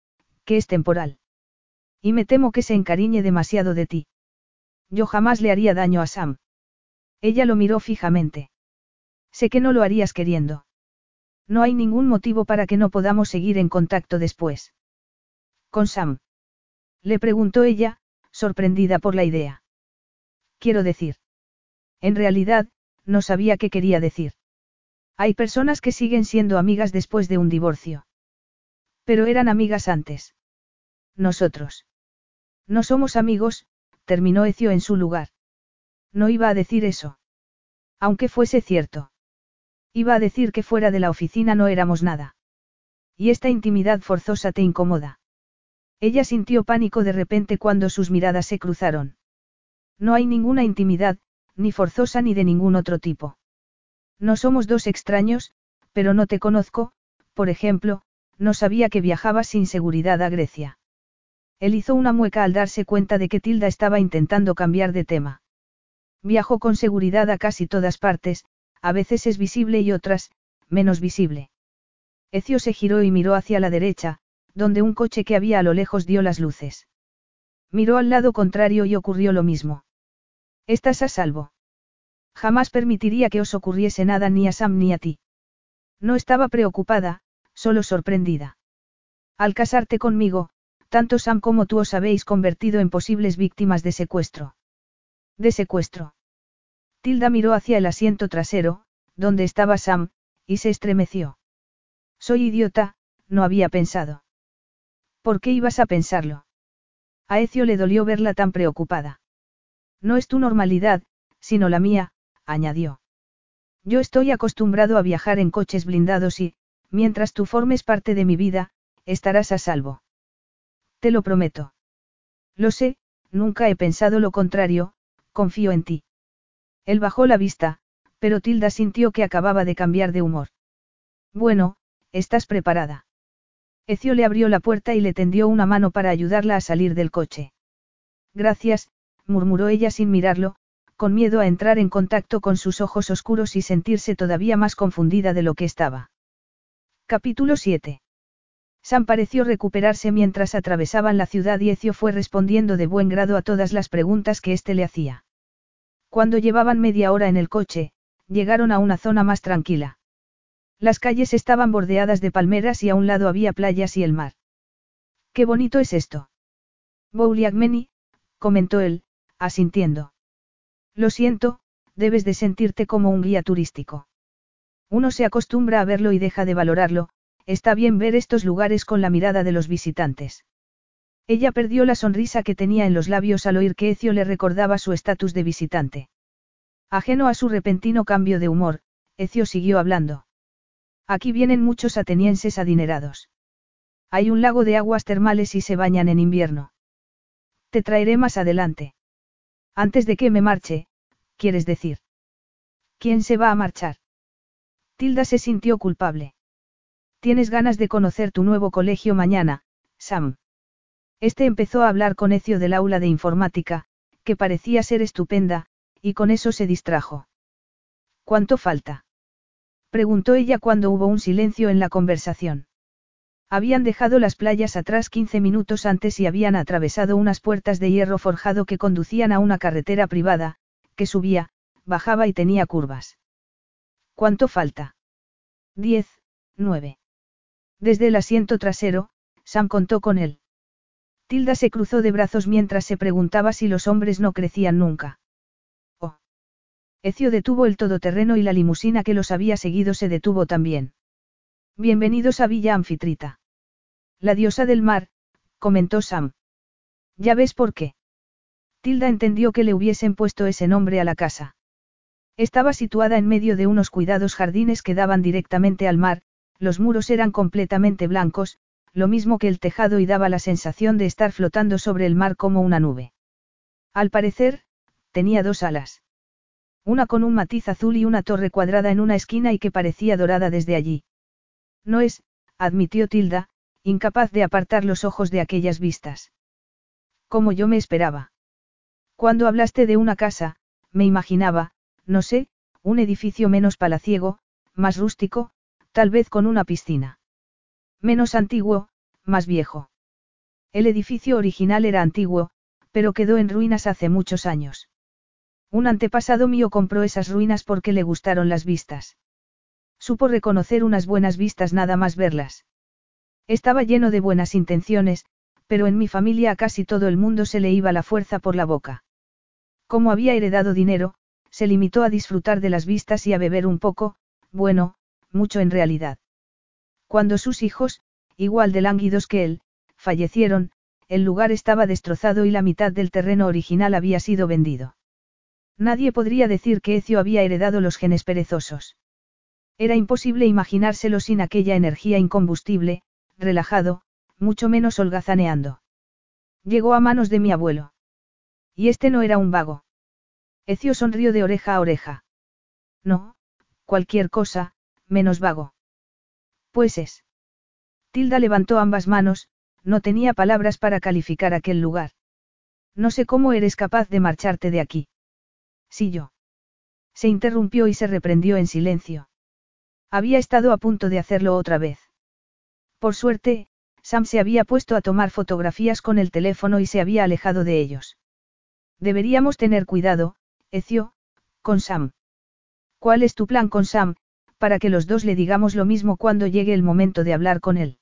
que es temporal. Y me temo que se encariñe demasiado de ti. Yo jamás le haría daño a Sam. Ella lo miró fijamente. Sé que no lo harías queriendo. No hay ningún motivo para que no podamos seguir en contacto después. ¿Con Sam? Le preguntó ella, sorprendida por la idea. Quiero decir. En realidad, no sabía qué quería decir. Hay personas que siguen siendo amigas después de un divorcio. Pero eran amigas antes. Nosotros. No somos amigos, terminó Ecio en su lugar. No iba a decir eso. Aunque fuese cierto. Iba a decir que fuera de la oficina no éramos nada. Y esta intimidad forzosa te incomoda. Ella sintió pánico de repente cuando sus miradas se cruzaron. No hay ninguna intimidad, ni forzosa ni de ningún otro tipo. No somos dos extraños, pero no te conozco, por ejemplo, no sabía que viajabas sin seguridad a Grecia. Él hizo una mueca al darse cuenta de que Tilda estaba intentando cambiar de tema. Viajó con seguridad a casi todas partes, a veces es visible y otras, menos visible. Ecio se giró y miró hacia la derecha, donde un coche que había a lo lejos dio las luces. Miró al lado contrario y ocurrió lo mismo. Estás a salvo. Jamás permitiría que os ocurriese nada ni a Sam ni a ti. No estaba preocupada, solo sorprendida. Al casarte conmigo, tanto Sam como tú os habéis convertido en posibles víctimas de secuestro. ¿De secuestro? Tilda miró hacia el asiento trasero, donde estaba Sam, y se estremeció. Soy idiota, no había pensado. ¿Por qué ibas a pensarlo? A Ecio le dolió verla tan preocupada. No es tu normalidad, sino la mía, añadió. Yo estoy acostumbrado a viajar en coches blindados y, mientras tú formes parte de mi vida, estarás a salvo. Te lo prometo. Lo sé, nunca he pensado lo contrario, confío en ti. Él bajó la vista, pero Tilda sintió que acababa de cambiar de humor. Bueno, ¿estás preparada? Ecio le abrió la puerta y le tendió una mano para ayudarla a salir del coche. Gracias, murmuró ella sin mirarlo, con miedo a entrar en contacto con sus ojos oscuros y sentirse todavía más confundida de lo que estaba. Capítulo 7. Sam pareció recuperarse mientras atravesaban la ciudad y Ecio fue respondiendo de buen grado a todas las preguntas que éste le hacía. Cuando llevaban media hora en el coche, llegaron a una zona más tranquila. Las calles estaban bordeadas de palmeras y a un lado había playas y el mar. Qué bonito es esto. Bouliagmeni, comentó él, asintiendo. Lo siento, debes de sentirte como un guía turístico. Uno se acostumbra a verlo y deja de valorarlo, está bien ver estos lugares con la mirada de los visitantes. Ella perdió la sonrisa que tenía en los labios al oír que Ecio le recordaba su estatus de visitante. Ajeno a su repentino cambio de humor, Ecio siguió hablando. Aquí vienen muchos atenienses adinerados. Hay un lago de aguas termales y se bañan en invierno. Te traeré más adelante. Antes de que me marche, quieres decir. ¿Quién se va a marchar? Tilda se sintió culpable. Tienes ganas de conocer tu nuevo colegio mañana, Sam. Este empezó a hablar con Ecio del aula de informática, que parecía ser estupenda, y con eso se distrajo. ¿Cuánto falta? Preguntó ella cuando hubo un silencio en la conversación. Habían dejado las playas atrás 15 minutos antes y habían atravesado unas puertas de hierro forjado que conducían a una carretera privada, que subía, bajaba y tenía curvas. ¿Cuánto falta? Diez, nueve. Desde el asiento trasero, Sam contó con él. Tilda se cruzó de brazos mientras se preguntaba si los hombres no crecían nunca. Ecio detuvo el todoterreno y la limusina que los había seguido se detuvo también. Bienvenidos a Villa Anfitrita. La diosa del mar, comentó Sam. Ya ves por qué. Tilda entendió que le hubiesen puesto ese nombre a la casa. Estaba situada en medio de unos cuidados jardines que daban directamente al mar, los muros eran completamente blancos, lo mismo que el tejado y daba la sensación de estar flotando sobre el mar como una nube. Al parecer, tenía dos alas. Una con un matiz azul y una torre cuadrada en una esquina y que parecía dorada desde allí. No es, admitió Tilda, incapaz de apartar los ojos de aquellas vistas. Como yo me esperaba. Cuando hablaste de una casa, me imaginaba, no sé, un edificio menos palaciego, más rústico, tal vez con una piscina. Menos antiguo, más viejo. El edificio original era antiguo, pero quedó en ruinas hace muchos años. Un antepasado mío compró esas ruinas porque le gustaron las vistas. Supo reconocer unas buenas vistas nada más verlas. Estaba lleno de buenas intenciones, pero en mi familia a casi todo el mundo se le iba la fuerza por la boca. Como había heredado dinero, se limitó a disfrutar de las vistas y a beber un poco, bueno, mucho en realidad. Cuando sus hijos, igual de lánguidos que él, fallecieron, el lugar estaba destrozado y la mitad del terreno original había sido vendido. Nadie podría decir que Ecio había heredado los genes perezosos. Era imposible imaginárselo sin aquella energía incombustible, relajado, mucho menos holgazaneando. Llegó a manos de mi abuelo. Y este no era un vago. Ecio sonrió de oreja a oreja. No, cualquier cosa, menos vago. Pues es. Tilda levantó ambas manos, no tenía palabras para calificar aquel lugar. No sé cómo eres capaz de marcharte de aquí. Sí yo. Se interrumpió y se reprendió en silencio. Había estado a punto de hacerlo otra vez. Por suerte, Sam se había puesto a tomar fotografías con el teléfono y se había alejado de ellos. Deberíamos tener cuidado, Ecio, con Sam. ¿Cuál es tu plan con Sam, para que los dos le digamos lo mismo cuando llegue el momento de hablar con él?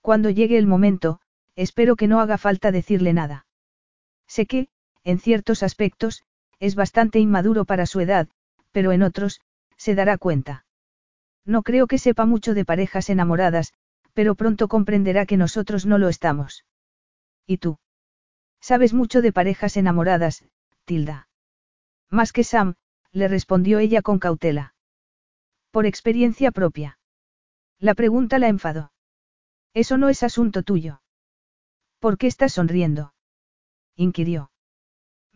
Cuando llegue el momento, espero que no haga falta decirle nada. Sé que, en ciertos aspectos, es bastante inmaduro para su edad, pero en otros, se dará cuenta. No creo que sepa mucho de parejas enamoradas, pero pronto comprenderá que nosotros no lo estamos. ¿Y tú? Sabes mucho de parejas enamoradas, Tilda. Más que Sam, le respondió ella con cautela. Por experiencia propia. La pregunta la enfadó. Eso no es asunto tuyo. ¿Por qué estás sonriendo? inquirió.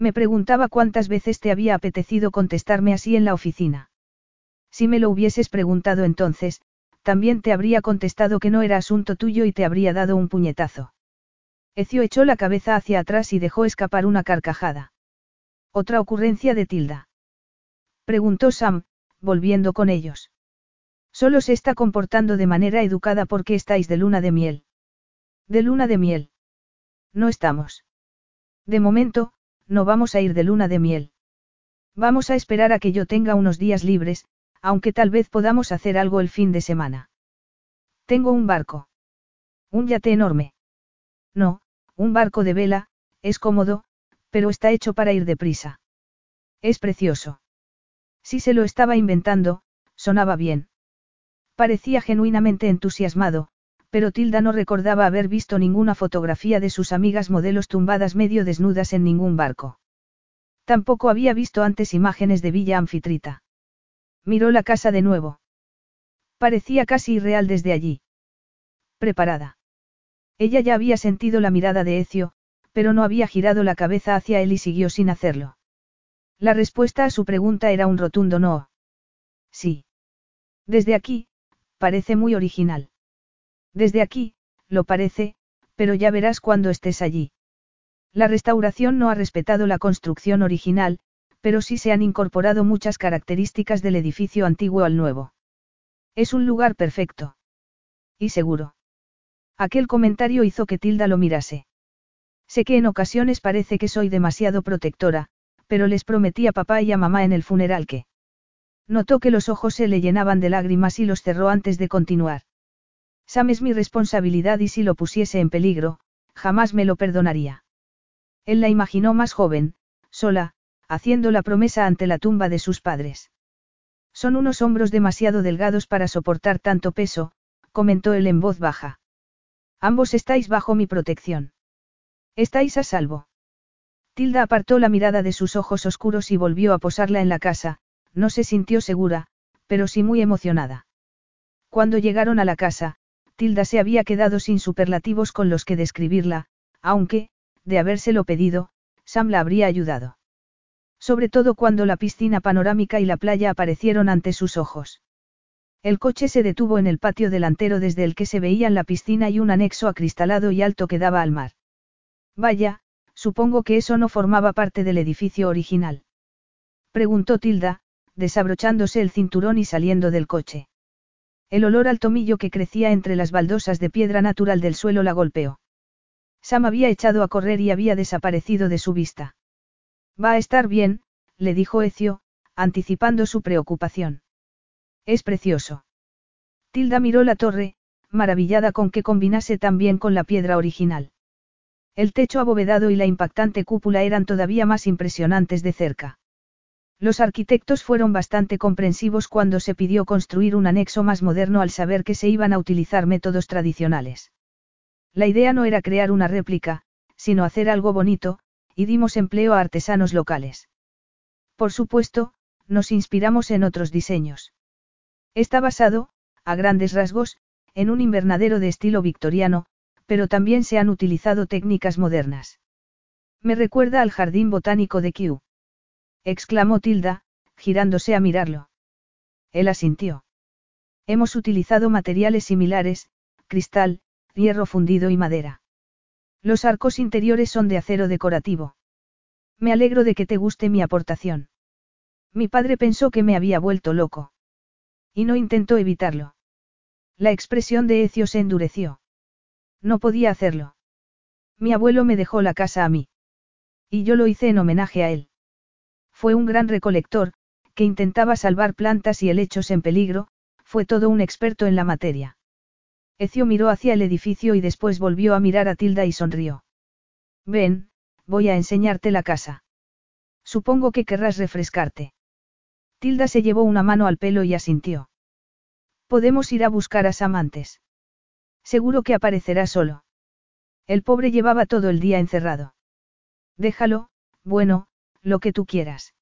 Me preguntaba cuántas veces te había apetecido contestarme así en la oficina. Si me lo hubieses preguntado entonces, también te habría contestado que no era asunto tuyo y te habría dado un puñetazo. Ecio echó la cabeza hacia atrás y dejó escapar una carcajada. Otra ocurrencia de Tilda. Preguntó Sam, volviendo con ellos. Solo se está comportando de manera educada porque estáis de luna de miel. De luna de miel. No estamos. De momento, no vamos a ir de luna de miel. Vamos a esperar a que yo tenga unos días libres, aunque tal vez podamos hacer algo el fin de semana. Tengo un barco. Un yate enorme. No, un barco de vela, es cómodo, pero está hecho para ir deprisa. Es precioso. Si se lo estaba inventando, sonaba bien. Parecía genuinamente entusiasmado, pero Tilda no recordaba haber visto ninguna fotografía de sus amigas modelos tumbadas medio desnudas en ningún barco. Tampoco había visto antes imágenes de Villa Anfitrita. Miró la casa de nuevo. Parecía casi irreal desde allí. Preparada. Ella ya había sentido la mirada de Ecio, pero no había girado la cabeza hacia él y siguió sin hacerlo. La respuesta a su pregunta era un rotundo no. Sí. Desde aquí, parece muy original. Desde aquí, lo parece, pero ya verás cuando estés allí. La restauración no ha respetado la construcción original, pero sí se han incorporado muchas características del edificio antiguo al nuevo. Es un lugar perfecto. Y seguro. Aquel comentario hizo que Tilda lo mirase. Sé que en ocasiones parece que soy demasiado protectora, pero les prometí a papá y a mamá en el funeral que... Notó que los ojos se le llenaban de lágrimas y los cerró antes de continuar. Sam es mi responsabilidad y si lo pusiese en peligro, jamás me lo perdonaría. Él la imaginó más joven, sola, haciendo la promesa ante la tumba de sus padres. Son unos hombros demasiado delgados para soportar tanto peso, comentó él en voz baja. Ambos estáis bajo mi protección. Estáis a salvo. Tilda apartó la mirada de sus ojos oscuros y volvió a posarla en la casa, no se sintió segura, pero sí muy emocionada. Cuando llegaron a la casa, Tilda se había quedado sin superlativos con los que describirla, aunque, de habérselo pedido, Sam la habría ayudado. Sobre todo cuando la piscina panorámica y la playa aparecieron ante sus ojos. El coche se detuvo en el patio delantero desde el que se veían la piscina y un anexo acristalado y alto que daba al mar. Vaya, supongo que eso no formaba parte del edificio original. Preguntó Tilda, desabrochándose el cinturón y saliendo del coche. El olor al tomillo que crecía entre las baldosas de piedra natural del suelo la golpeó. Sam había echado a correr y había desaparecido de su vista. Va a estar bien, le dijo Ecio, anticipando su preocupación. Es precioso. Tilda miró la torre, maravillada con que combinase tan bien con la piedra original. El techo abovedado y la impactante cúpula eran todavía más impresionantes de cerca. Los arquitectos fueron bastante comprensivos cuando se pidió construir un anexo más moderno al saber que se iban a utilizar métodos tradicionales. La idea no era crear una réplica, sino hacer algo bonito, y dimos empleo a artesanos locales. Por supuesto, nos inspiramos en otros diseños. Está basado, a grandes rasgos, en un invernadero de estilo victoriano, pero también se han utilizado técnicas modernas. Me recuerda al jardín botánico de Kew. Exclamó Tilda, girándose a mirarlo. Él asintió. Hemos utilizado materiales similares, cristal, hierro fundido y madera. Los arcos interiores son de acero decorativo. Me alegro de que te guste mi aportación. Mi padre pensó que me había vuelto loco. Y no intentó evitarlo. La expresión de Ecio se endureció. No podía hacerlo. Mi abuelo me dejó la casa a mí. Y yo lo hice en homenaje a él. Fue un gran recolector, que intentaba salvar plantas y helechos en peligro, fue todo un experto en la materia. Ecio miró hacia el edificio y después volvió a mirar a Tilda y sonrió. Ven, voy a enseñarte la casa. Supongo que querrás refrescarte. Tilda se llevó una mano al pelo y asintió. Podemos ir a buscar a Samantes. Seguro que aparecerá solo. El pobre llevaba todo el día encerrado. Déjalo, bueno, lo que tú quieras.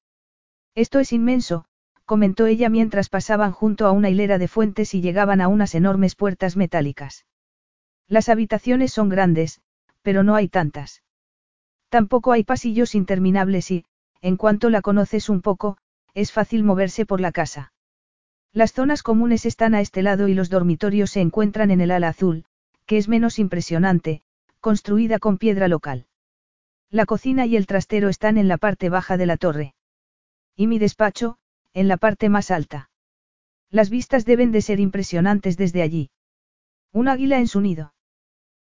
Esto es inmenso, comentó ella mientras pasaban junto a una hilera de fuentes y llegaban a unas enormes puertas metálicas. Las habitaciones son grandes, pero no hay tantas. Tampoco hay pasillos interminables y, en cuanto la conoces un poco, es fácil moverse por la casa. Las zonas comunes están a este lado y los dormitorios se encuentran en el ala azul, que es menos impresionante, construida con piedra local. La cocina y el trastero están en la parte baja de la torre. Y mi despacho, en la parte más alta. Las vistas deben de ser impresionantes desde allí. Un águila en su nido.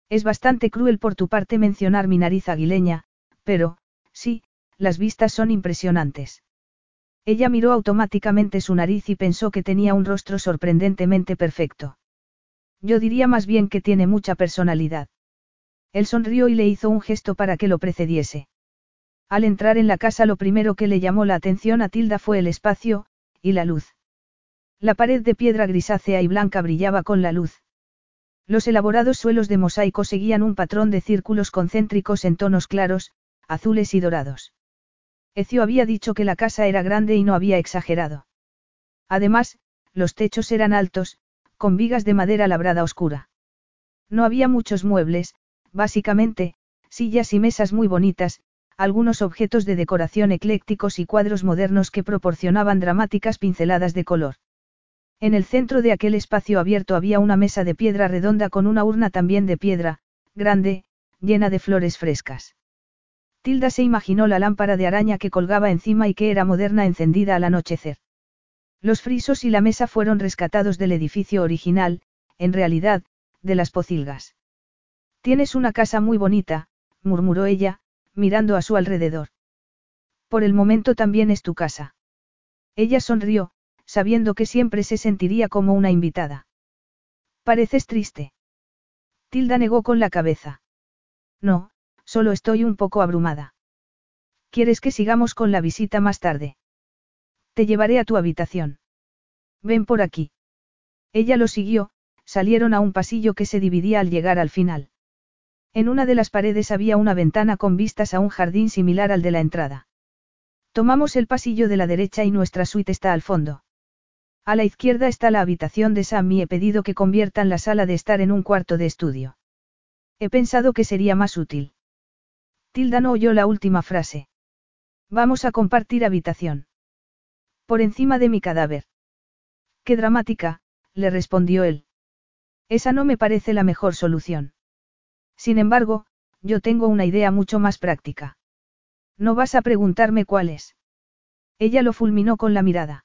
Es bastante cruel por tu parte mencionar mi nariz aguileña, pero, sí, las vistas son impresionantes. Ella miró automáticamente su nariz y pensó que tenía un rostro sorprendentemente perfecto. Yo diría más bien que tiene mucha personalidad. Él sonrió y le hizo un gesto para que lo precediese. Al entrar en la casa lo primero que le llamó la atención a Tilda fue el espacio, y la luz. La pared de piedra grisácea y blanca brillaba con la luz. Los elaborados suelos de mosaico seguían un patrón de círculos concéntricos en tonos claros, azules y dorados. Ecio había dicho que la casa era grande y no había exagerado. Además, los techos eran altos, con vigas de madera labrada oscura. No había muchos muebles, Básicamente, sillas y mesas muy bonitas, algunos objetos de decoración eclécticos y cuadros modernos que proporcionaban dramáticas pinceladas de color. En el centro de aquel espacio abierto había una mesa de piedra redonda con una urna también de piedra, grande, llena de flores frescas. Tilda se imaginó la lámpara de araña que colgaba encima y que era moderna encendida al anochecer. Los frisos y la mesa fueron rescatados del edificio original, en realidad, de las pocilgas. Tienes una casa muy bonita, murmuró ella, mirando a su alrededor. Por el momento también es tu casa. Ella sonrió, sabiendo que siempre se sentiría como una invitada. Pareces triste. Tilda negó con la cabeza. No, solo estoy un poco abrumada. ¿Quieres que sigamos con la visita más tarde? Te llevaré a tu habitación. Ven por aquí. Ella lo siguió, salieron a un pasillo que se dividía al llegar al final. En una de las paredes había una ventana con vistas a un jardín similar al de la entrada. Tomamos el pasillo de la derecha y nuestra suite está al fondo. A la izquierda está la habitación de Sam y he pedido que conviertan la sala de estar en un cuarto de estudio. He pensado que sería más útil. Tilda no oyó la última frase. Vamos a compartir habitación. Por encima de mi cadáver. Qué dramática, le respondió él. Esa no me parece la mejor solución. Sin embargo, yo tengo una idea mucho más práctica. No vas a preguntarme cuál es. Ella lo fulminó con la mirada.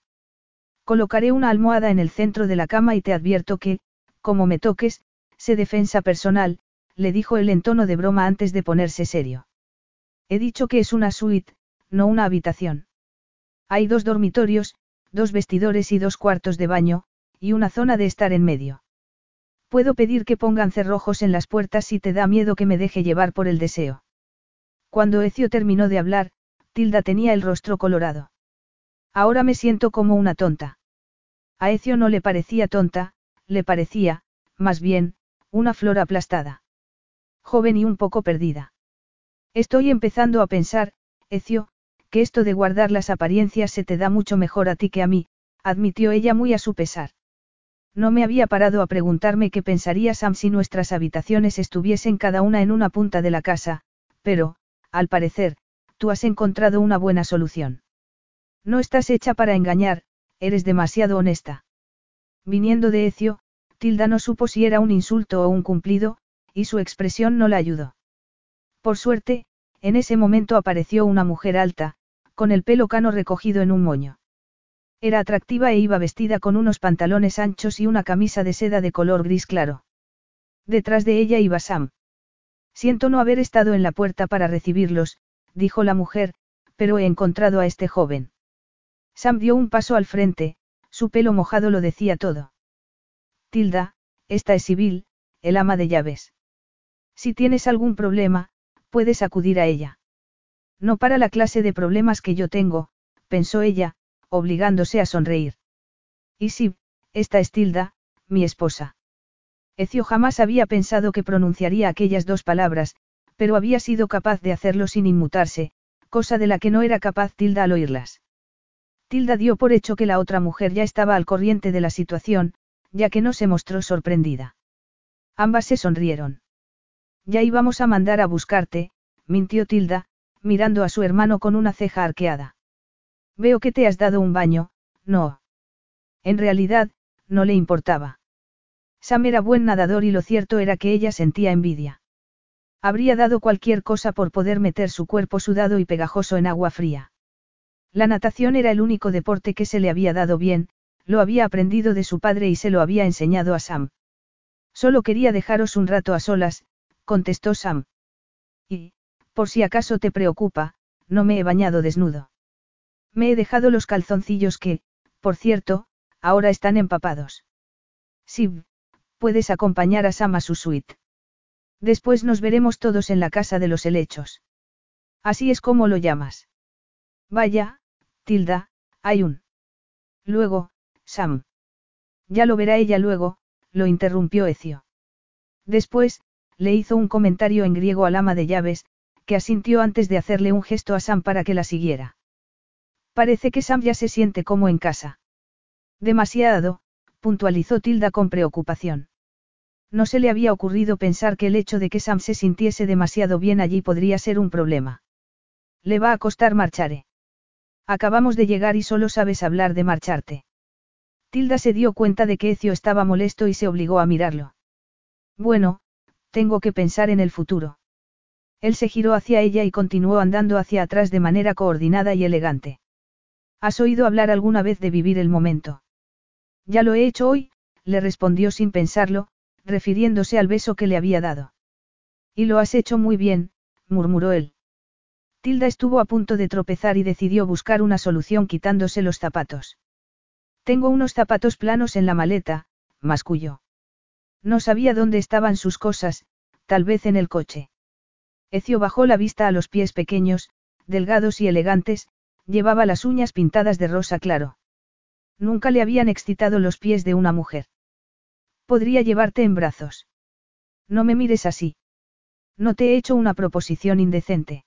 Colocaré una almohada en el centro de la cama y te advierto que, como me toques, sé defensa personal, le dijo él en tono de broma antes de ponerse serio. He dicho que es una suite, no una habitación. Hay dos dormitorios, dos vestidores y dos cuartos de baño, y una zona de estar en medio. Puedo pedir que pongan cerrojos en las puertas si te da miedo que me deje llevar por el deseo. Cuando Ecio terminó de hablar, Tilda tenía el rostro colorado. Ahora me siento como una tonta. A Ecio no le parecía tonta, le parecía, más bien, una flor aplastada. Joven y un poco perdida. Estoy empezando a pensar, Ecio, que esto de guardar las apariencias se te da mucho mejor a ti que a mí, admitió ella muy a su pesar. No me había parado a preguntarme qué pensaría Sam si nuestras habitaciones estuviesen cada una en una punta de la casa, pero, al parecer, tú has encontrado una buena solución. No estás hecha para engañar, eres demasiado honesta. Viniendo de Ecio, Tilda no supo si era un insulto o un cumplido, y su expresión no la ayudó. Por suerte, en ese momento apareció una mujer alta, con el pelo cano recogido en un moño. Era atractiva e iba vestida con unos pantalones anchos y una camisa de seda de color gris claro. Detrás de ella iba Sam. Siento no haber estado en la puerta para recibirlos, dijo la mujer, pero he encontrado a este joven. Sam dio un paso al frente, su pelo mojado lo decía todo. Tilda, esta es Sibyl, el ama de llaves. Si tienes algún problema, puedes acudir a ella. No para la clase de problemas que yo tengo, pensó ella, obligándose a sonreír. Y sí, esta es Tilda, mi esposa. Ecio jamás había pensado que pronunciaría aquellas dos palabras, pero había sido capaz de hacerlo sin inmutarse, cosa de la que no era capaz Tilda al oírlas. Tilda dio por hecho que la otra mujer ya estaba al corriente de la situación, ya que no se mostró sorprendida. Ambas se sonrieron. Ya íbamos a mandar a buscarte, mintió Tilda, mirando a su hermano con una ceja arqueada. Veo que te has dado un baño, no. En realidad, no le importaba. Sam era buen nadador y lo cierto era que ella sentía envidia. Habría dado cualquier cosa por poder meter su cuerpo sudado y pegajoso en agua fría. La natación era el único deporte que se le había dado bien, lo había aprendido de su padre y se lo había enseñado a Sam. Solo quería dejaros un rato a solas, contestó Sam. Y, por si acaso te preocupa, no me he bañado desnudo. Me he dejado los calzoncillos que, por cierto, ahora están empapados. Sí, puedes acompañar a Sam a su suite. Después nos veremos todos en la casa de los helechos. Así es como lo llamas. Vaya, Tilda, hay un. Luego, Sam. Ya lo verá ella luego, lo interrumpió Ecio. Después, le hizo un comentario en griego al ama de llaves, que asintió antes de hacerle un gesto a Sam para que la siguiera. Parece que Sam ya se siente como en casa. Demasiado, puntualizó Tilda con preocupación. No se le había ocurrido pensar que el hecho de que Sam se sintiese demasiado bien allí podría ser un problema. Le va a costar marchar. Acabamos de llegar y solo sabes hablar de marcharte. Tilda se dio cuenta de que Ecio estaba molesto y se obligó a mirarlo. Bueno, tengo que pensar en el futuro. Él se giró hacia ella y continuó andando hacia atrás de manera coordinada y elegante. ¿Has oído hablar alguna vez de vivir el momento? Ya lo he hecho hoy, le respondió sin pensarlo, refiriéndose al beso que le había dado. Y lo has hecho muy bien, murmuró él. Tilda estuvo a punto de tropezar y decidió buscar una solución quitándose los zapatos. Tengo unos zapatos planos en la maleta, masculló. No sabía dónde estaban sus cosas, tal vez en el coche. Ecio bajó la vista a los pies pequeños, delgados y elegantes, llevaba las uñas pintadas de rosa claro. Nunca le habían excitado los pies de una mujer. Podría llevarte en brazos. No me mires así. No te he hecho una proposición indecente.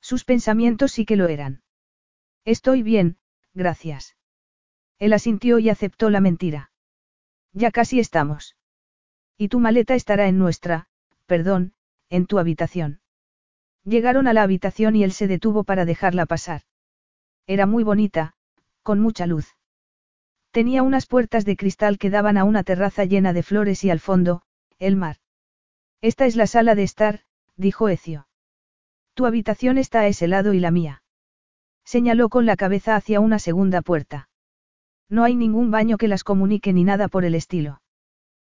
Sus pensamientos sí que lo eran. Estoy bien, gracias. Él asintió y aceptó la mentira. Ya casi estamos. Y tu maleta estará en nuestra, perdón, en tu habitación. Llegaron a la habitación y él se detuvo para dejarla pasar. Era muy bonita, con mucha luz. Tenía unas puertas de cristal que daban a una terraza llena de flores y al fondo, el mar. Esta es la sala de estar, dijo Ecio. Tu habitación está a ese lado y la mía. Señaló con la cabeza hacia una segunda puerta. No hay ningún baño que las comunique ni nada por el estilo.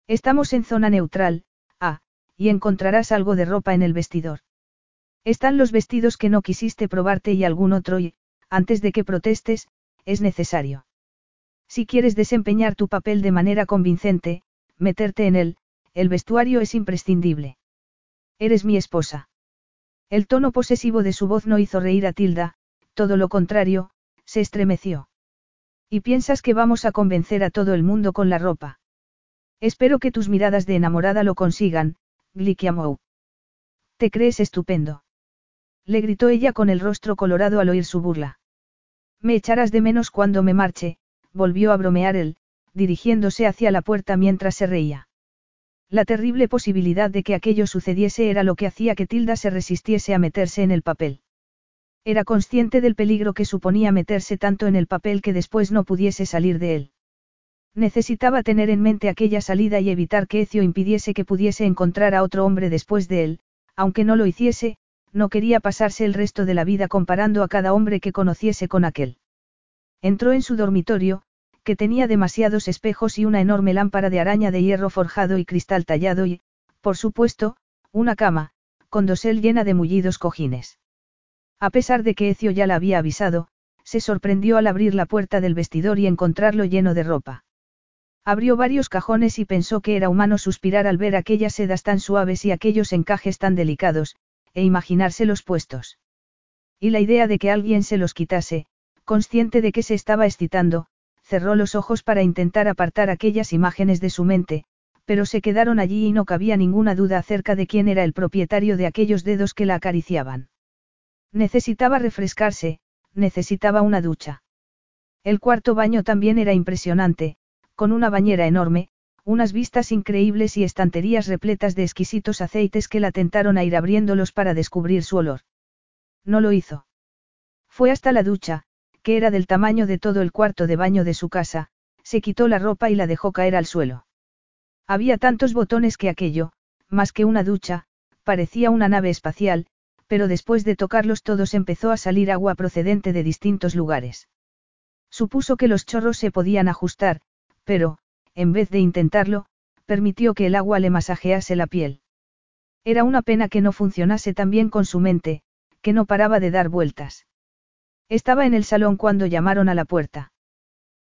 Estamos en zona neutral, ah, y encontrarás algo de ropa en el vestidor. Están los vestidos que no quisiste probarte y algún otro y, antes de que protestes, es necesario. Si quieres desempeñar tu papel de manera convincente, meterte en él, el vestuario es imprescindible. Eres mi esposa. El tono posesivo de su voz no hizo reír a Tilda, todo lo contrario, se estremeció. ¿Y piensas que vamos a convencer a todo el mundo con la ropa? Espero que tus miradas de enamorada lo consigan, Glikiamou. Te crees estupendo. Le gritó ella con el rostro colorado al oír su burla. Me echarás de menos cuando me marche, volvió a bromear él, dirigiéndose hacia la puerta mientras se reía. La terrible posibilidad de que aquello sucediese era lo que hacía que Tilda se resistiese a meterse en el papel. Era consciente del peligro que suponía meterse tanto en el papel que después no pudiese salir de él. Necesitaba tener en mente aquella salida y evitar que Ecio impidiese que pudiese encontrar a otro hombre después de él, aunque no lo hiciese, no quería pasarse el resto de la vida comparando a cada hombre que conociese con aquel. Entró en su dormitorio, que tenía demasiados espejos y una enorme lámpara de araña de hierro forjado y cristal tallado y, por supuesto, una cama, con dosel llena de mullidos cojines. A pesar de que Ecio ya la había avisado, se sorprendió al abrir la puerta del vestidor y encontrarlo lleno de ropa. Abrió varios cajones y pensó que era humano suspirar al ver aquellas sedas tan suaves y aquellos encajes tan delicados, e imaginárselos puestos. Y la idea de que alguien se los quitase, consciente de que se estaba excitando, cerró los ojos para intentar apartar aquellas imágenes de su mente, pero se quedaron allí y no cabía ninguna duda acerca de quién era el propietario de aquellos dedos que la acariciaban. Necesitaba refrescarse, necesitaba una ducha. El cuarto baño también era impresionante, con una bañera enorme, unas vistas increíbles y estanterías repletas de exquisitos aceites que la tentaron a ir abriéndolos para descubrir su olor. No lo hizo. Fue hasta la ducha, que era del tamaño de todo el cuarto de baño de su casa, se quitó la ropa y la dejó caer al suelo. Había tantos botones que aquello, más que una ducha, parecía una nave espacial, pero después de tocarlos todos empezó a salir agua procedente de distintos lugares. Supuso que los chorros se podían ajustar, pero, en vez de intentarlo, permitió que el agua le masajease la piel. Era una pena que no funcionase tan bien con su mente, que no paraba de dar vueltas. Estaba en el salón cuando llamaron a la puerta.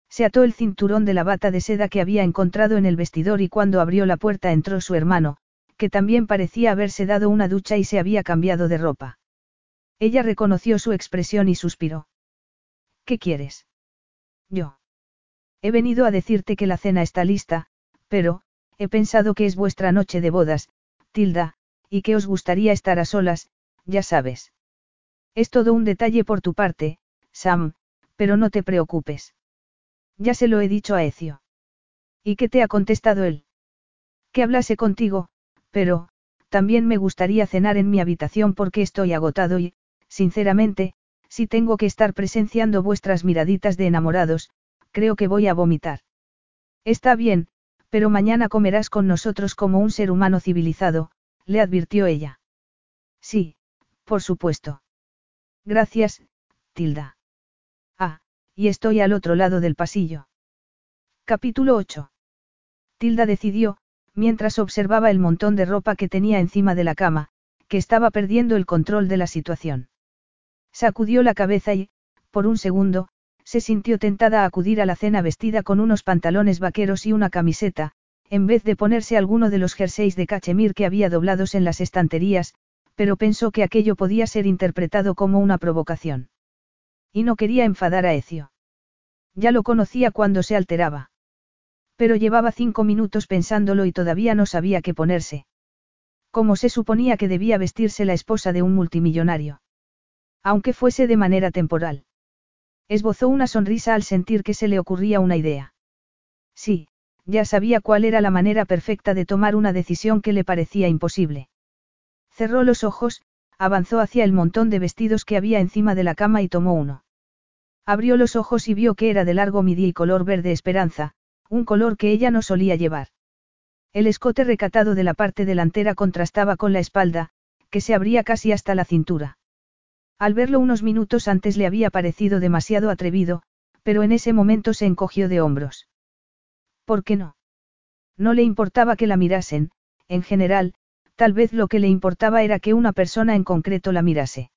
Se ató el cinturón de la bata de seda que había encontrado en el vestidor y cuando abrió la puerta entró su hermano, que también parecía haberse dado una ducha y se había cambiado de ropa. Ella reconoció su expresión y suspiró. ¿Qué quieres? Yo. He venido a decirte que la cena está lista, pero, he pensado que es vuestra noche de bodas, Tilda, y que os gustaría estar a solas, ya sabes. Es todo un detalle por tu parte, Sam, pero no te preocupes. Ya se lo he dicho a Ecio. ¿Y qué te ha contestado él? Que hablase contigo, pero, también me gustaría cenar en mi habitación porque estoy agotado y, sinceramente, si tengo que estar presenciando vuestras miraditas de enamorados, creo que voy a vomitar. Está bien, pero mañana comerás con nosotros como un ser humano civilizado, le advirtió ella. Sí, por supuesto. Gracias, Tilda. Ah, y estoy al otro lado del pasillo. Capítulo 8. Tilda decidió, mientras observaba el montón de ropa que tenía encima de la cama, que estaba perdiendo el control de la situación. Sacudió la cabeza y, por un segundo, se sintió tentada a acudir a la cena vestida con unos pantalones vaqueros y una camiseta, en vez de ponerse alguno de los jerseys de cachemir que había doblados en las estanterías, pero pensó que aquello podía ser interpretado como una provocación. Y no quería enfadar a Ecio. Ya lo conocía cuando se alteraba. Pero llevaba cinco minutos pensándolo y todavía no sabía qué ponerse. ¿Cómo se suponía que debía vestirse la esposa de un multimillonario? Aunque fuese de manera temporal. Esbozó una sonrisa al sentir que se le ocurría una idea. Sí, ya sabía cuál era la manera perfecta de tomar una decisión que le parecía imposible. Cerró los ojos, avanzó hacia el montón de vestidos que había encima de la cama y tomó uno. Abrió los ojos y vio que era de largo midi y color verde esperanza, un color que ella no solía llevar. El escote recatado de la parte delantera contrastaba con la espalda, que se abría casi hasta la cintura. Al verlo unos minutos antes le había parecido demasiado atrevido, pero en ese momento se encogió de hombros. ¿Por qué no? No le importaba que la mirasen, en general, tal vez lo que le importaba era que una persona en concreto la mirase.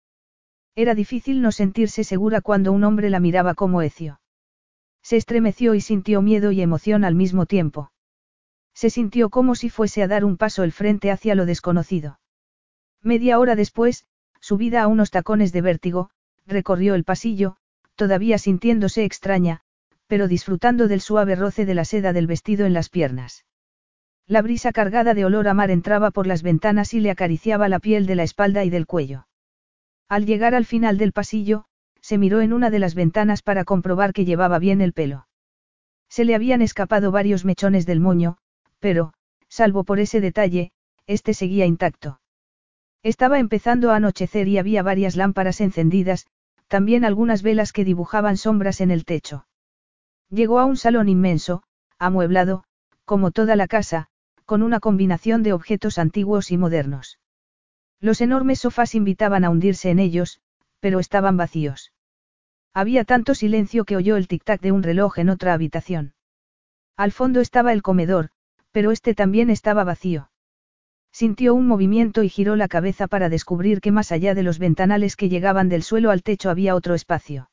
Era difícil no sentirse segura cuando un hombre la miraba como Ecio. Se estremeció y sintió miedo y emoción al mismo tiempo. Se sintió como si fuese a dar un paso el frente hacia lo desconocido. Media hora después, subida a unos tacones de vértigo, recorrió el pasillo, todavía sintiéndose extraña, pero disfrutando del suave roce de la seda del vestido en las piernas. La brisa cargada de olor a mar entraba por las ventanas y le acariciaba la piel de la espalda y del cuello. Al llegar al final del pasillo, se miró en una de las ventanas para comprobar que llevaba bien el pelo. Se le habían escapado varios mechones del moño, pero, salvo por ese detalle, este seguía intacto. Estaba empezando a anochecer y había varias lámparas encendidas, también algunas velas que dibujaban sombras en el techo. Llegó a un salón inmenso, amueblado, como toda la casa, con una combinación de objetos antiguos y modernos. Los enormes sofás invitaban a hundirse en ellos, pero estaban vacíos. Había tanto silencio que oyó el tic-tac de un reloj en otra habitación. Al fondo estaba el comedor, pero este también estaba vacío. Sintió un movimiento y giró la cabeza para descubrir que más allá de los ventanales que llegaban del suelo al techo había otro espacio.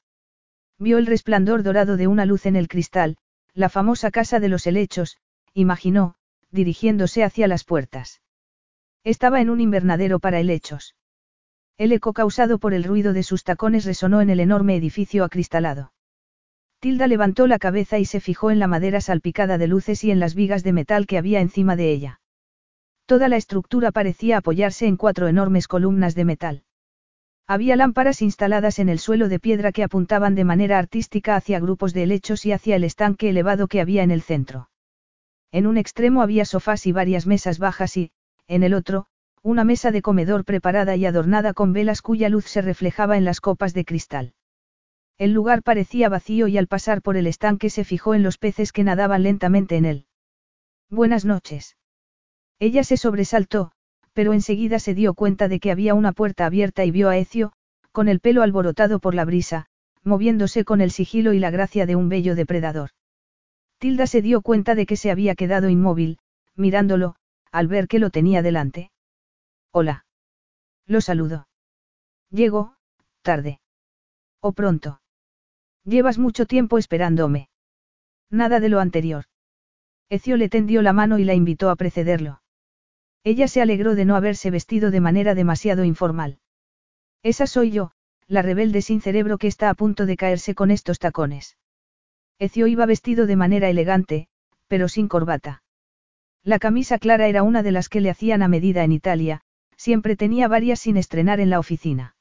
Vio el resplandor dorado de una luz en el cristal, la famosa casa de los helechos, imaginó, dirigiéndose hacia las puertas. Estaba en un invernadero para helechos. El eco causado por el ruido de sus tacones resonó en el enorme edificio acristalado. Tilda levantó la cabeza y se fijó en la madera salpicada de luces y en las vigas de metal que había encima de ella. Toda la estructura parecía apoyarse en cuatro enormes columnas de metal. Había lámparas instaladas en el suelo de piedra que apuntaban de manera artística hacia grupos de helechos y hacia el estanque elevado que había en el centro. En un extremo había sofás y varias mesas bajas y, en el otro, una mesa de comedor preparada y adornada con velas cuya luz se reflejaba en las copas de cristal. El lugar parecía vacío y al pasar por el estanque se fijó en los peces que nadaban lentamente en él. Buenas noches. Ella se sobresaltó, pero enseguida se dio cuenta de que había una puerta abierta y vio a Ecio, con el pelo alborotado por la brisa, moviéndose con el sigilo y la gracia de un bello depredador. Tilda se dio cuenta de que se había quedado inmóvil, mirándolo, al ver que lo tenía delante. Hola. Lo saludo. Llego, tarde. O pronto. Llevas mucho tiempo esperándome. Nada de lo anterior. Ecio le tendió la mano y la invitó a precederlo. Ella se alegró de no haberse vestido de manera demasiado informal. Esa soy yo, la rebelde sin cerebro que está a punto de caerse con estos tacones. Ecio iba vestido de manera elegante, pero sin corbata. La camisa clara era una de las que le hacían a medida en Italia, siempre tenía varias sin estrenar en la oficina.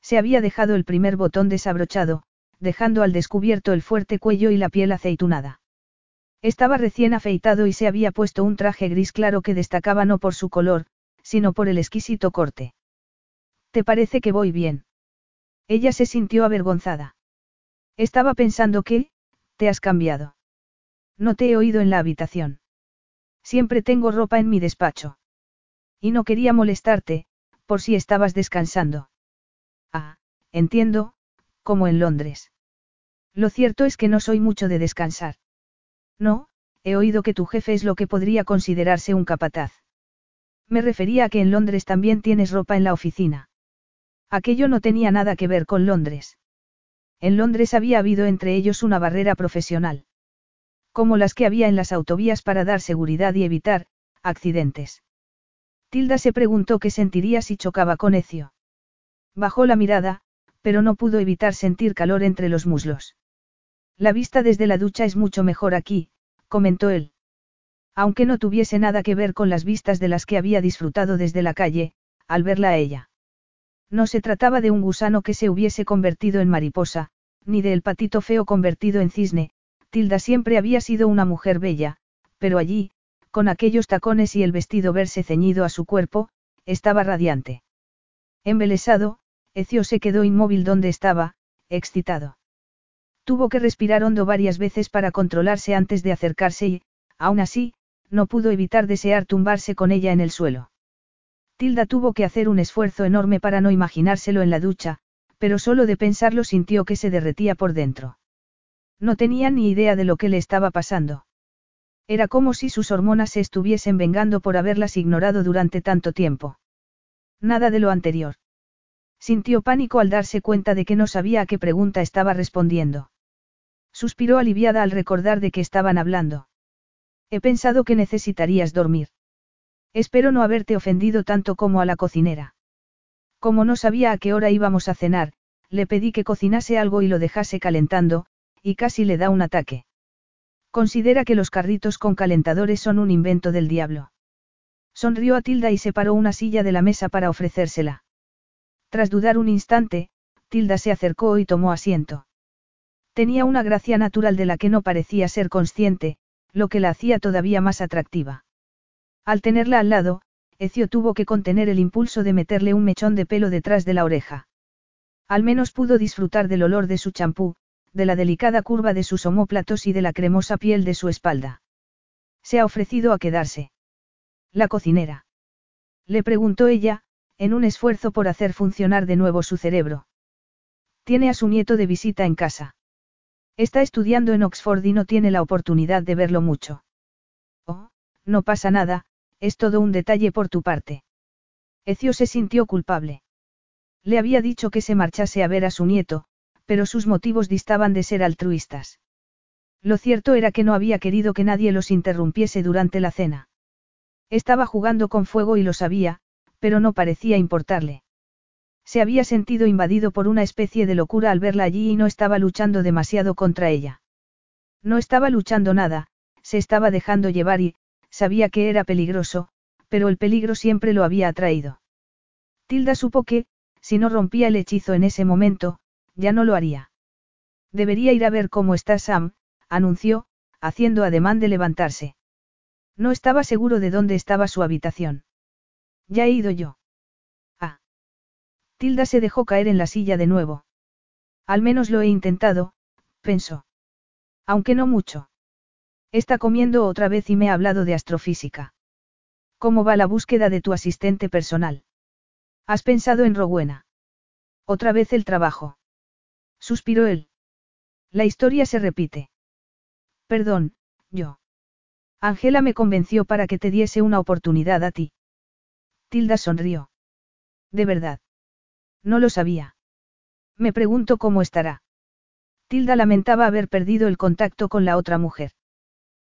Se había dejado el primer botón desabrochado, dejando al descubierto el fuerte cuello y la piel aceitunada. Estaba recién afeitado y se había puesto un traje gris claro que destacaba no por su color, sino por el exquisito corte. ¿Te parece que voy bien? Ella se sintió avergonzada. Estaba pensando que, te has cambiado. No te he oído en la habitación. Siempre tengo ropa en mi despacho. Y no quería molestarte, por si estabas descansando. Ah, entiendo, como en Londres. Lo cierto es que no soy mucho de descansar. No, he oído que tu jefe es lo que podría considerarse un capataz. Me refería a que en Londres también tienes ropa en la oficina. Aquello no tenía nada que ver con Londres. En Londres había habido entre ellos una barrera profesional. Como las que había en las autovías para dar seguridad y evitar, accidentes. Tilda se preguntó qué sentiría si chocaba con Ecio. Bajó la mirada, pero no pudo evitar sentir calor entre los muslos. La vista desde la ducha es mucho mejor aquí, comentó él. Aunque no tuviese nada que ver con las vistas de las que había disfrutado desde la calle, al verla a ella. No se trataba de un gusano que se hubiese convertido en mariposa, ni de el patito feo convertido en cisne, Tilda siempre había sido una mujer bella, pero allí, con aquellos tacones y el vestido verse ceñido a su cuerpo, estaba radiante. Embelesado, Ecio se quedó inmóvil donde estaba, excitado. Tuvo que respirar hondo varias veces para controlarse antes de acercarse y, aún así, no pudo evitar desear tumbarse con ella en el suelo. Tilda tuvo que hacer un esfuerzo enorme para no imaginárselo en la ducha, pero solo de pensarlo sintió que se derretía por dentro. No tenía ni idea de lo que le estaba pasando. Era como si sus hormonas se estuviesen vengando por haberlas ignorado durante tanto tiempo. Nada de lo anterior. Sintió pánico al darse cuenta de que no sabía a qué pregunta estaba respondiendo. Suspiró aliviada al recordar de que estaban hablando. He pensado que necesitarías dormir. Espero no haberte ofendido tanto como a la cocinera. Como no sabía a qué hora íbamos a cenar, le pedí que cocinase algo y lo dejase calentando, y casi le da un ataque. Considera que los carritos con calentadores son un invento del diablo. Sonrió a Tilda y separó una silla de la mesa para ofrecérsela. Tras dudar un instante, Tilda se acercó y tomó asiento. Tenía una gracia natural de la que no parecía ser consciente, lo que la hacía todavía más atractiva. Al tenerla al lado, Ecio tuvo que contener el impulso de meterle un mechón de pelo detrás de la oreja. Al menos pudo disfrutar del olor de su champú, de la delicada curva de sus omóplatos y de la cremosa piel de su espalda. Se ha ofrecido a quedarse. La cocinera. Le preguntó ella, en un esfuerzo por hacer funcionar de nuevo su cerebro. Tiene a su nieto de visita en casa. Está estudiando en Oxford y no tiene la oportunidad de verlo mucho. Oh, no pasa nada, es todo un detalle por tu parte. Ecio se sintió culpable. Le había dicho que se marchase a ver a su nieto, pero sus motivos distaban de ser altruistas. Lo cierto era que no había querido que nadie los interrumpiese durante la cena. Estaba jugando con fuego y lo sabía, pero no parecía importarle. Se había sentido invadido por una especie de locura al verla allí y no estaba luchando demasiado contra ella. No estaba luchando nada, se estaba dejando llevar y, sabía que era peligroso, pero el peligro siempre lo había atraído. Tilda supo que, si no rompía el hechizo en ese momento, ya no lo haría. Debería ir a ver cómo está Sam, anunció, haciendo ademán de levantarse. No estaba seguro de dónde estaba su habitación. Ya he ido yo. Tilda se dejó caer en la silla de nuevo. Al menos lo he intentado, pensó. Aunque no mucho. Está comiendo otra vez y me ha hablado de astrofísica. ¿Cómo va la búsqueda de tu asistente personal? ¿Has pensado en Rowena? Otra vez el trabajo. Suspiró él. La historia se repite. Perdón, yo. Angela me convenció para que te diese una oportunidad a ti. Tilda sonrió. De verdad. No lo sabía. Me pregunto cómo estará. Tilda lamentaba haber perdido el contacto con la otra mujer.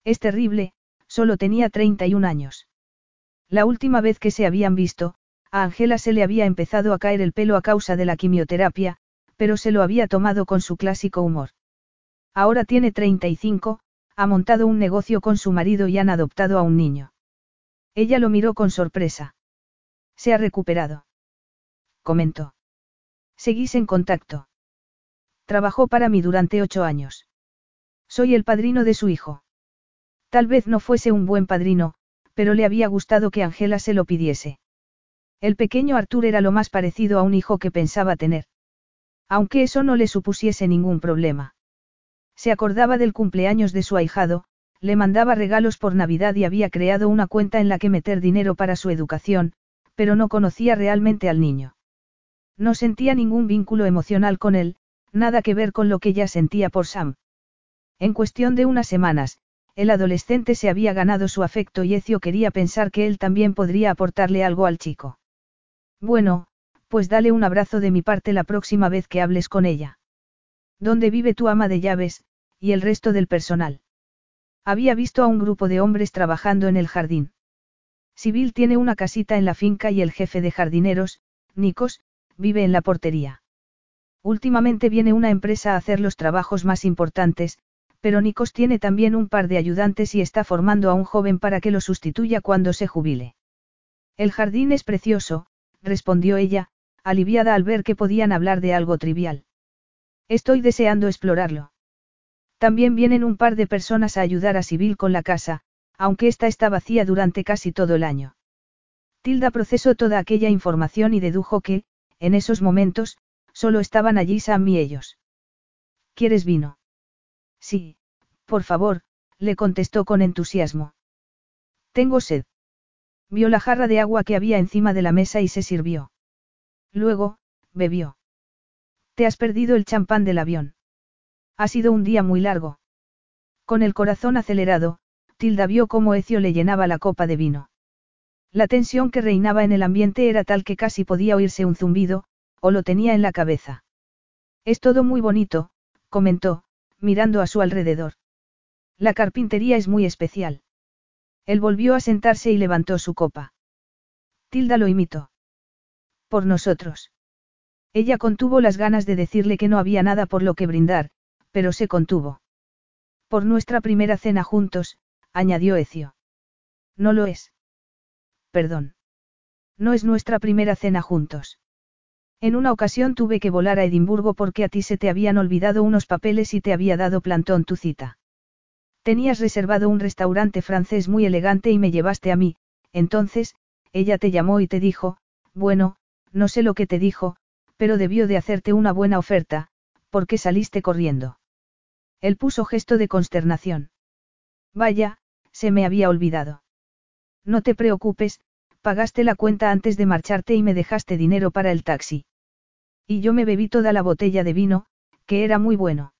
Es terrible, solo tenía 31 años. La última vez que se habían visto, a Angela se le había empezado a caer el pelo a causa de la quimioterapia, pero se lo había tomado con su clásico humor. Ahora tiene 35, ha montado un negocio con su marido y han adoptado a un niño. Ella lo miró con sorpresa. Se ha recuperado. Comentó. Seguís en contacto. Trabajó para mí durante ocho años. Soy el padrino de su hijo. Tal vez no fuese un buen padrino, pero le había gustado que Angela se lo pidiese. El pequeño Arthur era lo más parecido a un hijo que pensaba tener. Aunque eso no le supusiese ningún problema. Se acordaba del cumpleaños de su ahijado, le mandaba regalos por Navidad y había creado una cuenta en la que meter dinero para su educación, pero no conocía realmente al niño. No sentía ningún vínculo emocional con él, nada que ver con lo que ya sentía por Sam. En cuestión de unas semanas, el adolescente se había ganado su afecto y Ecio quería pensar que él también podría aportarle algo al chico. Bueno, pues dale un abrazo de mi parte la próxima vez que hables con ella. ¿Dónde vive tu ama de llaves, y el resto del personal? Había visto a un grupo de hombres trabajando en el jardín. Sibyl tiene una casita en la finca y el jefe de jardineros, Nikos, vive en la portería. Últimamente viene una empresa a hacer los trabajos más importantes, pero Nikos tiene también un par de ayudantes y está formando a un joven para que lo sustituya cuando se jubile. El jardín es precioso, respondió ella, aliviada al ver que podían hablar de algo trivial. Estoy deseando explorarlo. También vienen un par de personas a ayudar a Sibyl con la casa, aunque esta está vacía durante casi todo el año. Tilda procesó toda aquella información y dedujo que, en esos momentos, solo estaban allí Sam y ellos. ¿Quieres vino? Sí, por favor, le contestó con entusiasmo. Tengo sed. Vio la jarra de agua que había encima de la mesa y se sirvió. Luego, bebió. Te has perdido el champán del avión. Ha sido un día muy largo. Con el corazón acelerado, Tilda vio cómo Ecio le llenaba la copa de vino. La tensión que reinaba en el ambiente era tal que casi podía oírse un zumbido, o lo tenía en la cabeza. Es todo muy bonito, comentó, mirando a su alrededor. La carpintería es muy especial. Él volvió a sentarse y levantó su copa. Tilda lo imitó. Por nosotros. Ella contuvo las ganas de decirle que no había nada por lo que brindar, pero se contuvo. Por nuestra primera cena juntos, añadió Ecio. No lo es. Perdón. No es nuestra primera cena juntos. En una ocasión tuve que volar a Edimburgo porque a ti se te habían olvidado unos papeles y te había dado plantón tu cita. Tenías reservado un restaurante francés muy elegante y me llevaste a mí, entonces, ella te llamó y te dijo, bueno, no sé lo que te dijo, pero debió de hacerte una buena oferta, porque saliste corriendo. Él puso gesto de consternación. Vaya, se me había olvidado. No te preocupes, pagaste la cuenta antes de marcharte y me dejaste dinero para el taxi. Y yo me bebí toda la botella de vino, que era muy bueno.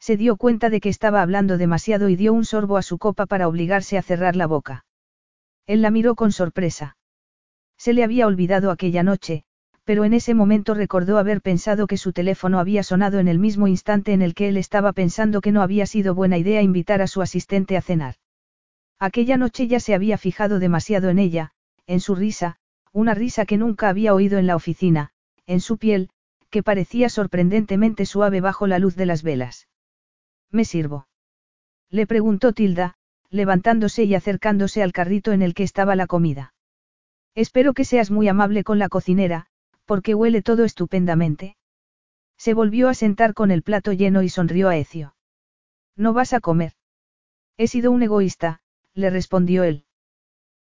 Se dio cuenta de que estaba hablando demasiado y dio un sorbo a su copa para obligarse a cerrar la boca. Él la miró con sorpresa. Se le había olvidado aquella noche, pero en ese momento recordó haber pensado que su teléfono había sonado en el mismo instante en el que él estaba pensando que no había sido buena idea invitar a su asistente a cenar. Aquella noche ya se había fijado demasiado en ella, en su risa, una risa que nunca había oído en la oficina, en su piel, que parecía sorprendentemente suave bajo la luz de las velas. ¿Me sirvo? Le preguntó Tilda, levantándose y acercándose al carrito en el que estaba la comida. Espero que seas muy amable con la cocinera, porque huele todo estupendamente. Se volvió a sentar con el plato lleno y sonrió a Ecio. No vas a comer. He sido un egoísta, le respondió él.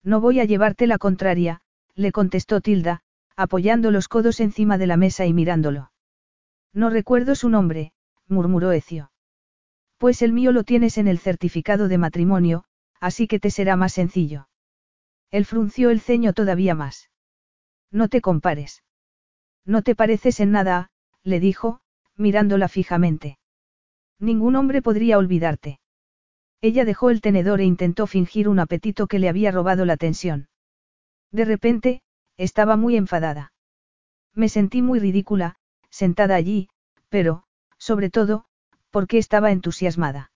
No voy a llevarte la contraria, le contestó Tilda, apoyando los codos encima de la mesa y mirándolo. No recuerdo su nombre, murmuró Ecio. Pues el mío lo tienes en el certificado de matrimonio, así que te será más sencillo. Él frunció el ceño todavía más. No te compares. No te pareces en nada, le dijo, mirándola fijamente. Ningún hombre podría olvidarte. Ella dejó el tenedor e intentó fingir un apetito que le había robado la tensión. De repente, estaba muy enfadada. Me sentí muy ridícula, sentada allí, pero, sobre todo, porque estaba entusiasmada.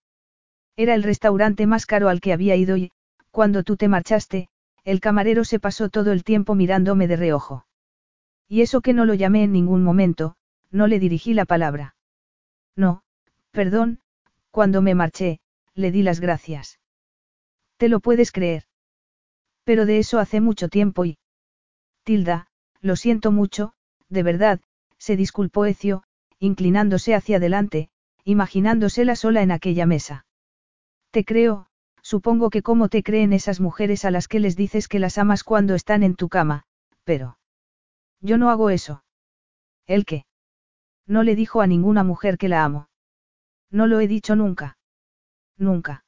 Era el restaurante más caro al que había ido y, cuando tú te marchaste, el camarero se pasó todo el tiempo mirándome de reojo. Y eso que no lo llamé en ningún momento, no le dirigí la palabra. No, perdón, cuando me marché, le di las gracias. ¿Te lo puedes creer? Pero de eso hace mucho tiempo y... Tilda, lo siento mucho, de verdad, se disculpó Ecio, inclinándose hacia adelante, imaginándosela sola en aquella mesa. Te creo, supongo que cómo te creen esas mujeres a las que les dices que las amas cuando están en tu cama, pero... Yo no hago eso. ¿El qué? No le dijo a ninguna mujer que la amo. No lo he dicho nunca. Nunca.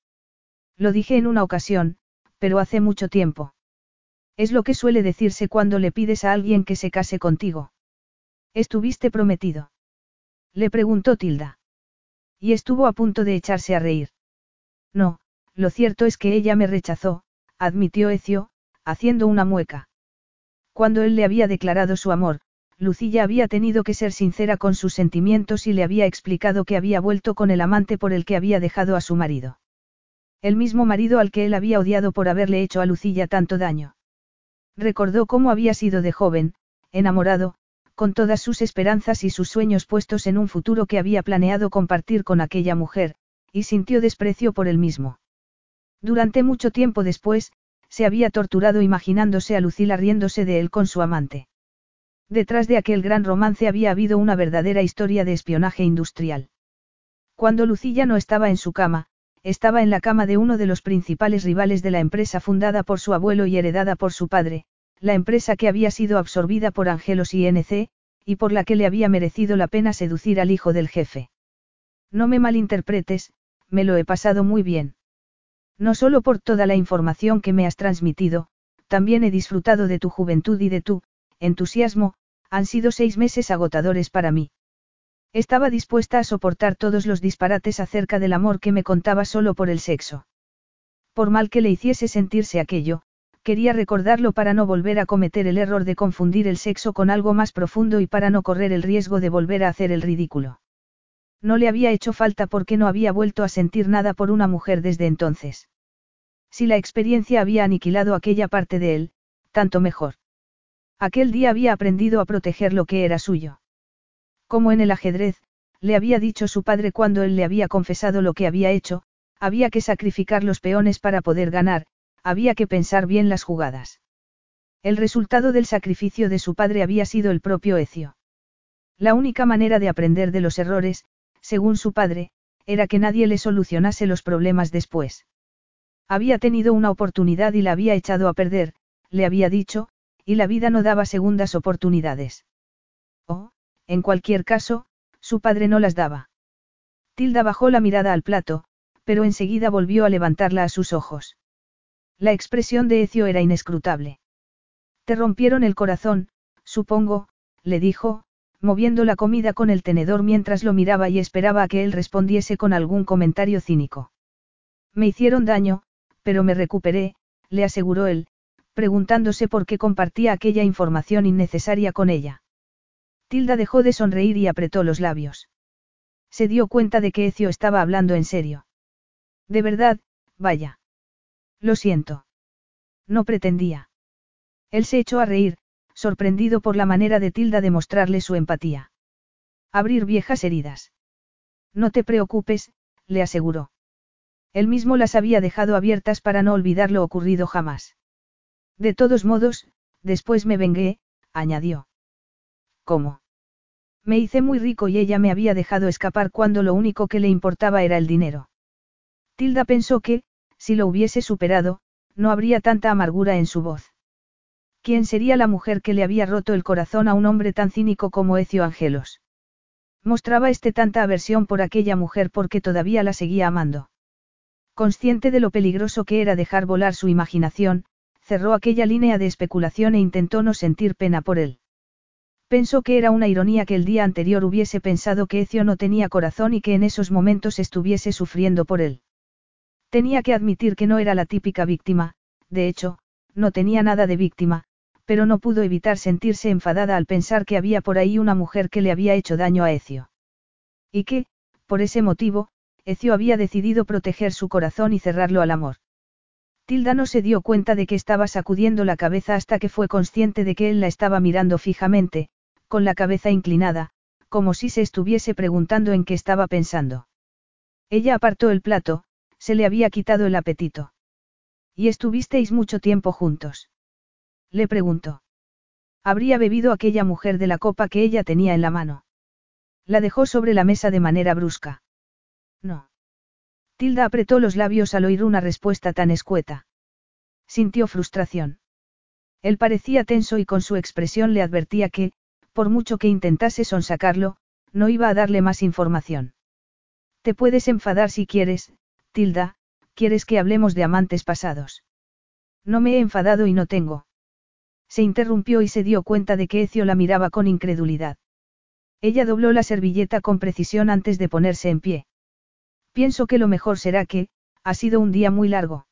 Lo dije en una ocasión, pero hace mucho tiempo. Es lo que suele decirse cuando le pides a alguien que se case contigo. ¿Estuviste prometido? Le preguntó Tilda. Y estuvo a punto de echarse a reír. No, lo cierto es que ella me rechazó, admitió Ecio, haciendo una mueca. Cuando él le había declarado su amor, Lucilla había tenido que ser sincera con sus sentimientos y le había explicado que había vuelto con el amante por el que había dejado a su marido. El mismo marido al que él había odiado por haberle hecho a Lucilla tanto daño. Recordó cómo había sido de joven, enamorado, con todas sus esperanzas y sus sueños puestos en un futuro que había planeado compartir con aquella mujer, y sintió desprecio por él mismo. Durante mucho tiempo después, se había torturado imaginándose a Lucila riéndose de él con su amante. Detrás de aquel gran romance había habido una verdadera historia de espionaje industrial. Cuando Lucilla no estaba en su cama, estaba en la cama de uno de los principales rivales de la empresa fundada por su abuelo y heredada por su padre, la empresa que había sido absorbida por Angelos INC, y por la que le había merecido la pena seducir al hijo del jefe. No me malinterpretes, me lo he pasado muy bien. No solo por toda la información que me has transmitido, también he disfrutado de tu juventud y de tu entusiasmo, han sido seis meses agotadores para mí. Estaba dispuesta a soportar todos los disparates acerca del amor que me contaba solo por el sexo. Por mal que le hiciese sentirse aquello, quería recordarlo para no volver a cometer el error de confundir el sexo con algo más profundo y para no correr el riesgo de volver a hacer el ridículo. No le había hecho falta porque no había vuelto a sentir nada por una mujer desde entonces. Si la experiencia había aniquilado aquella parte de él, tanto mejor. Aquel día había aprendido a proteger lo que era suyo. Como en el ajedrez, le había dicho su padre cuando él le había confesado lo que había hecho, había que sacrificar los peones para poder ganar, había que pensar bien las jugadas. El resultado del sacrificio de su padre había sido el propio Ecio. La única manera de aprender de los errores, según su padre, era que nadie le solucionase los problemas después. Había tenido una oportunidad y la había echado a perder, le había dicho, y la vida no daba segundas oportunidades. O, en cualquier caso, su padre no las daba. Tilda bajó la mirada al plato, pero enseguida volvió a levantarla a sus ojos. La expresión de Ecio era inescrutable. Te rompieron el corazón, supongo, le dijo, moviendo la comida con el tenedor mientras lo miraba y esperaba a que él respondiese con algún comentario cínico. Me hicieron daño, pero me recuperé, le aseguró él, preguntándose por qué compartía aquella información innecesaria con ella. Tilda dejó de sonreír y apretó los labios. Se dio cuenta de que Ecio estaba hablando en serio. De verdad, vaya. Lo siento. No pretendía. Él se echó a reír, sorprendido por la manera de Tilda de mostrarle su empatía. Abrir viejas heridas. No te preocupes, le aseguró. Él mismo las había dejado abiertas para no olvidar lo ocurrido jamás. De todos modos, después me vengué, añadió. ¿Cómo? Me hice muy rico y ella me había dejado escapar cuando lo único que le importaba era el dinero. Tilda pensó que, si lo hubiese superado, no habría tanta amargura en su voz. ¿Quién sería la mujer que le había roto el corazón a un hombre tan cínico como Ecio Angelos? Mostraba este tanta aversión por aquella mujer porque todavía la seguía amando. Consciente de lo peligroso que era dejar volar su imaginación, cerró aquella línea de especulación e intentó no sentir pena por él. Pensó que era una ironía que el día anterior hubiese pensado que Ecio no tenía corazón y que en esos momentos estuviese sufriendo por él. Tenía que admitir que no era la típica víctima, de hecho, no tenía nada de víctima, pero no pudo evitar sentirse enfadada al pensar que había por ahí una mujer que le había hecho daño a Ecio. Y que, por ese motivo, Ecio había decidido proteger su corazón y cerrarlo al amor. Tilda no se dio cuenta de que estaba sacudiendo la cabeza hasta que fue consciente de que él la estaba mirando fijamente, con la cabeza inclinada, como si se estuviese preguntando en qué estaba pensando. Ella apartó el plato, se le había quitado el apetito. ¿Y estuvisteis mucho tiempo juntos? Le preguntó. Habría bebido aquella mujer de la copa que ella tenía en la mano. La dejó sobre la mesa de manera brusca. No. Tilda apretó los labios al oír una respuesta tan escueta. Sintió frustración. Él parecía tenso y con su expresión le advertía que, por mucho que intentase sonsacarlo, no iba a darle más información. Te puedes enfadar si quieres, Tilda, quieres que hablemos de amantes pasados. No me he enfadado y no tengo. Se interrumpió y se dio cuenta de que Ecio la miraba con incredulidad. Ella dobló la servilleta con precisión antes de ponerse en pie. Pienso que lo mejor será que, ha sido un día muy largo.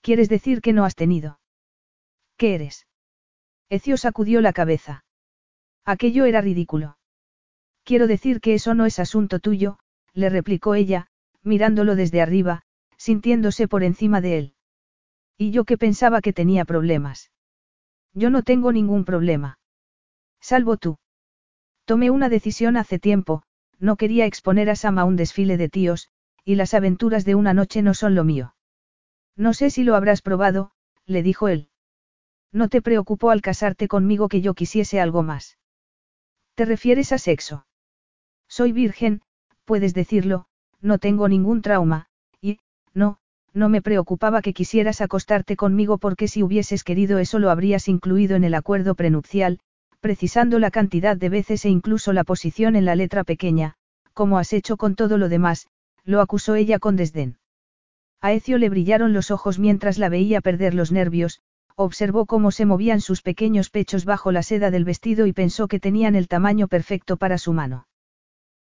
¿Quieres decir que no has tenido? ¿Qué eres? Ecio sacudió la cabeza. Aquello era ridículo. Quiero decir que eso no es asunto tuyo, le replicó ella, mirándolo desde arriba, sintiéndose por encima de él. Y yo que pensaba que tenía problemas. Yo no tengo ningún problema. Salvo tú. Tomé una decisión hace tiempo, no quería exponer a Sam a un desfile de tíos, y las aventuras de una noche no son lo mío. No sé si lo habrás probado, le dijo él. No te preocupó al casarte conmigo que yo quisiese algo más. ¿Te refieres a sexo? Soy virgen, puedes decirlo, no tengo ningún trauma, y, no, no me preocupaba que quisieras acostarte conmigo porque si hubieses querido eso lo habrías incluido en el acuerdo prenupcial, precisando la cantidad de veces e incluso la posición en la letra pequeña, como has hecho con todo lo demás, lo acusó ella con desdén. A Ecio le brillaron los ojos mientras la veía perder los nervios, observó cómo se movían sus pequeños pechos bajo la seda del vestido y pensó que tenían el tamaño perfecto para su mano.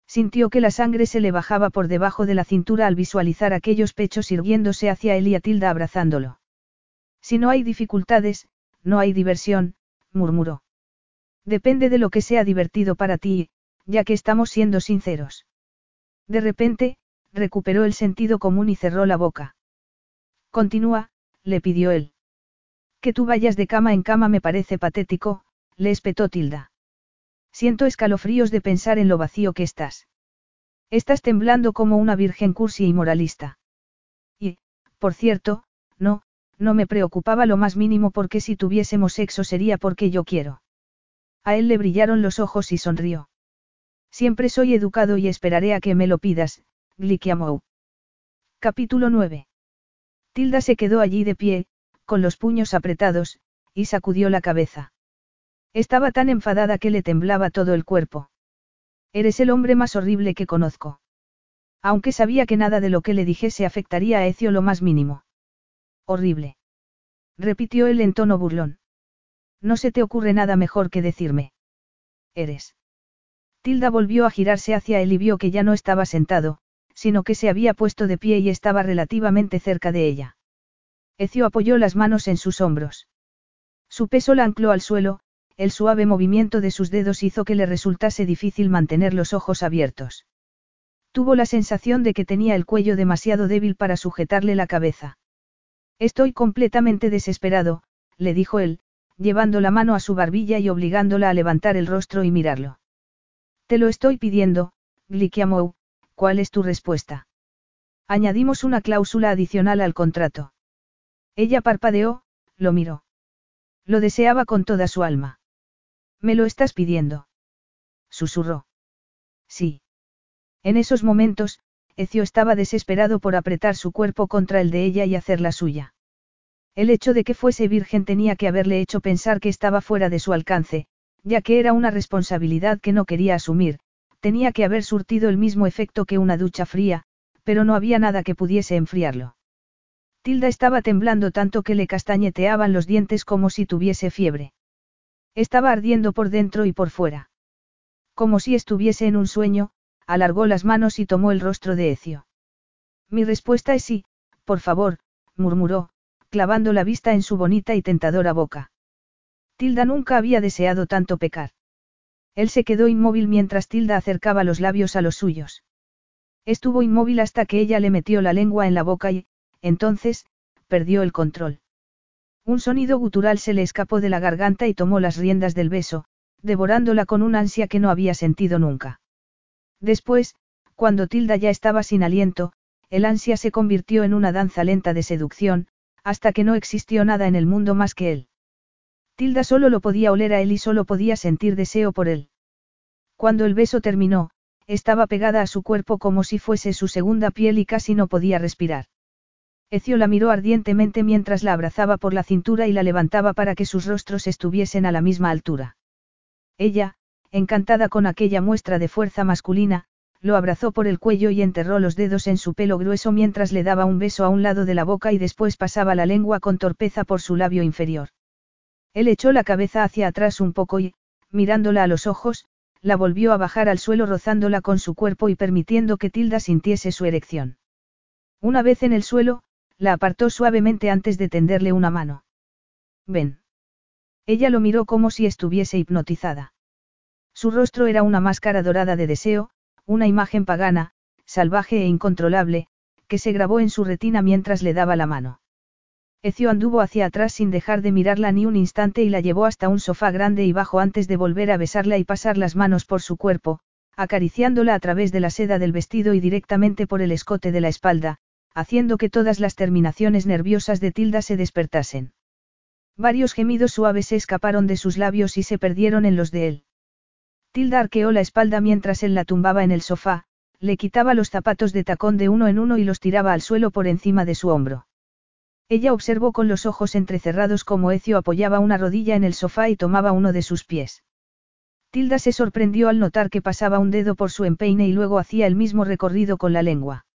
Sintió que la sangre se le bajaba por debajo de la cintura al visualizar aquellos pechos irguiéndose hacia él y a Tilda abrazándolo. Si no hay dificultades, no hay diversión, murmuró. Depende de lo que sea divertido para ti, ya que estamos siendo sinceros. De repente, recuperó el sentido común y cerró la boca. Continúa, le pidió él. Que tú vayas de cama en cama me parece patético, le espetó Tilda. Siento escalofríos de pensar en lo vacío que estás. Estás temblando como una virgen cursi y moralista. Y, por cierto, no, no me preocupaba lo más mínimo porque si tuviésemos sexo sería porque yo quiero. A él le brillaron los ojos y sonrió. Siempre soy educado y esperaré a que me lo pidas, Glikiamou. Capítulo 9. Tilda se quedó allí de pie, con los puños apretados, y sacudió la cabeza. Estaba tan enfadada que le temblaba todo el cuerpo. Eres el hombre más horrible que conozco. Aunque sabía que nada de lo que le dijese afectaría a Ecio lo más mínimo. Horrible. Repitió él en tono burlón. No se te ocurre nada mejor que decirme. Eres. Tilda volvió a girarse hacia él y vio que ya no estaba sentado, sino que se había puesto de pie y estaba relativamente cerca de ella. Ecio apoyó las manos en sus hombros. Su peso la ancló al suelo, el suave movimiento de sus dedos hizo que le resultase difícil mantener los ojos abiertos. Tuvo la sensación de que tenía el cuello demasiado débil para sujetarle la cabeza. Estoy completamente desesperado, le dijo él, llevando la mano a su barbilla y obligándola a levantar el rostro y mirarlo. Te lo estoy pidiendo, Glikiamou, ¿cuál es tu respuesta? Añadimos una cláusula adicional al contrato. Ella parpadeó, lo miró. Lo deseaba con toda su alma. ¿Me lo estás pidiendo? Susurró. Sí. En esos momentos, Ecio estaba desesperado por apretar su cuerpo contra el de ella y hacer la suya. El hecho de que fuese virgen tenía que haberle hecho pensar que estaba fuera de su alcance, ya que era una responsabilidad que no quería asumir, tenía que haber surtido el mismo efecto que una ducha fría, pero no había nada que pudiese enfriarlo. Tilda estaba temblando tanto que le castañeteaban los dientes como si tuviese fiebre. Estaba ardiendo por dentro y por fuera. Como si estuviese en un sueño, alargó las manos y tomó el rostro de Ecio. Mi respuesta es sí, por favor, murmuró, clavando la vista en su bonita y tentadora boca. Tilda nunca había deseado tanto pecar. Él se quedó inmóvil mientras Tilda acercaba los labios a los suyos. Estuvo inmóvil hasta que ella le metió la lengua en la boca y, entonces, perdió el control. Un sonido gutural se le escapó de la garganta y tomó las riendas del beso, devorándola con un ansia que no había sentido nunca. Después, cuando Tilda ya estaba sin aliento, el ansia se convirtió en una danza lenta de seducción, hasta que no existió nada en el mundo más que él. Tilda solo lo podía oler a él y solo podía sentir deseo por él. Cuando el beso terminó, estaba pegada a su cuerpo como si fuese su segunda piel y casi no podía respirar. Ecio la miró ardientemente mientras la abrazaba por la cintura y la levantaba para que sus rostros estuviesen a la misma altura. Ella, encantada con aquella muestra de fuerza masculina, lo abrazó por el cuello y enterró los dedos en su pelo grueso mientras le daba un beso a un lado de la boca y después pasaba la lengua con torpeza por su labio inferior. Él echó la cabeza hacia atrás un poco y, mirándola a los ojos, la volvió a bajar al suelo rozándola con su cuerpo y permitiendo que Tilda sintiese su erección. Una vez en el suelo, la apartó suavemente antes de tenderle una mano. Ven. Ella lo miró como si estuviese hipnotizada. Su rostro era una máscara dorada de deseo, una imagen pagana, salvaje e incontrolable, que se grabó en su retina mientras le daba la mano. Ecio anduvo hacia atrás sin dejar de mirarla ni un instante y la llevó hasta un sofá grande y bajo antes de volver a besarla y pasar las manos por su cuerpo, acariciándola a través de la seda del vestido y directamente por el escote de la espalda, haciendo que todas las terminaciones nerviosas de Tilda se despertasen. Varios gemidos suaves se escaparon de sus labios y se perdieron en los de él. Tilda arqueó la espalda mientras él la tumbaba en el sofá, le quitaba los zapatos de tacón de uno en uno y los tiraba al suelo por encima de su hombro. Ella observó con los ojos entrecerrados cómo Ecio apoyaba una rodilla en el sofá y tomaba uno de sus pies. Tilda se sorprendió al notar que pasaba un dedo por su empeine y luego hacía el mismo recorrido con la lengua.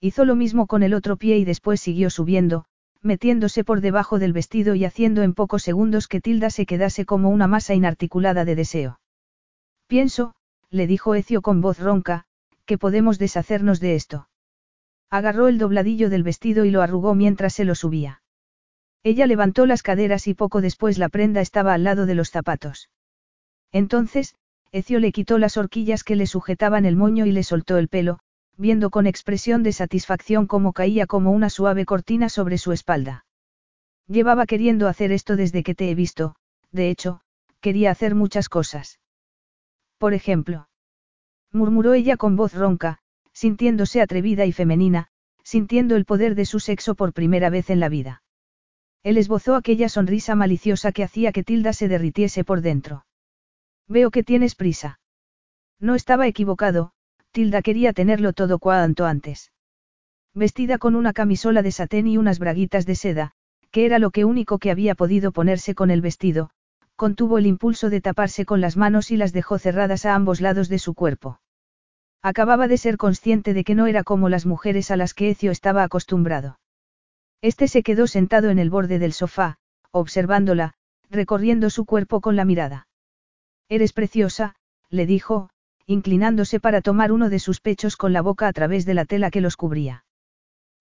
Hizo lo mismo con el otro pie y después siguió subiendo, metiéndose por debajo del vestido y haciendo en pocos segundos que Tilda se quedase como una masa inarticulada de deseo. Pienso, le dijo Ecio con voz ronca, que podemos deshacernos de esto. Agarró el dobladillo del vestido y lo arrugó mientras se lo subía. Ella levantó las caderas y poco después la prenda estaba al lado de los zapatos. Entonces, Ecio le quitó las horquillas que le sujetaban el moño y le soltó el pelo, viendo con expresión de satisfacción cómo caía como una suave cortina sobre su espalda. Llevaba queriendo hacer esto desde que te he visto, de hecho, quería hacer muchas cosas. Por ejemplo. Murmuró ella con voz ronca, sintiéndose atrevida y femenina, sintiendo el poder de su sexo por primera vez en la vida. Él esbozó aquella sonrisa maliciosa que hacía que Tilda se derritiese por dentro. Veo que tienes prisa. No estaba equivocado, Tilda quería tenerlo todo cuanto antes. Vestida con una camisola de satén y unas braguitas de seda, que era lo que único que había podido ponerse con el vestido, contuvo el impulso de taparse con las manos y las dejó cerradas a ambos lados de su cuerpo. Acababa de ser consciente de que no era como las mujeres a las que Ecio estaba acostumbrado. Este se quedó sentado en el borde del sofá, observándola, recorriendo su cuerpo con la mirada. Eres preciosa, le dijo, inclinándose para tomar uno de sus pechos con la boca a través de la tela que los cubría.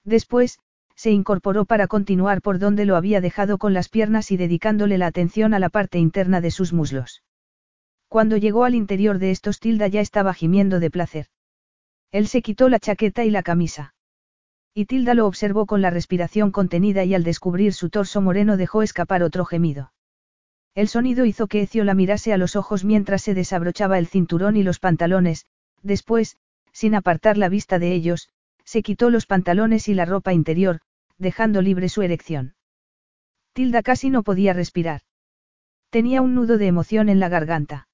Después, se incorporó para continuar por donde lo había dejado con las piernas y dedicándole la atención a la parte interna de sus muslos. Cuando llegó al interior de estos Tilda ya estaba gimiendo de placer. Él se quitó la chaqueta y la camisa. Y Tilda lo observó con la respiración contenida y al descubrir su torso moreno dejó escapar otro gemido. El sonido hizo que Ecio la mirase a los ojos mientras se desabrochaba el cinturón y los pantalones, después, sin apartar la vista de ellos, se quitó los pantalones y la ropa interior, dejando libre su erección. Tilda casi no podía respirar. Tenía un nudo de emoción en la garganta.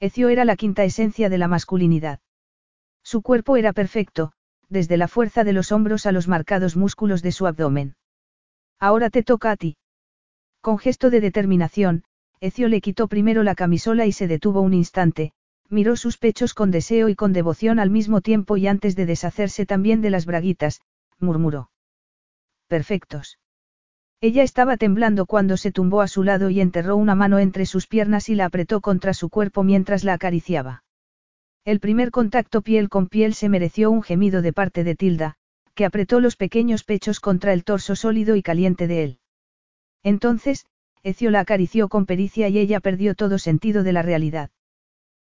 Ecio era la quinta esencia de la masculinidad. Su cuerpo era perfecto, desde la fuerza de los hombros a los marcados músculos de su abdomen. Ahora te toca a ti. Con gesto de determinación, Ecio le quitó primero la camisola y se detuvo un instante, miró sus pechos con deseo y con devoción al mismo tiempo y antes de deshacerse también de las braguitas, murmuró. Perfectos. Ella estaba temblando cuando se tumbó a su lado y enterró una mano entre sus piernas y la apretó contra su cuerpo mientras la acariciaba. El primer contacto piel con piel se mereció un gemido de parte de Tilda, que apretó los pequeños pechos contra el torso sólido y caliente de él. Entonces, Ecio la acarició con pericia y ella perdió todo sentido de la realidad.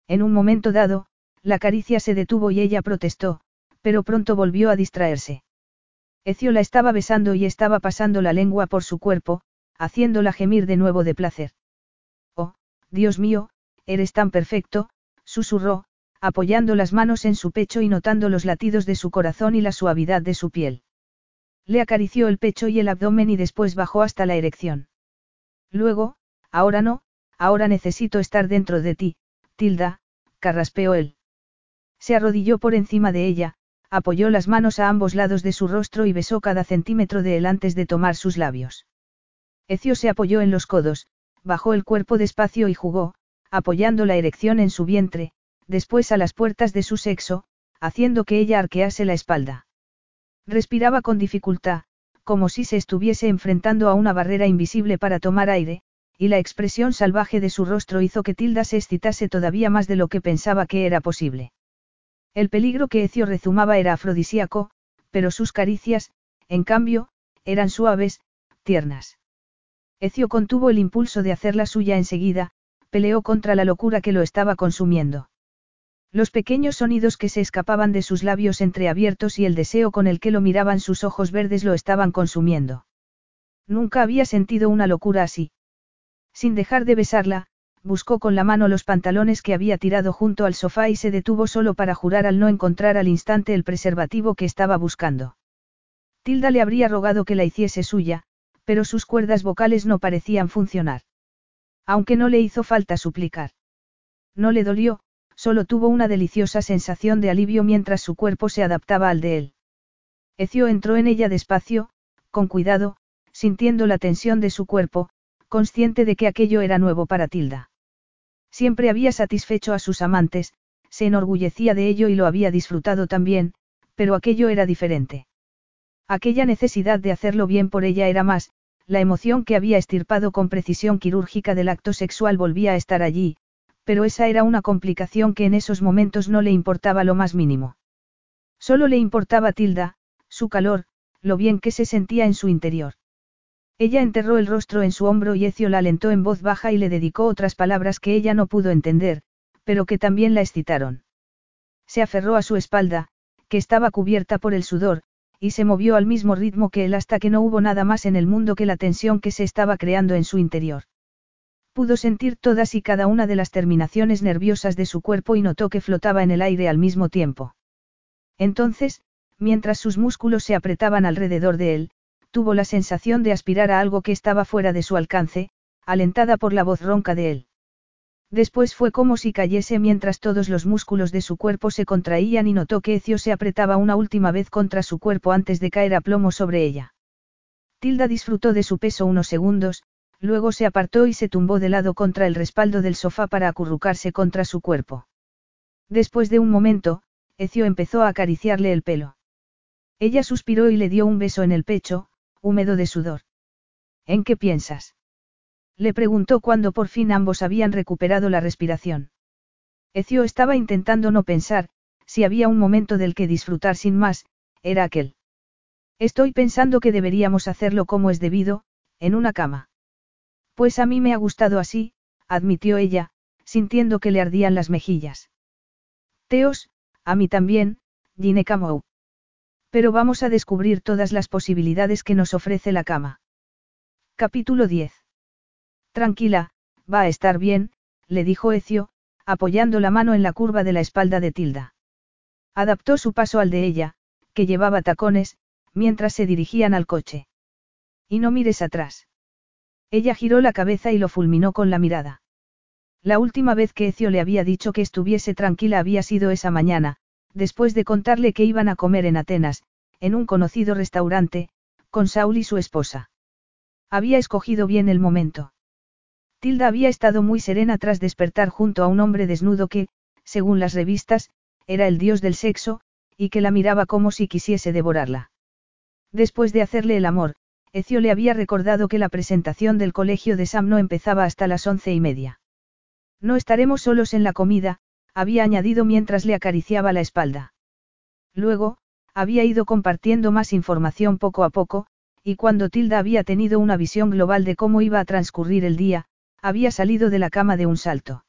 En un momento dado, la caricia se detuvo y ella protestó, pero pronto volvió a distraerse. Ecio la estaba besando y estaba pasando la lengua por su cuerpo, haciéndola gemir de nuevo de placer. Oh, Dios mío, eres tan perfecto, susurró, apoyando las manos en su pecho y notando los latidos de su corazón y la suavidad de su piel. Le acarició el pecho y el abdomen y después bajó hasta la erección. Luego, ahora no, ahora necesito estar dentro de ti, Tilda, carraspeó él. Se arrodilló por encima de ella, apoyó las manos a ambos lados de su rostro y besó cada centímetro de él antes de tomar sus labios. Ecio se apoyó en los codos, bajó el cuerpo despacio y jugó, apoyando la erección en su vientre, después a las puertas de su sexo, haciendo que ella arquease la espalda. Respiraba con dificultad, como si se estuviese enfrentando a una barrera invisible para tomar aire, y la expresión salvaje de su rostro hizo que Tilda se excitase todavía más de lo que pensaba que era posible. El peligro que Ecio rezumaba era afrodisíaco, pero sus caricias, en cambio, eran suaves, tiernas. Ecio contuvo el impulso de hacer la suya enseguida, peleó contra la locura que lo estaba consumiendo. Los pequeños sonidos que se escapaban de sus labios entreabiertos y el deseo con el que lo miraban sus ojos verdes lo estaban consumiendo. Nunca había sentido una locura así. Sin dejar de besarla, buscó con la mano los pantalones que había tirado junto al sofá y se detuvo solo para jurar al no encontrar al instante el preservativo que estaba buscando. Tilda le habría rogado que la hiciese suya, pero sus cuerdas vocales no parecían funcionar. Aunque no le hizo falta suplicar. No le dolió, solo tuvo una deliciosa sensación de alivio mientras su cuerpo se adaptaba al de él. Ecio entró en ella despacio, con cuidado, sintiendo la tensión de su cuerpo, consciente de que aquello era nuevo para Tilda. Siempre había satisfecho a sus amantes, se enorgullecía de ello y lo había disfrutado también, pero aquello era diferente. Aquella necesidad de hacerlo bien por ella era más, la emoción que había estirpado con precisión quirúrgica del acto sexual volvía a estar allí, pero esa era una complicación que en esos momentos no le importaba lo más mínimo. Solo le importaba Tilda, su calor, lo bien que se sentía en su interior. Ella enterró el rostro en su hombro y Ecio la alentó en voz baja y le dedicó otras palabras que ella no pudo entender, pero que también la excitaron. Se aferró a su espalda, que estaba cubierta por el sudor, y se movió al mismo ritmo que él hasta que no hubo nada más en el mundo que la tensión que se estaba creando en su interior. Pudo sentir todas y cada una de las terminaciones nerviosas de su cuerpo y notó que flotaba en el aire al mismo tiempo. Entonces, mientras sus músculos se apretaban alrededor de él, tuvo la sensación de aspirar a algo que estaba fuera de su alcance, alentada por la voz ronca de él. Después fue como si cayese mientras todos los músculos de su cuerpo se contraían y notó que Ecio se apretaba una última vez contra su cuerpo antes de caer a plomo sobre ella. Tilda disfrutó de su peso unos segundos, luego se apartó y se tumbó de lado contra el respaldo del sofá para acurrucarse contra su cuerpo. Después de un momento, Ecio empezó a acariciarle el pelo. Ella suspiró y le dio un beso en el pecho, húmedo de sudor. ¿En qué piensas? Le preguntó cuando por fin ambos habían recuperado la respiración. Ecio estaba intentando no pensar, si había un momento del que disfrutar sin más, era aquel. Estoy pensando que deberíamos hacerlo como es debido, en una cama. Pues a mí me ha gustado así, admitió ella, sintiendo que le ardían las mejillas. Teos, a mí también, Ginecamou. Pero vamos a descubrir todas las posibilidades que nos ofrece la cama. Capítulo 10. Tranquila, va a estar bien, le dijo Ecio, apoyando la mano en la curva de la espalda de Tilda. Adaptó su paso al de ella, que llevaba tacones, mientras se dirigían al coche. Y no mires atrás. Ella giró la cabeza y lo fulminó con la mirada. La última vez que Ecio le había dicho que estuviese tranquila había sido esa mañana, después de contarle que iban a comer en Atenas, en un conocido restaurante, con Saul y su esposa. Había escogido bien el momento. Tilda había estado muy serena tras despertar junto a un hombre desnudo que, según las revistas, era el dios del sexo, y que la miraba como si quisiese devorarla. Después de hacerle el amor, Ecio le había recordado que la presentación del colegio de Sam no empezaba hasta las once y media. No estaremos solos en la comida, había añadido mientras le acariciaba la espalda. Luego, había ido compartiendo más información poco a poco, y cuando Tilda había tenido una visión global de cómo iba a transcurrir el día, había salido de la cama de un salto.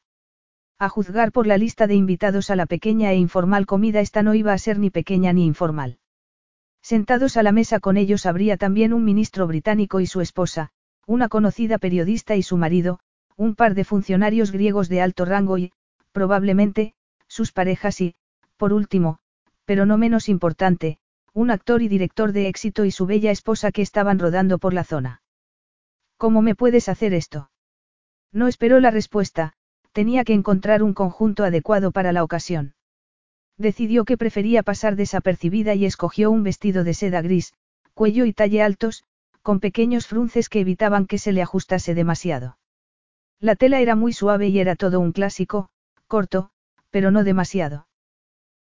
A juzgar por la lista de invitados a la pequeña e informal comida esta no iba a ser ni pequeña ni informal. Sentados a la mesa con ellos habría también un ministro británico y su esposa, una conocida periodista y su marido, un par de funcionarios griegos de alto rango y, probablemente, sus parejas y, por último, pero no menos importante, un actor y director de éxito y su bella esposa que estaban rodando por la zona. ¿Cómo me puedes hacer esto? No esperó la respuesta, tenía que encontrar un conjunto adecuado para la ocasión. Decidió que prefería pasar desapercibida y escogió un vestido de seda gris, cuello y talle altos, con pequeños frunces que evitaban que se le ajustase demasiado. La tela era muy suave y era todo un clásico, corto, pero no demasiado.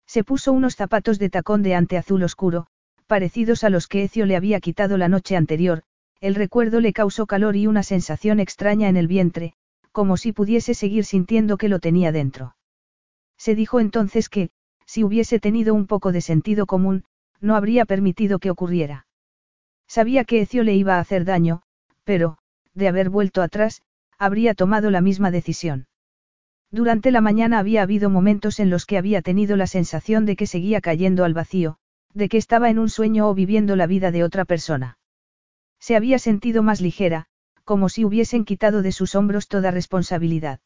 Se puso unos zapatos de tacón de ante azul oscuro, parecidos a los que Ecio le había quitado la noche anterior, el recuerdo le causó calor y una sensación extraña en el vientre, como si pudiese seguir sintiendo que lo tenía dentro. Se dijo entonces que, si hubiese tenido un poco de sentido común, no habría permitido que ocurriera. Sabía que Ecio le iba a hacer daño, pero, de haber vuelto atrás, habría tomado la misma decisión. Durante la mañana había habido momentos en los que había tenido la sensación de que seguía cayendo al vacío, de que estaba en un sueño o viviendo la vida de otra persona. Se había sentido más ligera, como si hubiesen quitado de sus hombros toda responsabilidad.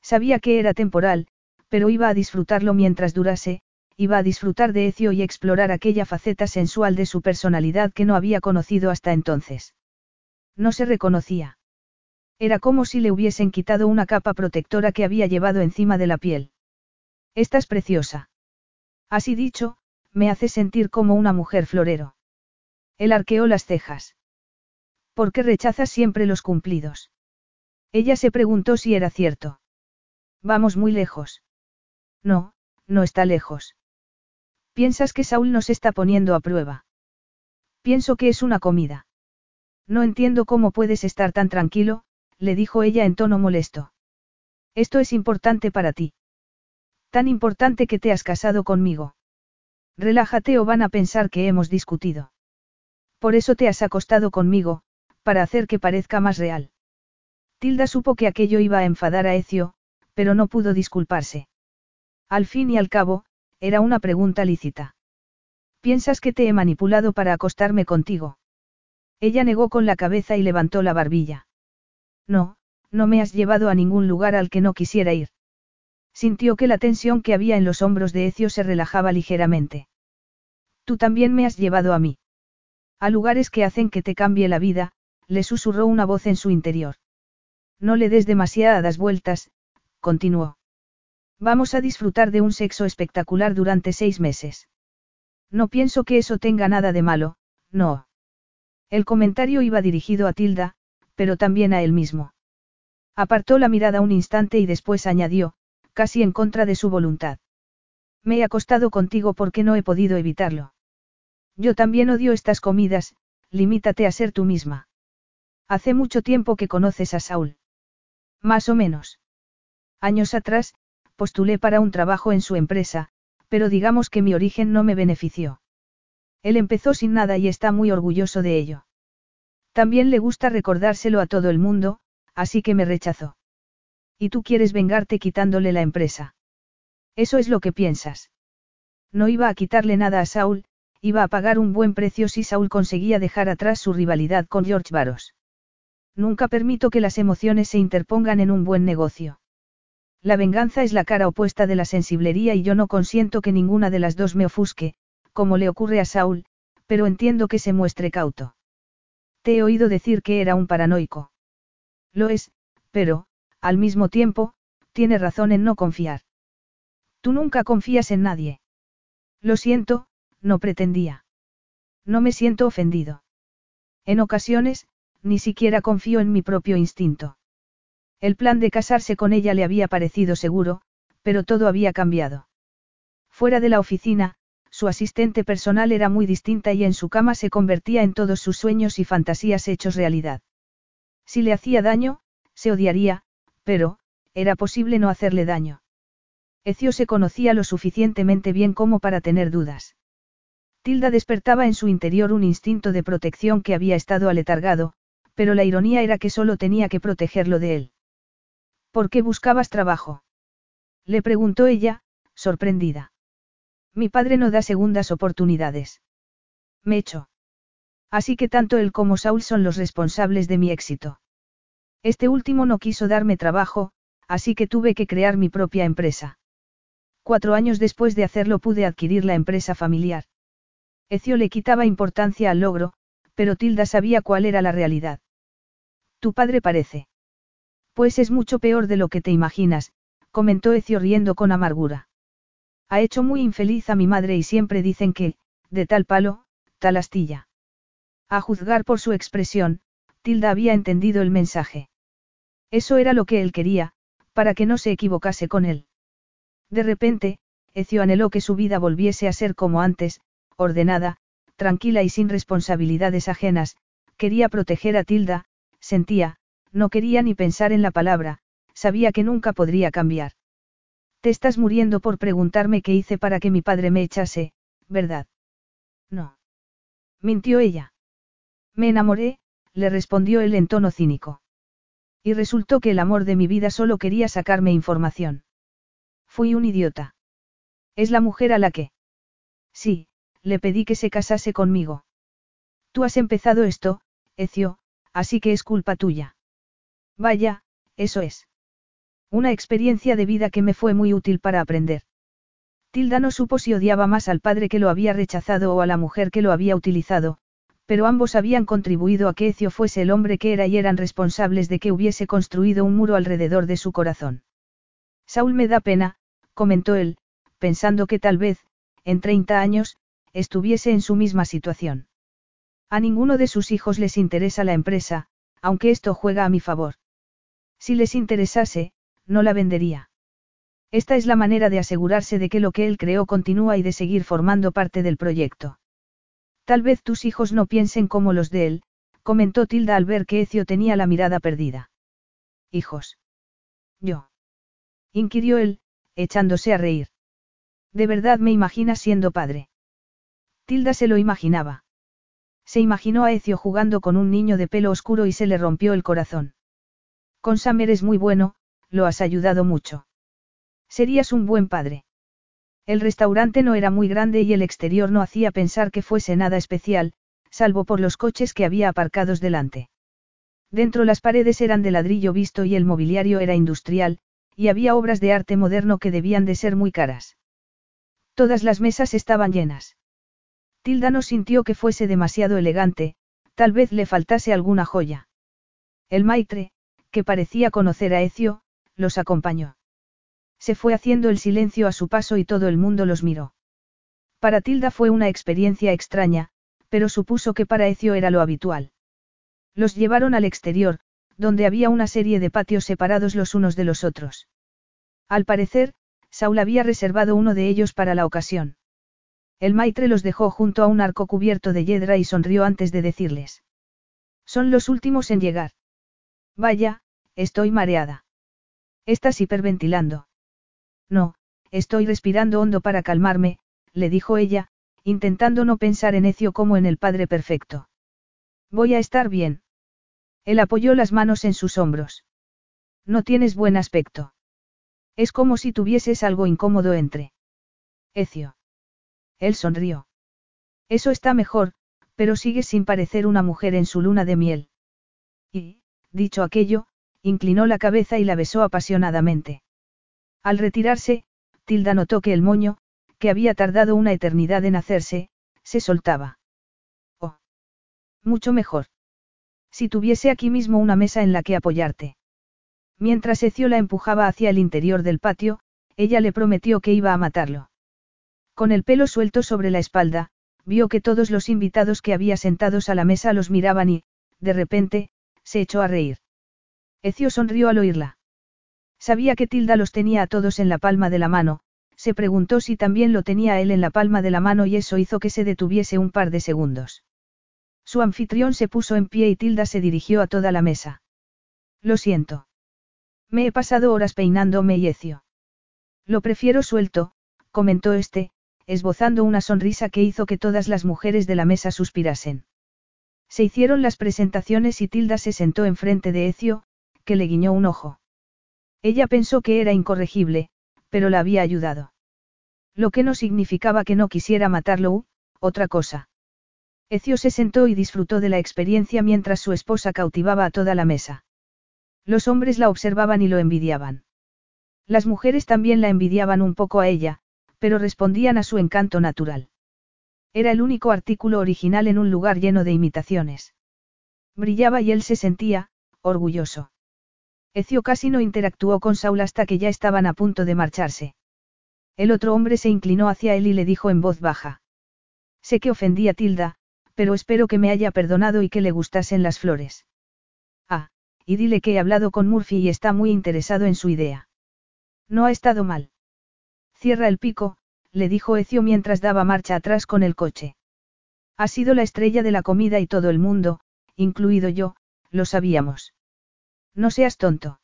Sabía que era temporal, pero iba a disfrutarlo mientras durase, iba a disfrutar de Ecio y explorar aquella faceta sensual de su personalidad que no había conocido hasta entonces. No se reconocía. Era como si le hubiesen quitado una capa protectora que había llevado encima de la piel. Estás preciosa. Así dicho, me hace sentir como una mujer florero. Él arqueó las cejas. ¿Por qué rechazas siempre los cumplidos? Ella se preguntó si era cierto. Vamos muy lejos. No, no está lejos. ¿Piensas que Saúl nos está poniendo a prueba? Pienso que es una comida. No entiendo cómo puedes estar tan tranquilo, le dijo ella en tono molesto. Esto es importante para ti. Tan importante que te has casado conmigo. Relájate o van a pensar que hemos discutido. Por eso te has acostado conmigo, para hacer que parezca más real. Tilda supo que aquello iba a enfadar a Ecio, pero no pudo disculparse. Al fin y al cabo, era una pregunta lícita. ¿Piensas que te he manipulado para acostarme contigo? Ella negó con la cabeza y levantó la barbilla. No, no me has llevado a ningún lugar al que no quisiera ir. Sintió que la tensión que había en los hombros de Ecio se relajaba ligeramente. Tú también me has llevado a mí. A lugares que hacen que te cambie la vida, le susurró una voz en su interior. No le des demasiadas vueltas, continuó. Vamos a disfrutar de un sexo espectacular durante seis meses. No pienso que eso tenga nada de malo, no. El comentario iba dirigido a Tilda, pero también a él mismo. Apartó la mirada un instante y después añadió, casi en contra de su voluntad. Me he acostado contigo porque no he podido evitarlo. Yo también odio estas comidas, limítate a ser tú misma. Hace mucho tiempo que conoces a Saúl. Más o menos. Años atrás, postulé para un trabajo en su empresa, pero digamos que mi origen no me benefició. Él empezó sin nada y está muy orgulloso de ello. También le gusta recordárselo a todo el mundo, así que me rechazó. Y tú quieres vengarte quitándole la empresa. Eso es lo que piensas. No iba a quitarle nada a Saul, iba a pagar un buen precio si Saul conseguía dejar atrás su rivalidad con George Barros. Nunca permito que las emociones se interpongan en un buen negocio. La venganza es la cara opuesta de la sensiblería y yo no consiento que ninguna de las dos me ofusque, como le ocurre a Saul, pero entiendo que se muestre cauto. He oído decir que era un paranoico. Lo es, pero, al mismo tiempo, tiene razón en no confiar. Tú nunca confías en nadie. Lo siento, no pretendía. No me siento ofendido. En ocasiones, ni siquiera confío en mi propio instinto. El plan de casarse con ella le había parecido seguro, pero todo había cambiado. Fuera de la oficina, su asistente personal era muy distinta y en su cama se convertía en todos sus sueños y fantasías hechos realidad. Si le hacía daño, se odiaría, pero, era posible no hacerle daño. Ecio se conocía lo suficientemente bien como para tener dudas. Tilda despertaba en su interior un instinto de protección que había estado aletargado, pero la ironía era que solo tenía que protegerlo de él. ¿Por qué buscabas trabajo? Le preguntó ella, sorprendida. Mi padre no da segundas oportunidades. Me echo. Así que tanto él como Saúl son los responsables de mi éxito. Este último no quiso darme trabajo, así que tuve que crear mi propia empresa. Cuatro años después de hacerlo pude adquirir la empresa familiar. Ecio le quitaba importancia al logro, pero Tilda sabía cuál era la realidad. Tu padre parece. Pues es mucho peor de lo que te imaginas, comentó Ecio riendo con amargura. Ha hecho muy infeliz a mi madre y siempre dicen que, de tal palo, tal astilla. A juzgar por su expresión, Tilda había entendido el mensaje. Eso era lo que él quería, para que no se equivocase con él. De repente, Ecio anheló que su vida volviese a ser como antes, ordenada, tranquila y sin responsabilidades ajenas, quería proteger a Tilda, sentía, no quería ni pensar en la palabra, sabía que nunca podría cambiar. Te estás muriendo por preguntarme qué hice para que mi padre me echase, ¿verdad? No. Mintió ella. Me enamoré, le respondió él en tono cínico. Y resultó que el amor de mi vida solo quería sacarme información. Fui un idiota. Es la mujer a la que. Sí, le pedí que se casase conmigo. Tú has empezado esto, Ecio, así que es culpa tuya. Vaya, eso es. Una experiencia de vida que me fue muy útil para aprender. Tilda no supo si odiaba más al padre que lo había rechazado o a la mujer que lo había utilizado, pero ambos habían contribuido a que Ecio fuese el hombre que era y eran responsables de que hubiese construido un muro alrededor de su corazón. Saúl me da pena, comentó él, pensando que tal vez, en 30 años, estuviese en su misma situación. A ninguno de sus hijos les interesa la empresa, aunque esto juega a mi favor. Si les interesase, no la vendería. Esta es la manera de asegurarse de que lo que él creó continúa y de seguir formando parte del proyecto. Tal vez tus hijos no piensen como los de él, comentó Tilda al ver que Ecio tenía la mirada perdida. Hijos. Yo. inquirió él, echándose a reír. ¿De verdad me imaginas siendo padre? Tilda se lo imaginaba. Se imaginó a Ecio jugando con un niño de pelo oscuro y se le rompió el corazón. Con Sam muy bueno, lo has ayudado mucho. Serías un buen padre. El restaurante no era muy grande y el exterior no hacía pensar que fuese nada especial, salvo por los coches que había aparcados delante. Dentro las paredes eran de ladrillo visto y el mobiliario era industrial, y había obras de arte moderno que debían de ser muy caras. Todas las mesas estaban llenas. Tilda no sintió que fuese demasiado elegante, tal vez le faltase alguna joya. El maitre, que parecía conocer a Ecio, los acompañó. Se fue haciendo el silencio a su paso y todo el mundo los miró. Para Tilda fue una experiencia extraña, pero supuso que para Ecio era lo habitual. Los llevaron al exterior, donde había una serie de patios separados los unos de los otros. Al parecer, Saul había reservado uno de ellos para la ocasión. El maitre los dejó junto a un arco cubierto de hiedra y sonrió antes de decirles. Son los últimos en llegar. Vaya, estoy mareada. Estás hiperventilando. No, estoy respirando hondo para calmarme, le dijo ella, intentando no pensar en Ecio como en el Padre Perfecto. Voy a estar bien. Él apoyó las manos en sus hombros. No tienes buen aspecto. Es como si tuvieses algo incómodo entre. Ecio. Él sonrió. Eso está mejor, pero sigues sin parecer una mujer en su luna de miel. Y, dicho aquello, inclinó la cabeza y la besó apasionadamente. Al retirarse, Tilda notó que el moño, que había tardado una eternidad en hacerse, se soltaba. Oh. Mucho mejor. Si tuviese aquí mismo una mesa en la que apoyarte. Mientras Ecio la empujaba hacia el interior del patio, ella le prometió que iba a matarlo. Con el pelo suelto sobre la espalda, vio que todos los invitados que había sentados a la mesa los miraban y, de repente, se echó a reír. Ecio sonrió al oírla. Sabía que Tilda los tenía a todos en la palma de la mano, se preguntó si también lo tenía él en la palma de la mano y eso hizo que se detuviese un par de segundos. Su anfitrión se puso en pie y Tilda se dirigió a toda la mesa. Lo siento. Me he pasado horas peinándome y Ecio. Lo prefiero suelto, comentó este, esbozando una sonrisa que hizo que todas las mujeres de la mesa suspirasen. Se hicieron las presentaciones y Tilda se sentó enfrente de Ecio, que le guiñó un ojo. Ella pensó que era incorregible, pero la había ayudado. Lo que no significaba que no quisiera matarlo, otra cosa. Ecio se sentó y disfrutó de la experiencia mientras su esposa cautivaba a toda la mesa. Los hombres la observaban y lo envidiaban. Las mujeres también la envidiaban un poco a ella, pero respondían a su encanto natural. Era el único artículo original en un lugar lleno de imitaciones. Brillaba y él se sentía, orgulloso. Ecio casi no interactuó con Saul hasta que ya estaban a punto de marcharse. El otro hombre se inclinó hacia él y le dijo en voz baja. Sé que ofendí a Tilda, pero espero que me haya perdonado y que le gustasen las flores. Ah, y dile que he hablado con Murphy y está muy interesado en su idea. No ha estado mal. Cierra el pico, le dijo Ecio mientras daba marcha atrás con el coche. Ha sido la estrella de la comida y todo el mundo, incluido yo, lo sabíamos. No seas tonto.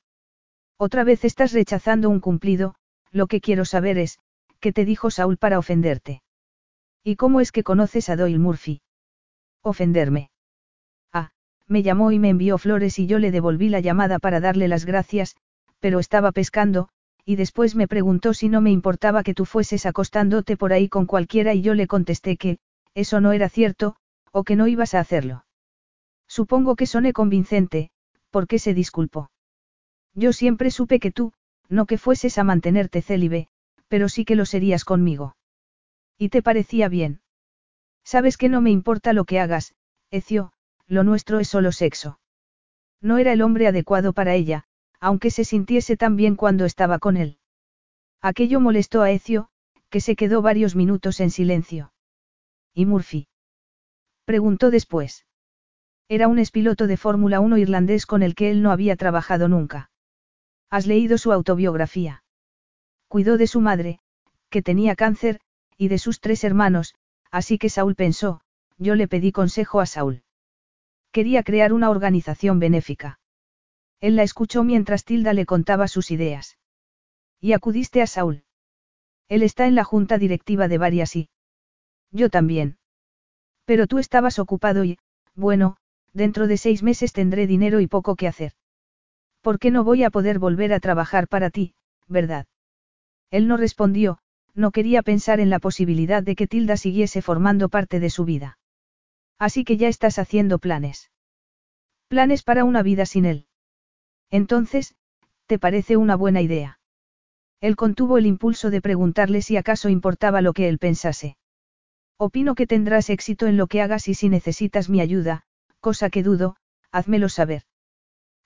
Otra vez estás rechazando un cumplido, lo que quiero saber es, ¿qué te dijo Saúl para ofenderte? ¿Y cómo es que conoces a Doyle Murphy? Ofenderme. Ah, me llamó y me envió flores y yo le devolví la llamada para darle las gracias, pero estaba pescando, y después me preguntó si no me importaba que tú fueses acostándote por ahí con cualquiera y yo le contesté que, eso no era cierto, o que no ibas a hacerlo. Supongo que soné convincente, porque se disculpó. Yo siempre supe que tú, no que fueses a mantenerte célibe, pero sí que lo serías conmigo. ¿Y te parecía bien? Sabes que no me importa lo que hagas, Ecio, lo nuestro es solo sexo. No era el hombre adecuado para ella, aunque se sintiese tan bien cuando estaba con él. Aquello molestó a Ecio, que se quedó varios minutos en silencio. ¿Y Murphy? Preguntó después. Era un espiloto de Fórmula 1 irlandés con el que él no había trabajado nunca. ¿Has leído su autobiografía? Cuidó de su madre, que tenía cáncer, y de sus tres hermanos, así que Saúl pensó, yo le pedí consejo a Saúl. Quería crear una organización benéfica. Él la escuchó mientras Tilda le contaba sus ideas. ¿Y acudiste a Saúl? Él está en la junta directiva de varias y... Yo también. Pero tú estabas ocupado y, bueno, dentro de seis meses tendré dinero y poco que hacer. ¿Por qué no voy a poder volver a trabajar para ti, verdad? Él no respondió, no quería pensar en la posibilidad de que Tilda siguiese formando parte de su vida. Así que ya estás haciendo planes. Planes para una vida sin él. Entonces, ¿te parece una buena idea? Él contuvo el impulso de preguntarle si acaso importaba lo que él pensase. Opino que tendrás éxito en lo que hagas y si necesitas mi ayuda, cosa que dudo, házmelo saber.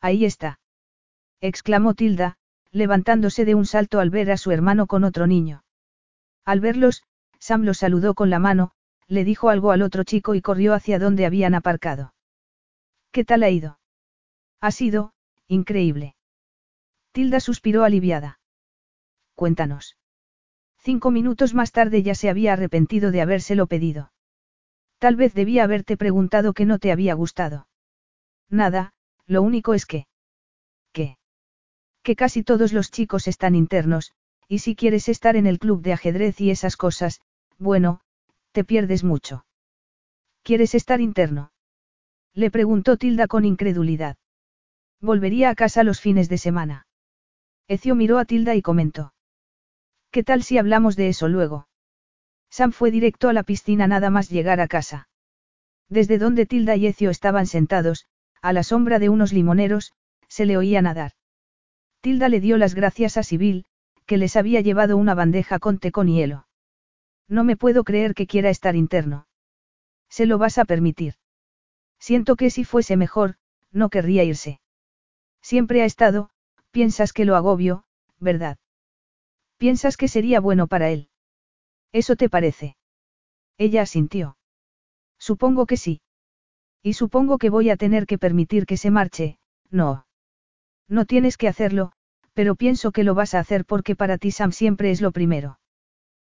Ahí está. exclamó Tilda, levantándose de un salto al ver a su hermano con otro niño. Al verlos, Sam lo saludó con la mano, le dijo algo al otro chico y corrió hacia donde habían aparcado. ¿Qué tal ha ido? Ha sido, increíble. Tilda suspiró aliviada. Cuéntanos. Cinco minutos más tarde ya se había arrepentido de habérselo pedido. Tal vez debía haberte preguntado que no te había gustado. Nada, lo único es que... ¿Qué? Que casi todos los chicos están internos, y si quieres estar en el club de ajedrez y esas cosas, bueno, te pierdes mucho. ¿Quieres estar interno? Le preguntó Tilda con incredulidad. Volvería a casa los fines de semana. Ecio miró a Tilda y comentó. ¿Qué tal si hablamos de eso luego? Sam fue directo a la piscina nada más llegar a casa. Desde donde Tilda y Ecio estaban sentados, a la sombra de unos limoneros, se le oía nadar. Tilda le dio las gracias a Sibyl, que les había llevado una bandeja con té con hielo. No me puedo creer que quiera estar interno. Se lo vas a permitir. Siento que si fuese mejor, no querría irse. Siempre ha estado, piensas que lo agobio, ¿verdad? Piensas que sería bueno para él. ¿Eso te parece? Ella asintió. Supongo que sí. Y supongo que voy a tener que permitir que se marche, no. No tienes que hacerlo, pero pienso que lo vas a hacer porque para ti Sam siempre es lo primero.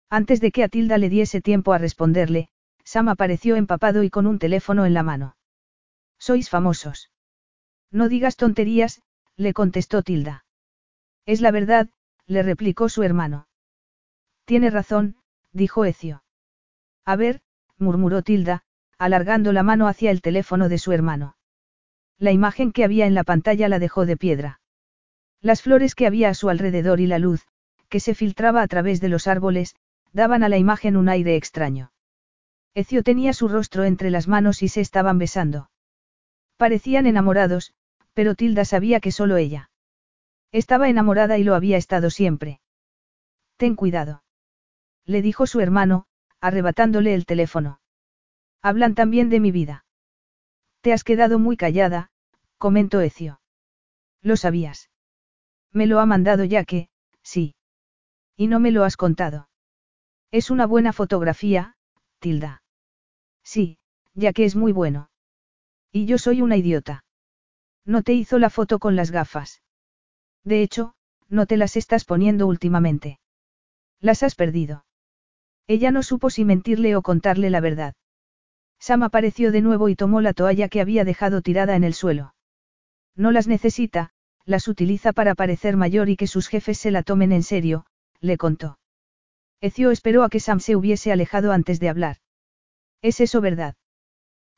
Antes de que a Tilda le diese tiempo a responderle, Sam apareció empapado y con un teléfono en la mano. Sois famosos. No digas tonterías, le contestó Tilda. Es la verdad, le replicó su hermano. Tiene razón, dijo Ecio. A ver, murmuró Tilda, alargando la mano hacia el teléfono de su hermano. La imagen que había en la pantalla la dejó de piedra. Las flores que había a su alrededor y la luz, que se filtraba a través de los árboles, daban a la imagen un aire extraño. Ecio tenía su rostro entre las manos y se estaban besando. Parecían enamorados, pero Tilda sabía que solo ella. Estaba enamorada y lo había estado siempre. Ten cuidado. Le dijo su hermano, arrebatándole el teléfono. Hablan también de mi vida. Te has quedado muy callada, comentó Ecio. Lo sabías. Me lo ha mandado ya que, sí. Y no me lo has contado. Es una buena fotografía, Tilda. Sí, ya que es muy bueno. Y yo soy una idiota. No te hizo la foto con las gafas. De hecho, no te las estás poniendo últimamente. Las has perdido. Ella no supo si mentirle o contarle la verdad. Sam apareció de nuevo y tomó la toalla que había dejado tirada en el suelo. No las necesita, las utiliza para parecer mayor y que sus jefes se la tomen en serio, le contó. Ecio esperó a que Sam se hubiese alejado antes de hablar. ¿Es eso verdad?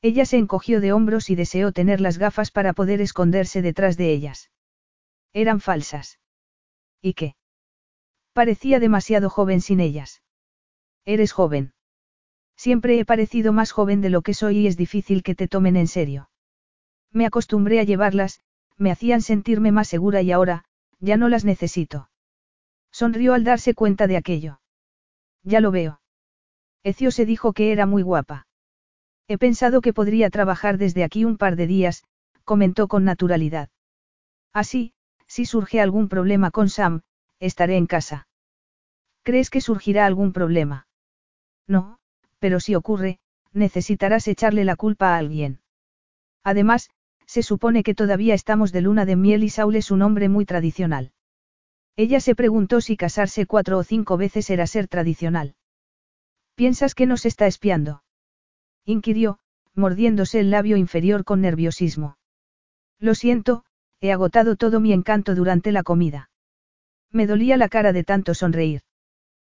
Ella se encogió de hombros y deseó tener las gafas para poder esconderse detrás de ellas. Eran falsas. ¿Y qué? Parecía demasiado joven sin ellas. Eres joven. Siempre he parecido más joven de lo que soy y es difícil que te tomen en serio. Me acostumbré a llevarlas, me hacían sentirme más segura y ahora, ya no las necesito. Sonrió al darse cuenta de aquello. Ya lo veo. Ecio se dijo que era muy guapa. He pensado que podría trabajar desde aquí un par de días, comentó con naturalidad. Así, si surge algún problema con Sam, estaré en casa. ¿Crees que surgirá algún problema? No, pero si ocurre, necesitarás echarle la culpa a alguien. Además, se supone que todavía estamos de luna de miel y Saul es un hombre muy tradicional. Ella se preguntó si casarse cuatro o cinco veces era ser tradicional. ¿Piensas que nos está espiando? inquirió, mordiéndose el labio inferior con nerviosismo. Lo siento, he agotado todo mi encanto durante la comida. Me dolía la cara de tanto sonreír.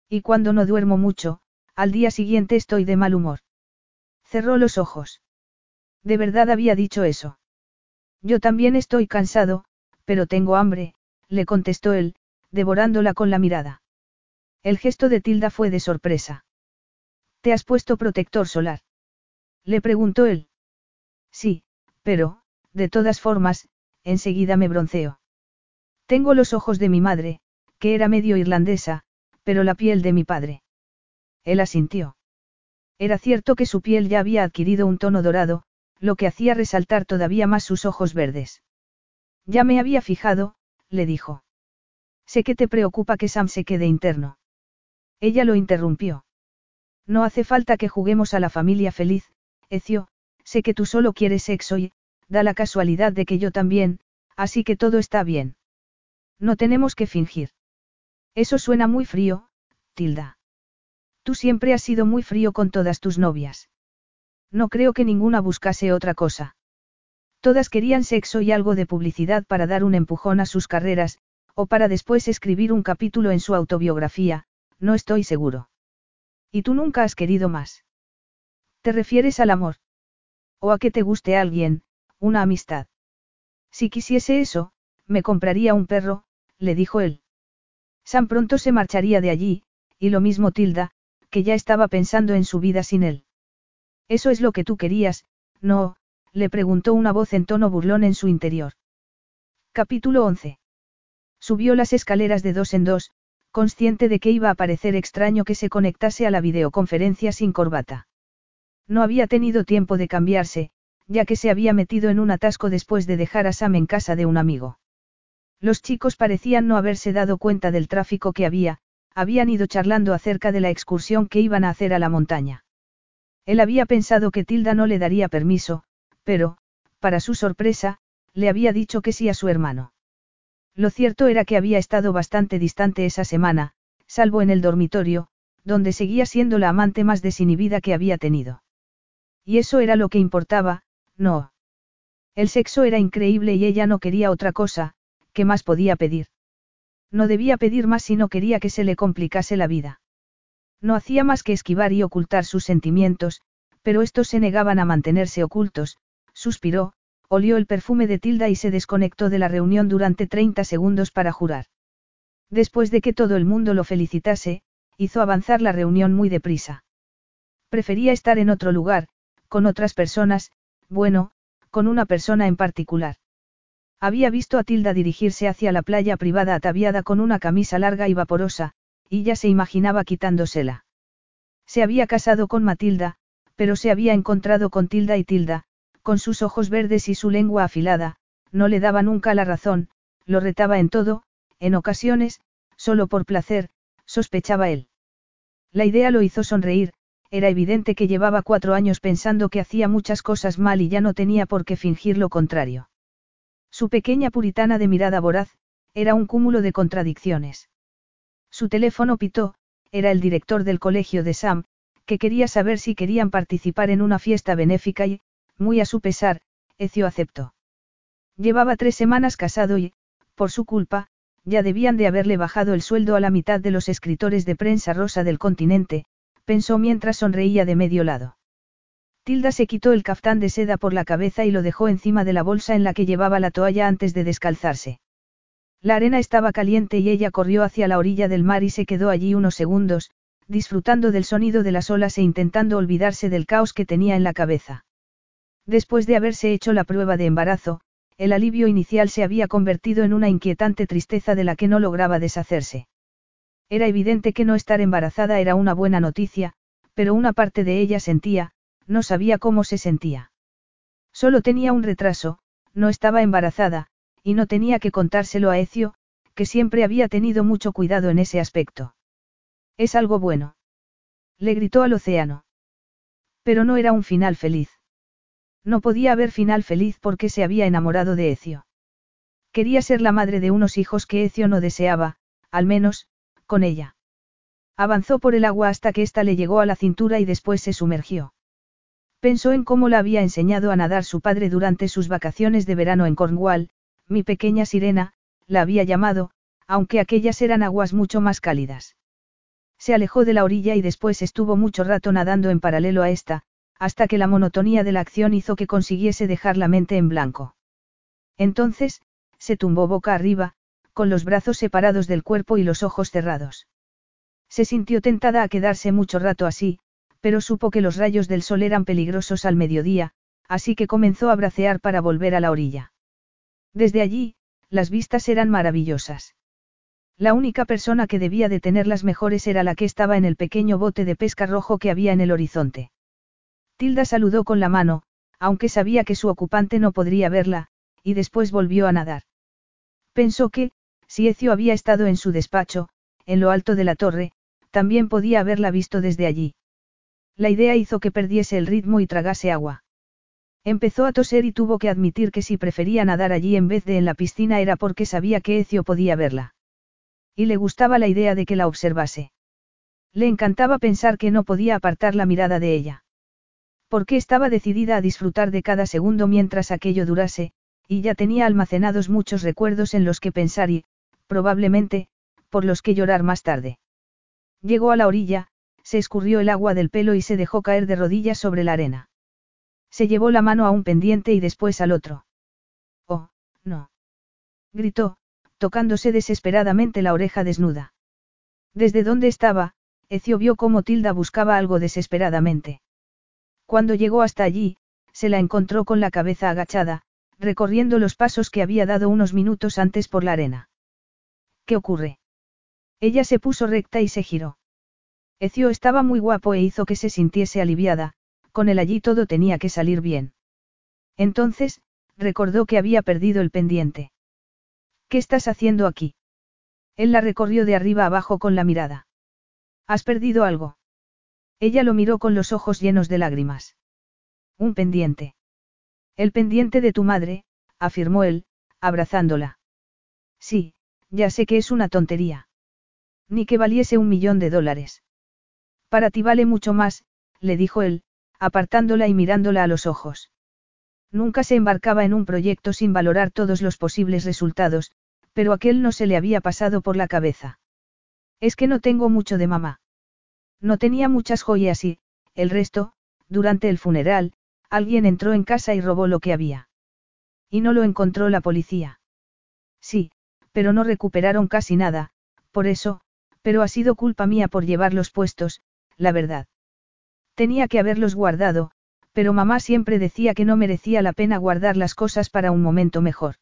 Y cuando no duermo mucho, al día siguiente estoy de mal humor. Cerró los ojos. ¿De verdad había dicho eso? Yo también estoy cansado, pero tengo hambre, le contestó él, devorándola con la mirada. El gesto de Tilda fue de sorpresa. ¿Te has puesto protector solar? Le preguntó él. Sí, pero, de todas formas, enseguida me bronceo. Tengo los ojos de mi madre, que era medio irlandesa, pero la piel de mi padre. Él asintió. Era cierto que su piel ya había adquirido un tono dorado, lo que hacía resaltar todavía más sus ojos verdes. Ya me había fijado, le dijo. Sé que te preocupa que Sam se quede interno. Ella lo interrumpió. No hace falta que juguemos a la familia feliz, Ecio, sé que tú solo quieres sexo y, da la casualidad de que yo también, así que todo está bien. No tenemos que fingir. Eso suena muy frío, Tilda. Tú siempre has sido muy frío con todas tus novias. No creo que ninguna buscase otra cosa. Todas querían sexo y algo de publicidad para dar un empujón a sus carreras, o para después escribir un capítulo en su autobiografía, no estoy seguro. Y tú nunca has querido más. ¿Te refieres al amor? ¿O a que te guste alguien, una amistad? Si quisiese eso, me compraría un perro, le dijo él. San pronto se marcharía de allí, y lo mismo Tilda, que ya estaba pensando en su vida sin él. Eso es lo que tú querías, ¿no? le preguntó una voz en tono burlón en su interior. Capítulo 11. Subió las escaleras de dos en dos, consciente de que iba a parecer extraño que se conectase a la videoconferencia sin corbata. No había tenido tiempo de cambiarse, ya que se había metido en un atasco después de dejar a Sam en casa de un amigo. Los chicos parecían no haberse dado cuenta del tráfico que había, habían ido charlando acerca de la excursión que iban a hacer a la montaña. Él había pensado que Tilda no le daría permiso, pero, para su sorpresa, le había dicho que sí a su hermano. Lo cierto era que había estado bastante distante esa semana, salvo en el dormitorio, donde seguía siendo la amante más desinhibida que había tenido. Y eso era lo que importaba, no. El sexo era increíble y ella no quería otra cosa, ¿qué más podía pedir? No debía pedir más si no quería que se le complicase la vida. No hacía más que esquivar y ocultar sus sentimientos, pero estos se negaban a mantenerse ocultos, suspiró, olió el perfume de Tilda y se desconectó de la reunión durante 30 segundos para jurar. Después de que todo el mundo lo felicitase, hizo avanzar la reunión muy deprisa. Prefería estar en otro lugar, con otras personas, bueno, con una persona en particular. Había visto a Tilda dirigirse hacia la playa privada ataviada con una camisa larga y vaporosa, y ya se imaginaba quitándosela. Se había casado con Matilda, pero se había encontrado con Tilda y Tilda, con sus ojos verdes y su lengua afilada, no le daba nunca la razón, lo retaba en todo, en ocasiones, solo por placer, Sospechaba él. La idea lo hizo sonreír, era evidente que llevaba cuatro años pensando que hacía muchas cosas mal y ya no tenía por qué fingir lo contrario. Su pequeña puritana de mirada voraz, era un cúmulo de contradicciones. Su teléfono pitó, era el director del colegio de Sam, que quería saber si querían participar en una fiesta benéfica y, muy a su pesar, Ecio aceptó. Llevaba tres semanas casado y, por su culpa, ya debían de haberle bajado el sueldo a la mitad de los escritores de prensa rosa del continente, pensó mientras sonreía de medio lado. Tilda se quitó el caftán de seda por la cabeza y lo dejó encima de la bolsa en la que llevaba la toalla antes de descalzarse. La arena estaba caliente y ella corrió hacia la orilla del mar y se quedó allí unos segundos, disfrutando del sonido de las olas e intentando olvidarse del caos que tenía en la cabeza. Después de haberse hecho la prueba de embarazo, el alivio inicial se había convertido en una inquietante tristeza de la que no lograba deshacerse. Era evidente que no estar embarazada era una buena noticia, pero una parte de ella sentía, no sabía cómo se sentía. Solo tenía un retraso, no estaba embarazada, y no tenía que contárselo a Ecio, que siempre había tenido mucho cuidado en ese aspecto. Es algo bueno. Le gritó al océano. Pero no era un final feliz. No podía haber final feliz porque se había enamorado de Ecio. Quería ser la madre de unos hijos que Ecio no deseaba, al menos, con ella. Avanzó por el agua hasta que ésta le llegó a la cintura y después se sumergió. Pensó en cómo la había enseñado a nadar su padre durante sus vacaciones de verano en Cornwall, mi pequeña sirena, la había llamado, aunque aquellas eran aguas mucho más cálidas. Se alejó de la orilla y después estuvo mucho rato nadando en paralelo a esta, hasta que la monotonía de la acción hizo que consiguiese dejar la mente en blanco. Entonces, se tumbó boca arriba, con los brazos separados del cuerpo y los ojos cerrados. Se sintió tentada a quedarse mucho rato así, pero supo que los rayos del sol eran peligrosos al mediodía, así que comenzó a bracear para volver a la orilla. Desde allí, las vistas eran maravillosas. La única persona que debía de tener las mejores era la que estaba en el pequeño bote de pesca rojo que había en el horizonte. Tilda saludó con la mano, aunque sabía que su ocupante no podría verla, y después volvió a nadar. Pensó que, si Ecio había estado en su despacho, en lo alto de la torre, también podía haberla visto desde allí. La idea hizo que perdiese el ritmo y tragase agua. Empezó a toser y tuvo que admitir que si prefería nadar allí en vez de en la piscina era porque sabía que Ecio podía verla. Y le gustaba la idea de que la observase. Le encantaba pensar que no podía apartar la mirada de ella. Porque estaba decidida a disfrutar de cada segundo mientras aquello durase, y ya tenía almacenados muchos recuerdos en los que pensar y, probablemente, por los que llorar más tarde. Llegó a la orilla, se escurrió el agua del pelo y se dejó caer de rodillas sobre la arena. Se llevó la mano a un pendiente y después al otro. Oh, no. Gritó, tocándose desesperadamente la oreja desnuda. Desde donde estaba, Ecio vio cómo Tilda buscaba algo desesperadamente. Cuando llegó hasta allí, se la encontró con la cabeza agachada, recorriendo los pasos que había dado unos minutos antes por la arena. ¿Qué ocurre? Ella se puso recta y se giró. Ecio estaba muy guapo e hizo que se sintiese aliviada, con él allí todo tenía que salir bien. Entonces, recordó que había perdido el pendiente. ¿Qué estás haciendo aquí? Él la recorrió de arriba abajo con la mirada. ¿Has perdido algo? Ella lo miró con los ojos llenos de lágrimas. Un pendiente. El pendiente de tu madre, afirmó él, abrazándola. Sí, ya sé que es una tontería. Ni que valiese un millón de dólares. Para ti vale mucho más, le dijo él, apartándola y mirándola a los ojos. Nunca se embarcaba en un proyecto sin valorar todos los posibles resultados, pero aquel no se le había pasado por la cabeza. Es que no tengo mucho de mamá. No tenía muchas joyas y, el resto, durante el funeral, alguien entró en casa y robó lo que había. Y no lo encontró la policía. Sí, pero no recuperaron casi nada, por eso, pero ha sido culpa mía por llevarlos puestos, la verdad. Tenía que haberlos guardado, pero mamá siempre decía que no merecía la pena guardar las cosas para un momento mejor.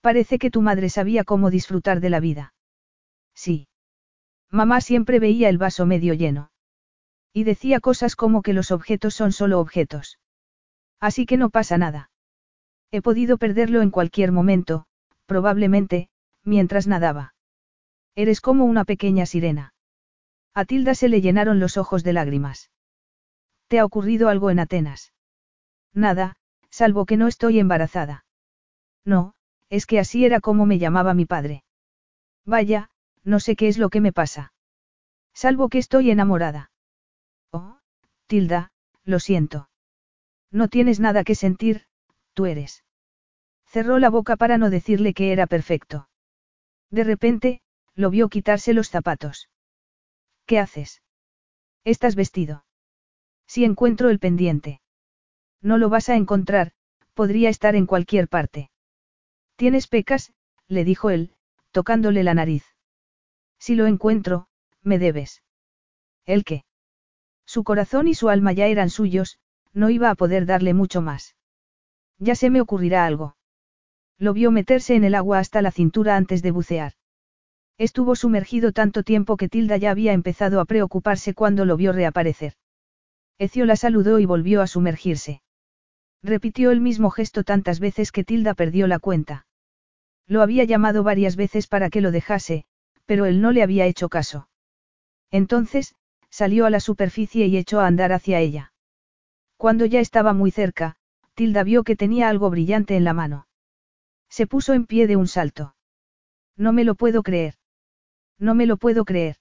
Parece que tu madre sabía cómo disfrutar de la vida. Sí. Mamá siempre veía el vaso medio lleno. Y decía cosas como que los objetos son solo objetos. Así que no pasa nada. He podido perderlo en cualquier momento, probablemente, mientras nadaba. Eres como una pequeña sirena. A Tilda se le llenaron los ojos de lágrimas. ¿Te ha ocurrido algo en Atenas? Nada, salvo que no estoy embarazada. No, es que así era como me llamaba mi padre. Vaya, no sé qué es lo que me pasa. Salvo que estoy enamorada. Oh, Tilda, lo siento. No tienes nada que sentir, tú eres. Cerró la boca para no decirle que era perfecto. De repente, lo vio quitarse los zapatos. ¿Qué haces? Estás vestido. Si encuentro el pendiente. No lo vas a encontrar, podría estar en cualquier parte. Tienes pecas, le dijo él, tocándole la nariz. Si lo encuentro, me debes. ¿El qué? Su corazón y su alma ya eran suyos, no iba a poder darle mucho más. Ya se me ocurrirá algo. Lo vio meterse en el agua hasta la cintura antes de bucear. Estuvo sumergido tanto tiempo que Tilda ya había empezado a preocuparse cuando lo vio reaparecer. Ecio la saludó y volvió a sumergirse. Repitió el mismo gesto tantas veces que Tilda perdió la cuenta. Lo había llamado varias veces para que lo dejase, pero él no le había hecho caso. Entonces, salió a la superficie y echó a andar hacia ella. Cuando ya estaba muy cerca, Tilda vio que tenía algo brillante en la mano. Se puso en pie de un salto. No me lo puedo creer. No me lo puedo creer.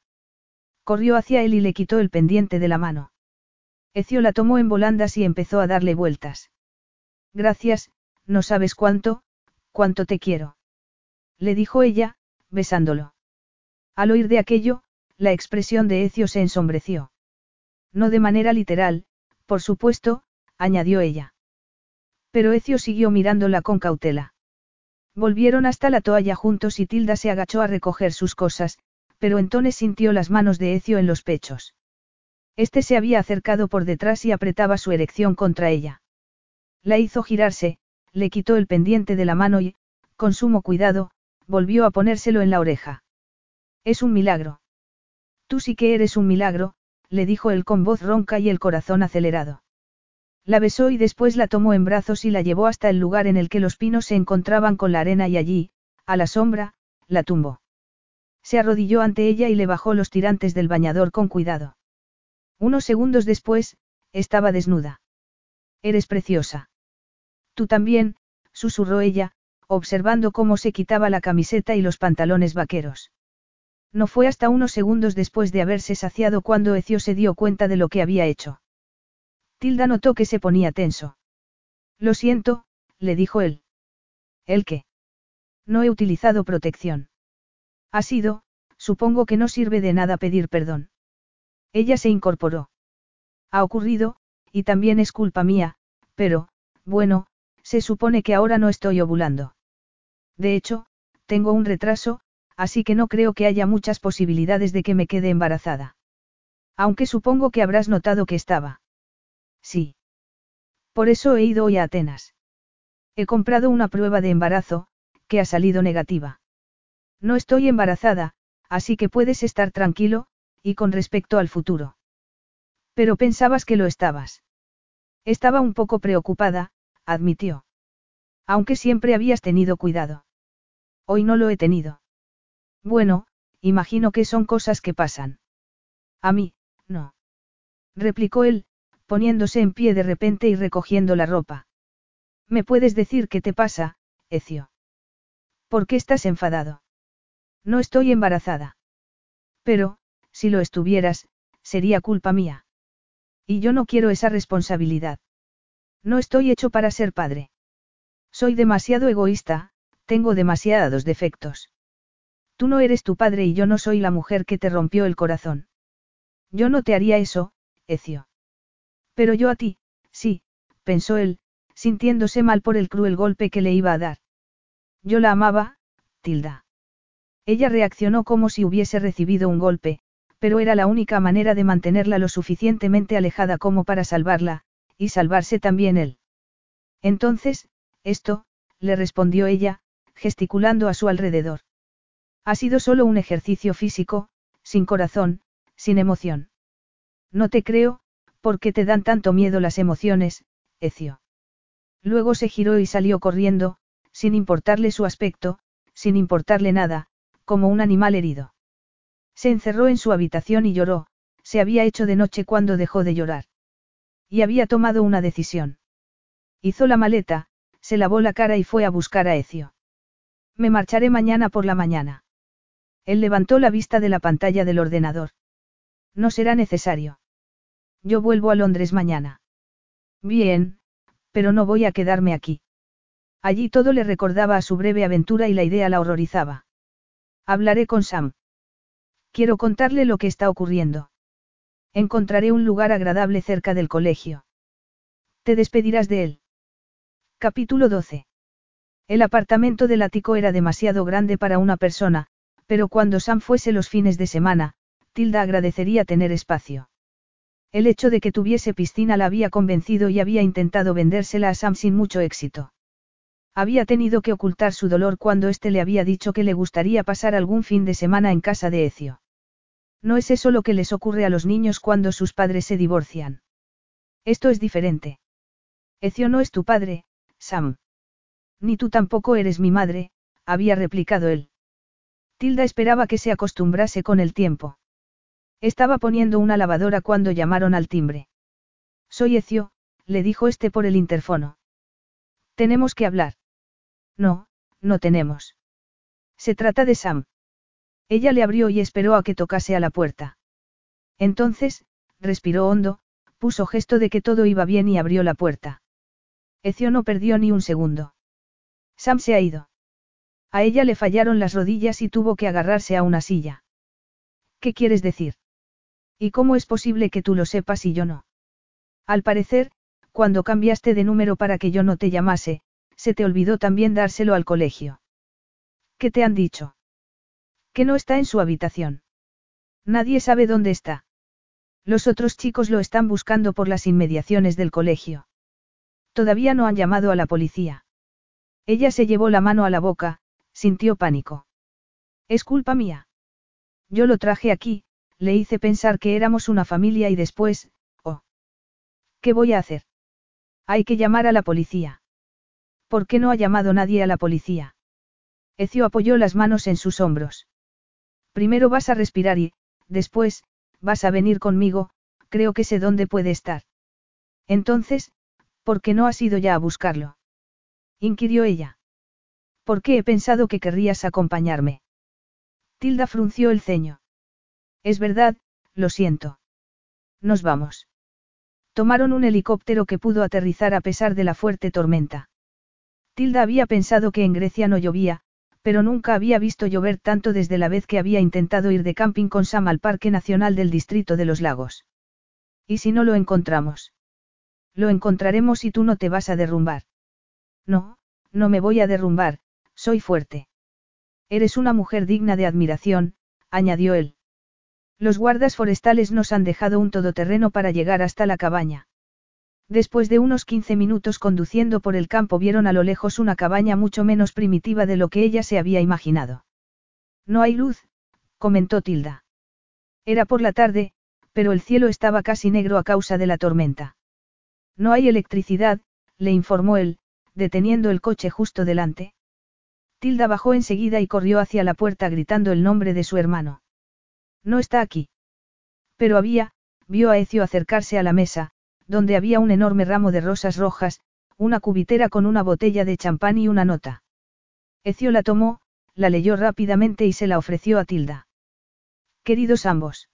Corrió hacia él y le quitó el pendiente de la mano. Ecio la tomó en volandas y empezó a darle vueltas. Gracias, no sabes cuánto, cuánto te quiero. Le dijo ella, besándolo. Al oír de aquello, la expresión de Ecio se ensombreció. No de manera literal, por supuesto, añadió ella. Pero Ecio siguió mirándola con cautela. Volvieron hasta la toalla juntos y Tilda se agachó a recoger sus cosas, pero entonces sintió las manos de Ecio en los pechos. Este se había acercado por detrás y apretaba su erección contra ella. La hizo girarse, le quitó el pendiente de la mano y, con sumo cuidado, volvió a ponérselo en la oreja. Es un milagro. Tú sí que eres un milagro, le dijo él con voz ronca y el corazón acelerado. La besó y después la tomó en brazos y la llevó hasta el lugar en el que los pinos se encontraban con la arena y allí, a la sombra, la tumbó. Se arrodilló ante ella y le bajó los tirantes del bañador con cuidado. Unos segundos después, estaba desnuda. Eres preciosa. Tú también, susurró ella, observando cómo se quitaba la camiseta y los pantalones vaqueros. No fue hasta unos segundos después de haberse saciado cuando Ecio se dio cuenta de lo que había hecho. Tilda notó que se ponía tenso. Lo siento, le dijo él. ¿El qué? No he utilizado protección. Ha sido, supongo que no sirve de nada pedir perdón. Ella se incorporó. Ha ocurrido, y también es culpa mía, pero, bueno, se supone que ahora no estoy ovulando. De hecho, tengo un retraso, así que no creo que haya muchas posibilidades de que me quede embarazada. Aunque supongo que habrás notado que estaba. Sí. Por eso he ido hoy a Atenas. He comprado una prueba de embarazo, que ha salido negativa. No estoy embarazada, así que puedes estar tranquilo, y con respecto al futuro. Pero pensabas que lo estabas. Estaba un poco preocupada, admitió. Aunque siempre habías tenido cuidado. Hoy no lo he tenido. Bueno, imagino que son cosas que pasan. A mí, no. Replicó él, poniéndose en pie de repente y recogiendo la ropa. ¿Me puedes decir qué te pasa, Ecio? ¿Por qué estás enfadado? No estoy embarazada. Pero, si lo estuvieras, sería culpa mía. Y yo no quiero esa responsabilidad. No estoy hecho para ser padre. Soy demasiado egoísta, tengo demasiados defectos. Tú no eres tu padre y yo no soy la mujer que te rompió el corazón. Yo no te haría eso, Ecio. Pero yo a ti, sí, pensó él, sintiéndose mal por el cruel golpe que le iba a dar. Yo la amaba, Tilda. Ella reaccionó como si hubiese recibido un golpe, pero era la única manera de mantenerla lo suficientemente alejada como para salvarla, y salvarse también él. Entonces, esto, le respondió ella, gesticulando a su alrededor. Ha sido solo un ejercicio físico, sin corazón, sin emoción. No te creo, ¿Por qué te dan tanto miedo las emociones, Ecio? Luego se giró y salió corriendo, sin importarle su aspecto, sin importarle nada, como un animal herido. Se encerró en su habitación y lloró, se había hecho de noche cuando dejó de llorar. Y había tomado una decisión. Hizo la maleta, se lavó la cara y fue a buscar a Ecio. Me marcharé mañana por la mañana. Él levantó la vista de la pantalla del ordenador. No será necesario. Yo vuelvo a Londres mañana. Bien, pero no voy a quedarme aquí. Allí todo le recordaba a su breve aventura y la idea la horrorizaba. Hablaré con Sam. Quiero contarle lo que está ocurriendo. Encontraré un lugar agradable cerca del colegio. Te despedirás de él. Capítulo 12. El apartamento del ático era demasiado grande para una persona, pero cuando Sam fuese los fines de semana, Tilda agradecería tener espacio. El hecho de que tuviese piscina la había convencido y había intentado vendérsela a Sam sin mucho éxito. Había tenido que ocultar su dolor cuando éste le había dicho que le gustaría pasar algún fin de semana en casa de Ecio. No es eso lo que les ocurre a los niños cuando sus padres se divorcian. Esto es diferente. Ecio no es tu padre, Sam. Ni tú tampoco eres mi madre, había replicado él. Tilda esperaba que se acostumbrase con el tiempo. Estaba poniendo una lavadora cuando llamaron al timbre. Soy Ecio, le dijo este por el interfono. Tenemos que hablar. No, no tenemos. Se trata de Sam. Ella le abrió y esperó a que tocase a la puerta. Entonces, respiró hondo, puso gesto de que todo iba bien y abrió la puerta. Ecio no perdió ni un segundo. Sam se ha ido. A ella le fallaron las rodillas y tuvo que agarrarse a una silla. ¿Qué quieres decir? ¿Y cómo es posible que tú lo sepas y yo no? Al parecer, cuando cambiaste de número para que yo no te llamase, se te olvidó también dárselo al colegio. ¿Qué te han dicho? Que no está en su habitación. Nadie sabe dónde está. Los otros chicos lo están buscando por las inmediaciones del colegio. Todavía no han llamado a la policía. Ella se llevó la mano a la boca, sintió pánico. Es culpa mía. Yo lo traje aquí, le hice pensar que éramos una familia y después, oh. ¿Qué voy a hacer? Hay que llamar a la policía. ¿Por qué no ha llamado nadie a la policía? Ecio apoyó las manos en sus hombros. Primero vas a respirar y, después, vas a venir conmigo, creo que sé dónde puede estar. Entonces, ¿por qué no has ido ya a buscarlo? inquirió ella. ¿Por qué he pensado que querrías acompañarme? Tilda frunció el ceño. Es verdad, lo siento. Nos vamos. Tomaron un helicóptero que pudo aterrizar a pesar de la fuerte tormenta. Tilda había pensado que en Grecia no llovía, pero nunca había visto llover tanto desde la vez que había intentado ir de camping con Sam al Parque Nacional del Distrito de los Lagos. ¿Y si no lo encontramos? Lo encontraremos y tú no te vas a derrumbar. No, no me voy a derrumbar, soy fuerte. Eres una mujer digna de admiración, añadió él. Los guardas forestales nos han dejado un todoterreno para llegar hasta la cabaña. Después de unos 15 minutos conduciendo por el campo vieron a lo lejos una cabaña mucho menos primitiva de lo que ella se había imaginado. No hay luz, comentó Tilda. Era por la tarde, pero el cielo estaba casi negro a causa de la tormenta. No hay electricidad, le informó él, deteniendo el coche justo delante. Tilda bajó enseguida y corrió hacia la puerta gritando el nombre de su hermano. No está aquí. Pero había, vio a Ecio acercarse a la mesa, donde había un enorme ramo de rosas rojas, una cubitera con una botella de champán y una nota. Ecio la tomó, la leyó rápidamente y se la ofreció a Tilda. Queridos ambos.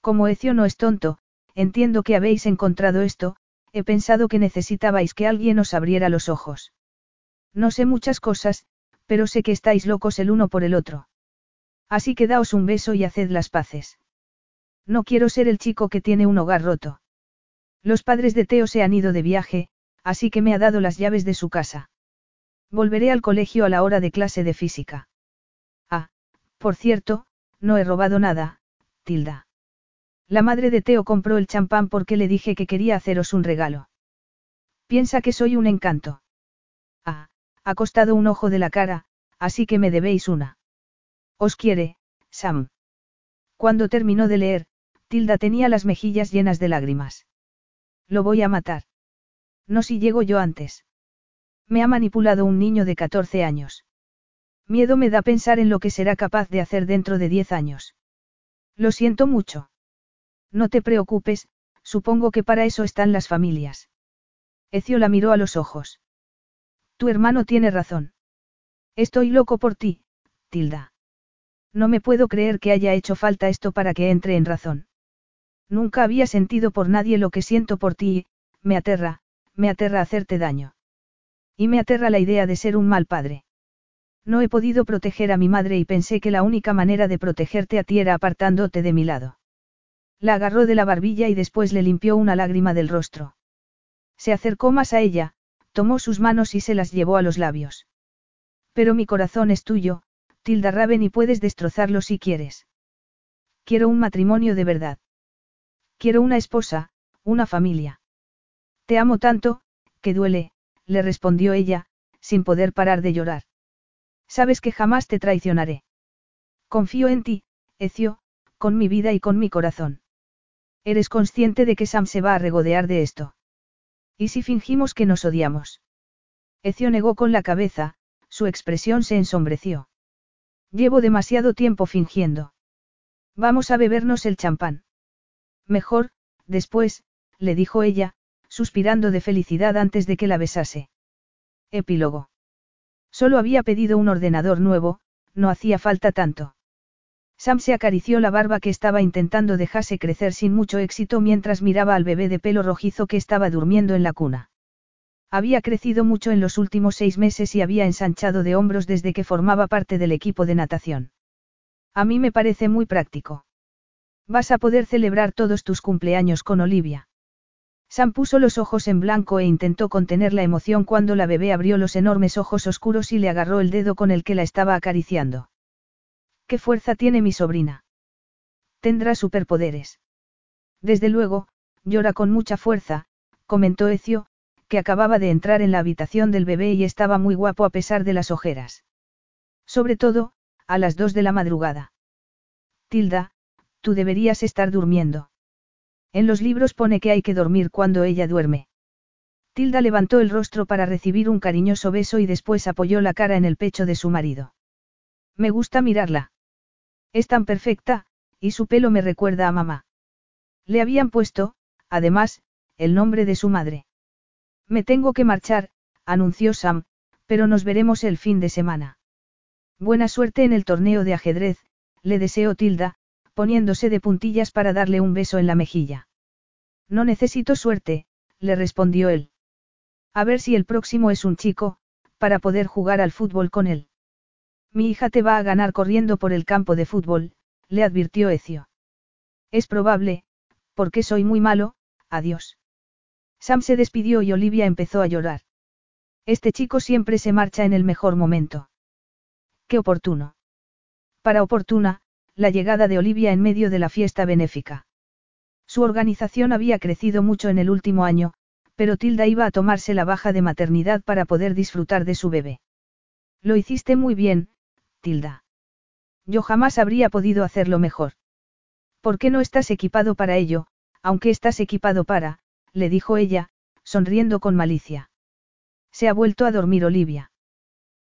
Como Ecio no es tonto, entiendo que habéis encontrado esto, he pensado que necesitabais que alguien os abriera los ojos. No sé muchas cosas, pero sé que estáis locos el uno por el otro. Así que daos un beso y haced las paces. No quiero ser el chico que tiene un hogar roto. Los padres de Teo se han ido de viaje, así que me ha dado las llaves de su casa. Volveré al colegio a la hora de clase de física. Ah, por cierto, no he robado nada, Tilda. La madre de Teo compró el champán porque le dije que quería haceros un regalo. Piensa que soy un encanto. Ah, ha costado un ojo de la cara, así que me debéis una. Os quiere, Sam. Cuando terminó de leer, Tilda tenía las mejillas llenas de lágrimas. Lo voy a matar. No si llego yo antes. Me ha manipulado un niño de 14 años. Miedo me da pensar en lo que será capaz de hacer dentro de 10 años. Lo siento mucho. No te preocupes, supongo que para eso están las familias. Ecio la miró a los ojos. Tu hermano tiene razón. Estoy loco por ti, Tilda. No me puedo creer que haya hecho falta esto para que entre en razón. Nunca había sentido por nadie lo que siento por ti y, me aterra, me aterra hacerte daño. Y me aterra la idea de ser un mal padre. No he podido proteger a mi madre y pensé que la única manera de protegerte a ti era apartándote de mi lado. La agarró de la barbilla y después le limpió una lágrima del rostro. Se acercó más a ella, tomó sus manos y se las llevó a los labios. Pero mi corazón es tuyo, Tilda Raven y puedes destrozarlo si quieres. Quiero un matrimonio de verdad. Quiero una esposa, una familia. Te amo tanto, que duele, le respondió ella, sin poder parar de llorar. Sabes que jamás te traicionaré. Confío en ti, Ecio, con mi vida y con mi corazón. Eres consciente de que Sam se va a regodear de esto. ¿Y si fingimos que nos odiamos? Ecio negó con la cabeza, su expresión se ensombreció. Llevo demasiado tiempo fingiendo. Vamos a bebernos el champán. Mejor, después, le dijo ella, suspirando de felicidad antes de que la besase. Epílogo. Solo había pedido un ordenador nuevo, no hacía falta tanto. Sam se acarició la barba que estaba intentando dejarse crecer sin mucho éxito mientras miraba al bebé de pelo rojizo que estaba durmiendo en la cuna. Había crecido mucho en los últimos seis meses y había ensanchado de hombros desde que formaba parte del equipo de natación. A mí me parece muy práctico. Vas a poder celebrar todos tus cumpleaños con Olivia. Sam puso los ojos en blanco e intentó contener la emoción cuando la bebé abrió los enormes ojos oscuros y le agarró el dedo con el que la estaba acariciando. ¿Qué fuerza tiene mi sobrina? Tendrá superpoderes. Desde luego, llora con mucha fuerza, comentó Ecio, que acababa de entrar en la habitación del bebé y estaba muy guapo a pesar de las ojeras. Sobre todo, a las dos de la madrugada. Tilda, tú deberías estar durmiendo. En los libros pone que hay que dormir cuando ella duerme. Tilda levantó el rostro para recibir un cariñoso beso y después apoyó la cara en el pecho de su marido. Me gusta mirarla. Es tan perfecta, y su pelo me recuerda a mamá. Le habían puesto, además, el nombre de su madre. Me tengo que marchar, anunció Sam, pero nos veremos el fin de semana. Buena suerte en el torneo de ajedrez, le deseó Tilda, poniéndose de puntillas para darle un beso en la mejilla. No necesito suerte, le respondió él. A ver si el próximo es un chico, para poder jugar al fútbol con él. Mi hija te va a ganar corriendo por el campo de fútbol, le advirtió Ecio. Es probable, porque soy muy malo, adiós. Sam se despidió y Olivia empezó a llorar. Este chico siempre se marcha en el mejor momento. Qué oportuno. Para oportuna, la llegada de Olivia en medio de la fiesta benéfica. Su organización había crecido mucho en el último año, pero Tilda iba a tomarse la baja de maternidad para poder disfrutar de su bebé. Lo hiciste muy bien, Tilda. Yo jamás habría podido hacerlo mejor. ¿Por qué no estás equipado para ello, aunque estás equipado para, le dijo ella, sonriendo con malicia. Se ha vuelto a dormir Olivia.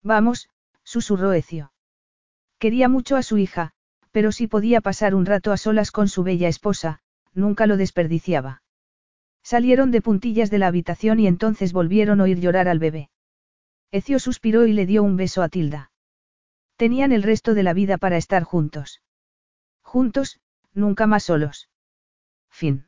Vamos, susurró Ecio. Quería mucho a su hija, pero si podía pasar un rato a solas con su bella esposa, nunca lo desperdiciaba. Salieron de puntillas de la habitación y entonces volvieron a oír llorar al bebé. Ecio suspiró y le dio un beso a Tilda. Tenían el resto de la vida para estar juntos. Juntos, nunca más solos. Fin.